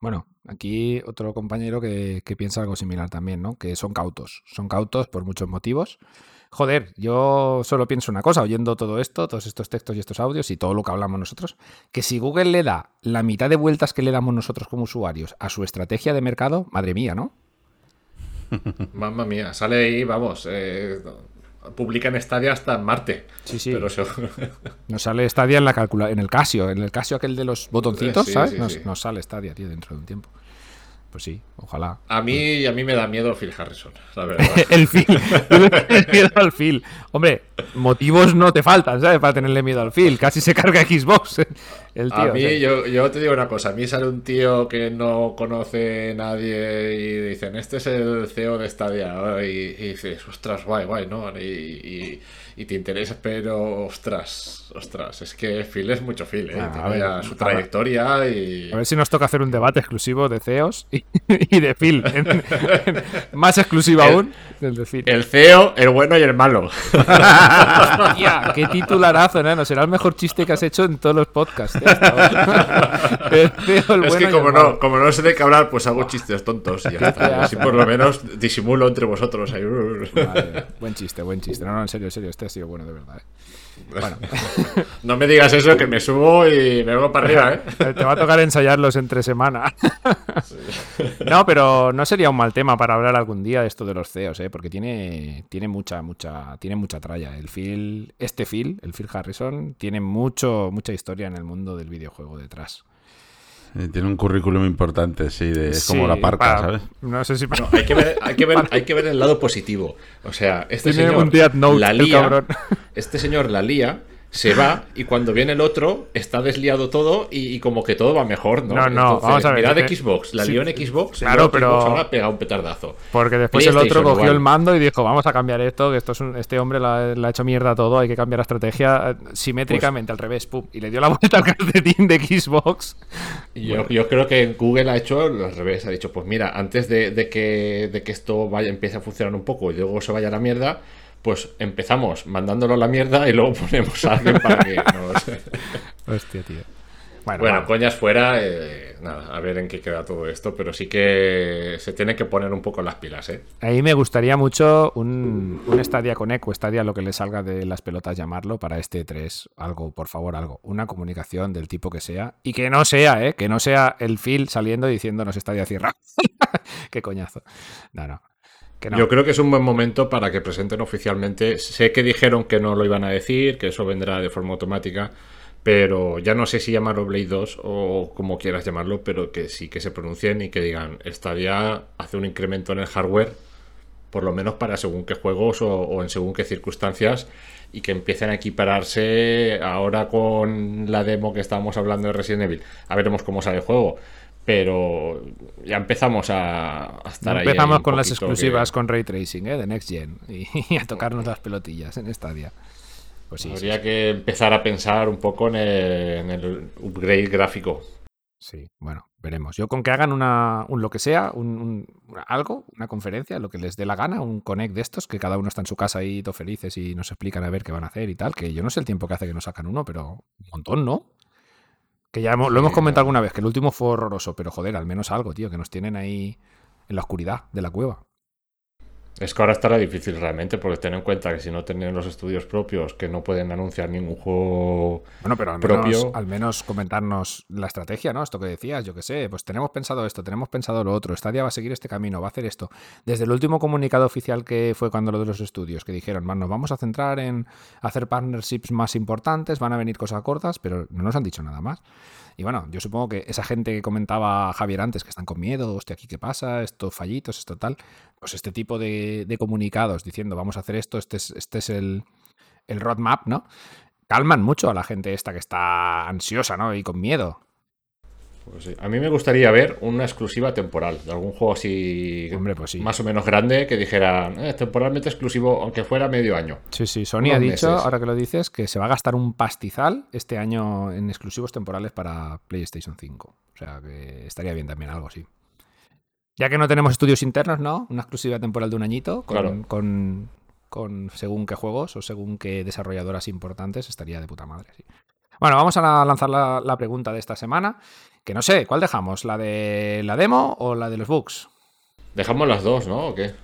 Bueno, aquí otro compañero que, piensa algo similar también, ¿no? Que son cautos. Son cautos por muchos motivos. Joder, yo solo pienso una cosa, oyendo todo esto, todos estos textos y estos audios y todo lo que hablamos nosotros, que si Google le da la mitad de vueltas que le damos nosotros como usuarios a su estrategia de mercado, madre mía, ¿no? Mamma mía, sale ahí, vamos, eh, publican Stadia hasta en Marte. Sí, sí. Pero Nos sale Stadia en la calcula en el Casio, en el Casio aquel de los botoncitos, ¿sabes? nos, sale Stadia, tío, dentro de un tiempo. Pues sí, ojalá. A mí, a mí me da miedo Phil Harrison, la verdad. el Phil. miedo al Phil. Hombre, motivos no te faltan, ¿sabes? Para tenerle miedo al Phil. Casi se carga Xbox. El tío, a mí, yo, yo, te digo una cosa. A mí sale un tío que no conoce nadie y dicen, este es el CEO de Stadia. Y, y dices, ostras, guay, guay, ¿no? y y te interesa, pero ostras, ostras, es que Phil es mucho Phil, ¿eh? Ah, a ver, su trayectoria y... A ver si nos toca hacer un debate exclusivo de CEOs y, de Phil. más exclusivo aún, el de Phil. El CEO, el bueno y el malo. Hostia, qué titularazo, ¿no? Será el mejor chiste que has hecho en todos los podcasts. ¿eh? CEO, el es que como no, como no sé de qué hablar, pues hago chistes tontos y ya está. Así por lo menos disimulo entre vosotros. buen chiste, buen chiste. No, no, en serio, en serio. Este ha sido bueno de verdad. ¿eh? Bueno. no me digas eso, que me subo y me vengo para arriba, ¿eh? Te va a tocar ensayarlos entre semana. no, pero no sería un mal tema para hablar algún día de esto de los CEOs, ¿eh? Porque tiene, tiene mucha, mucha, tiene mucha tralla. El Phil, este Phil, el Phil Harrison, tiene mucho, mucha historia en el mundo del videojuego detrás. Tiene un currículum importante, sí, de, es como la parca, ¿sabes? No sé si... hay, que ver, hay, que ver, hay que ver el lado positivo. O sea, este Tiene señor... Un la lía, este señor la lía se va y cuando viene el otro está desliado todo y, como que todo va mejor, ¿no? No, no, vamos a ver. Mirad de Xbox, la lió en Xbox, claro, pero Xbox ahora pega un petardazo. Porque después el otro cogió el mando y dijo, vamos a cambiar esto, que esto es este hombre le ha hecho mierda todo, hay que cambiar la estrategia eh, simétricamente al revés, pum, y le dio la vuelta al calcetín de Xbox. Yo, yo creo que Google ha hecho al revés, ha dicho, pues mira, antes de, de, que, de que esto vaya empiece a funcionar un poco y luego se vaya a la mierda, pues empezamos mandándolo a la mierda y luego ponemos a alguien para que nos... Hostia, tío. Bueno, coñas fuera, eh, nada, a ver en qué queda todo esto, pero sí que se tiene que poner un poco las pilas, ¿eh? Ahí me gustaría mucho un, un Stadia Connect o Stadia, lo que le salga de las pelotas llamarlo, para este 3, algo, por favor, algo, una comunicación del tipo que sea, y que no sea, ¿eh? Que no sea el Phil saliendo diciéndonos Stadia cierra. qué coñazo. No, no. Yo creo que es un buen momento para que presenten oficialmente. Sé que dijeron que no lo iban a decir, que eso vendrá de forma automática, pero ya no sé si llamarlo Blade 2 o como quieras llamarlo, pero que sí que se pronuncien y que digan, Stadia hace un incremento en el hardware, por lo menos para según qué juegos o, en según qué circunstancias, y que empiecen a equipararse ahora con la demo que estábamos hablando de Resident Evil. A veremos cómo sale el juego pero ya empezamos a, estar ahí. Empezamos con las exclusivas con ray tracing ¿eh? de Next Gen y, a tocarnos las pelotillas en Stadia. Pues sí, Habría que empezar a pensar un poco en el upgrade gráfico Sí, bueno, veremos. Yo con que hagan una, un lo que sea, un, algo, una conferencia, lo que les dé la gana, un connect de estos, que cada uno está en su casa ahí todo felices y nos explican a ver qué van a hacer y tal, que yo no sé el tiempo que hace que nos sacan uno, pero un montón, ¿no? Que ya hemos- lo hemos comentado alguna vez, que el último fue horroroso, pero joder, al menos algo, tío, que nos tienen ahí en la oscuridad de la cueva. Es que ahora estará difícil realmente, porque ten en cuenta que si no tienen los estudios propios, que no pueden anunciar ningún juego Bueno, pero al menos, propio. al menos comentarnos la estrategia, ¿no? Esto que decías, yo qué sé, pues tenemos pensado esto, tenemos pensado lo otro, Stadia va a seguir este camino, va a hacer esto. Desde el último comunicado oficial que fue cuando lo de los estudios, que dijeron, "Man, nos vamos a centrar en hacer partnerships más importantes, van a venir cosas cortas, pero no nos han dicho nada más. Y bueno, yo supongo que esa gente que comentaba Javier antes, que están con miedo, hostia, aquí qué pasa, estos fallitos, esto tal, pues este tipo de, de comunicados diciendo, vamos a hacer esto, este es, este es el, el roadmap, ¿no? Calman mucho a la gente esta que está ansiosa, ¿no? Y con miedo. Pues sí. A mí me gustaría ver una exclusiva temporal de algún juego así Hombre, pues sí. más o menos grande que dijera "Eh, temporalmente exclusivo, aunque fuera medio año. Sí, sí, Sony ha dicho, meses. ahora que lo dices, que se va a gastar un pastizal este año en exclusivos temporales para PlayStation 5. O sea, que estaría bien también algo así. Ya que no tenemos estudios internos, ¿no? Una exclusiva temporal de un añito con, Claro. con, con según qué juegos o según qué desarrolladoras importantes estaría de puta madre, sí. Bueno, vamos a la- lanzar la, la pregunta de esta semana. Que no sé, ¿cuál dejamos? ¿La de la demo o la de los bugs? Dejamos las dos, ¿no? ¿O qué?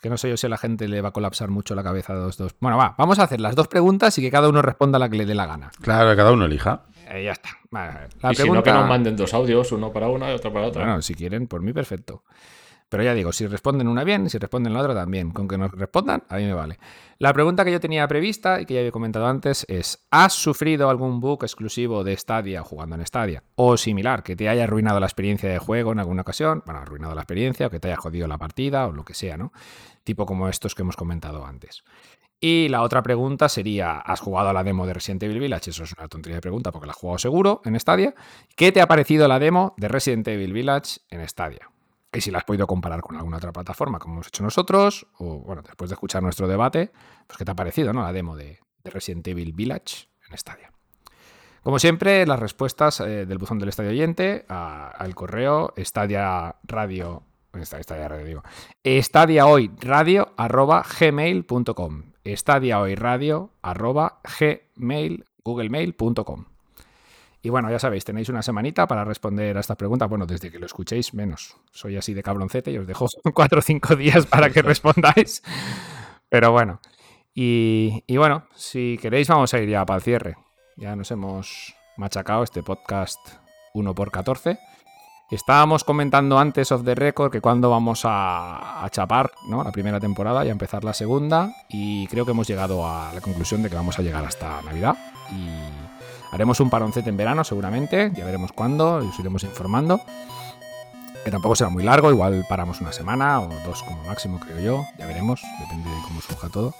Que no sé yo si a la gente le va a colapsar mucho la cabeza a los dos. Bueno, va, vamos a hacer las dos preguntas y que cada uno responda la que le dé la gana. Claro, cada uno elija. Eh, ya está. Vale, la y si no, pregunta... que nos manden dos audios, uno para una y otro para otra. Bueno, si quieren, por mí perfecto. Pero ya digo, si responden una bien, si responden la otra también. Con que nos respondan, a mí me vale. La pregunta que yo tenía prevista y que ya había comentado antes es: ¿has sufrido algún bug exclusivo de Stadia jugando en Stadia? O similar, que te haya arruinado la experiencia de juego en alguna ocasión. Bueno, arruinado la experiencia o que te haya jodido la partida o lo que sea, ¿no? Tipo como estos que hemos comentado antes. Y la otra pregunta sería, ¿has jugado a la demo de Resident Evil Village? Eso es una tontería de pregunta porque la has jugado seguro en Stadia. ¿Qué te ha parecido la demo de Resident Evil Village en Stadia? Y si la has podido comparar con alguna otra plataforma como hemos hecho nosotros, o bueno, después de escuchar nuestro debate, pues qué te ha parecido, ¿no? La demo de, de Resident Evil Village en Stadia. Como siempre, las respuestas eh, del buzón del estadio oyente al correo estadia radio esta- Estadia Radio, digo. Estadia hoy radio arroba gmail.com. Estadia hoy radio arroba gmail, googlemail.com. Y bueno, ya sabéis, tenéis una semanita para responder a estas preguntas. Bueno, desde que lo escuchéis, menos. Soy así de cabroncete y os dejo cuatro o cinco días para que respondáis. Pero bueno. Y, y bueno, si queréis, vamos a ir ya para el cierre. Ya nos hemos machacado este podcast 1 por 14 Estábamos comentando antes of the record que cuando vamos a, a chapar ¿no? la primera temporada y a empezar la segunda. Y creo que hemos llegado a la conclusión de que vamos a llegar hasta Navidad. Y haremos un paroncete en verano seguramente. Ya veremos cuándo. Y os iremos informando. Que tampoco será muy largo. Igual paramos una semana o dos como máximo, creo yo. Ya veremos. Depende de cómo surja todo.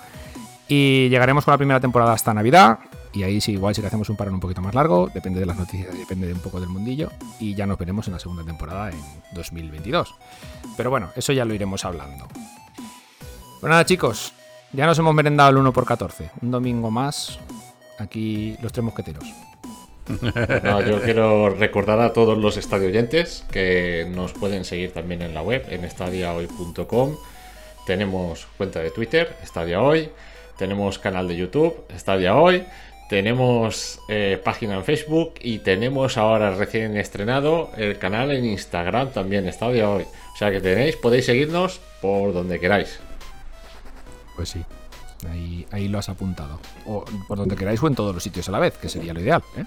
Y llegaremos con la primera temporada hasta Navidad. Y ahí sí, igual sí que hacemos un parón un poquito más largo. Depende de las noticias depende de un poco del mundillo. Y ya nos veremos en la segunda temporada en 2022. Pero bueno, eso ya lo iremos hablando. Pues nada, chicos. Ya nos hemos merendado el 1x14. Un domingo más. Aquí los tres mosqueteros. No, yo quiero recordar a todos los estadio oyentes que nos pueden seguir también en la web, en estadiahoy.com. Tenemos cuenta de Twitter, Estadia Hoy. Tenemos canal de YouTube, Estadia Hoy. Tenemos eh, página en Facebook y tenemos ahora recién estrenado el canal en Instagram también, Estadia Hoy. O sea que tenéis, podéis seguirnos por donde queráis. Pues sí. Ahí, ahí lo has apuntado. O por donde queráis o en todos los sitios a la vez, que sería lo ideal. ¿eh?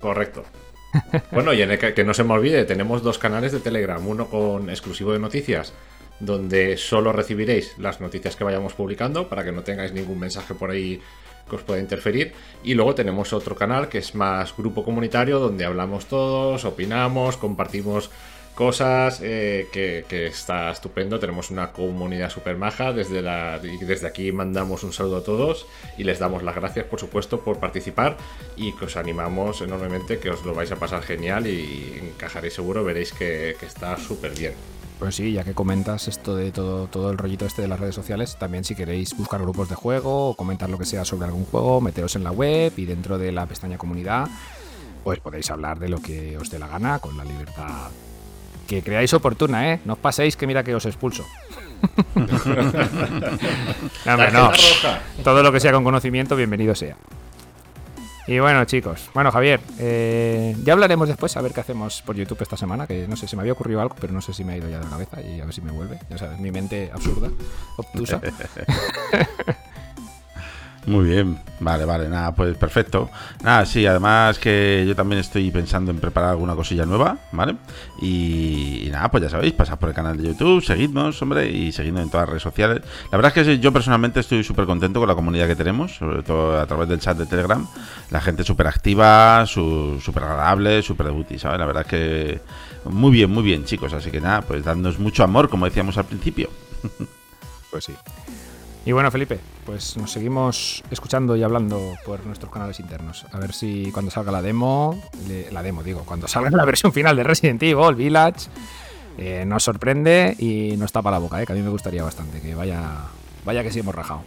Correcto. Bueno, y en el que, que no se me olvide, tenemos dos canales de Telegram, uno con exclusivo de noticias, donde solo recibiréis las noticias que vayamos publicando para que no tengáis ningún mensaje por ahí que os pueda interferir. Y luego tenemos otro canal que es más grupo comunitario, donde hablamos todos, opinamos, compartimos cosas, eh, que, que está estupendo. Tenemos una comunidad súper maja. Desde, la, desde aquí mandamos un saludo a todos y les damos las gracias, por supuesto, por participar y que os animamos enormemente, que os lo vais a pasar genial y encajaréis seguro, veréis que, que está súper bien. Pues sí, ya que comentas esto de todo, todo el rollito este de las redes sociales, también si queréis buscar grupos de juego o comentar lo que sea sobre algún juego, meteros en la web y dentro de la pestaña comunidad, pues podéis hablar de lo que os dé la gana con la libertad que creáis oportuna, ¿eh? No os paséis que mira que os expulso. no, hombre, no. Todo lo que sea con conocimiento, bienvenido sea. Y bueno, chicos. Bueno, Javier, eh, ya hablaremos después a ver qué hacemos por YouTube esta semana. Que no sé, si me había ocurrido algo, pero no sé si me ha ido ya de la cabeza y a ver si me vuelve. Ya sabes, mi mente absurda, obtusa. Muy bien, vale, vale, nada, pues perfecto. Nada, sí, además que yo también estoy pensando en preparar alguna cosilla nueva, ¿vale? Y, nada, pues ya sabéis, pasad por el canal de YouTube, seguidnos, hombre, y seguidnos en todas las redes sociales. La verdad es que yo personalmente estoy súper contento con la comunidad que tenemos, sobre todo a través del chat de Telegram. La gente súper activa, súper agradable, súper debuti, ¿sabes? La verdad es que muy bien, muy bien, chicos. Así que nada, pues dándonos mucho amor, como decíamos al principio. Pues sí. Y bueno, Felipe, pues nos seguimos escuchando y hablando por nuestros canales internos. A ver si cuando salga la demo, la demo digo, cuando salga la versión final de Resident Evil Village, eh, nos sorprende y nos tapa la boca, eh, que a mí me gustaría bastante, que vaya, vaya que sí hemos rajado.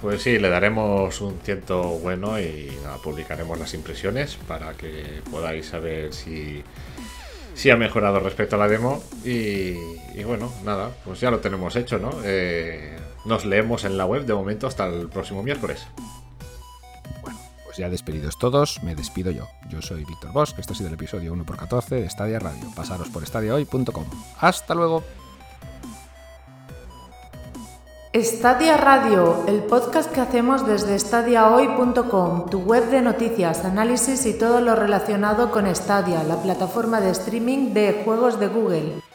Pues sí, le daremos un tiento bueno y publicaremos las impresiones para que podáis saber si, si ha mejorado respecto a la demo. Y, y bueno, nada, pues ya lo tenemos hecho, ¿no? Eh, nos leemos en la web de momento hasta el próximo miércoles. Bueno, pues ya despedidos todos, me despido yo. Yo soy Víctor Bosch, esto ha sido el episodio 1x14 de Stadia Radio. Pasaros por stadiahoy.com. Hasta luego. Stadia Radio, el podcast que hacemos desde stadiahoy.com, tu web de noticias, análisis y todo lo relacionado con Stadia, la plataforma de streaming de juegos de Google.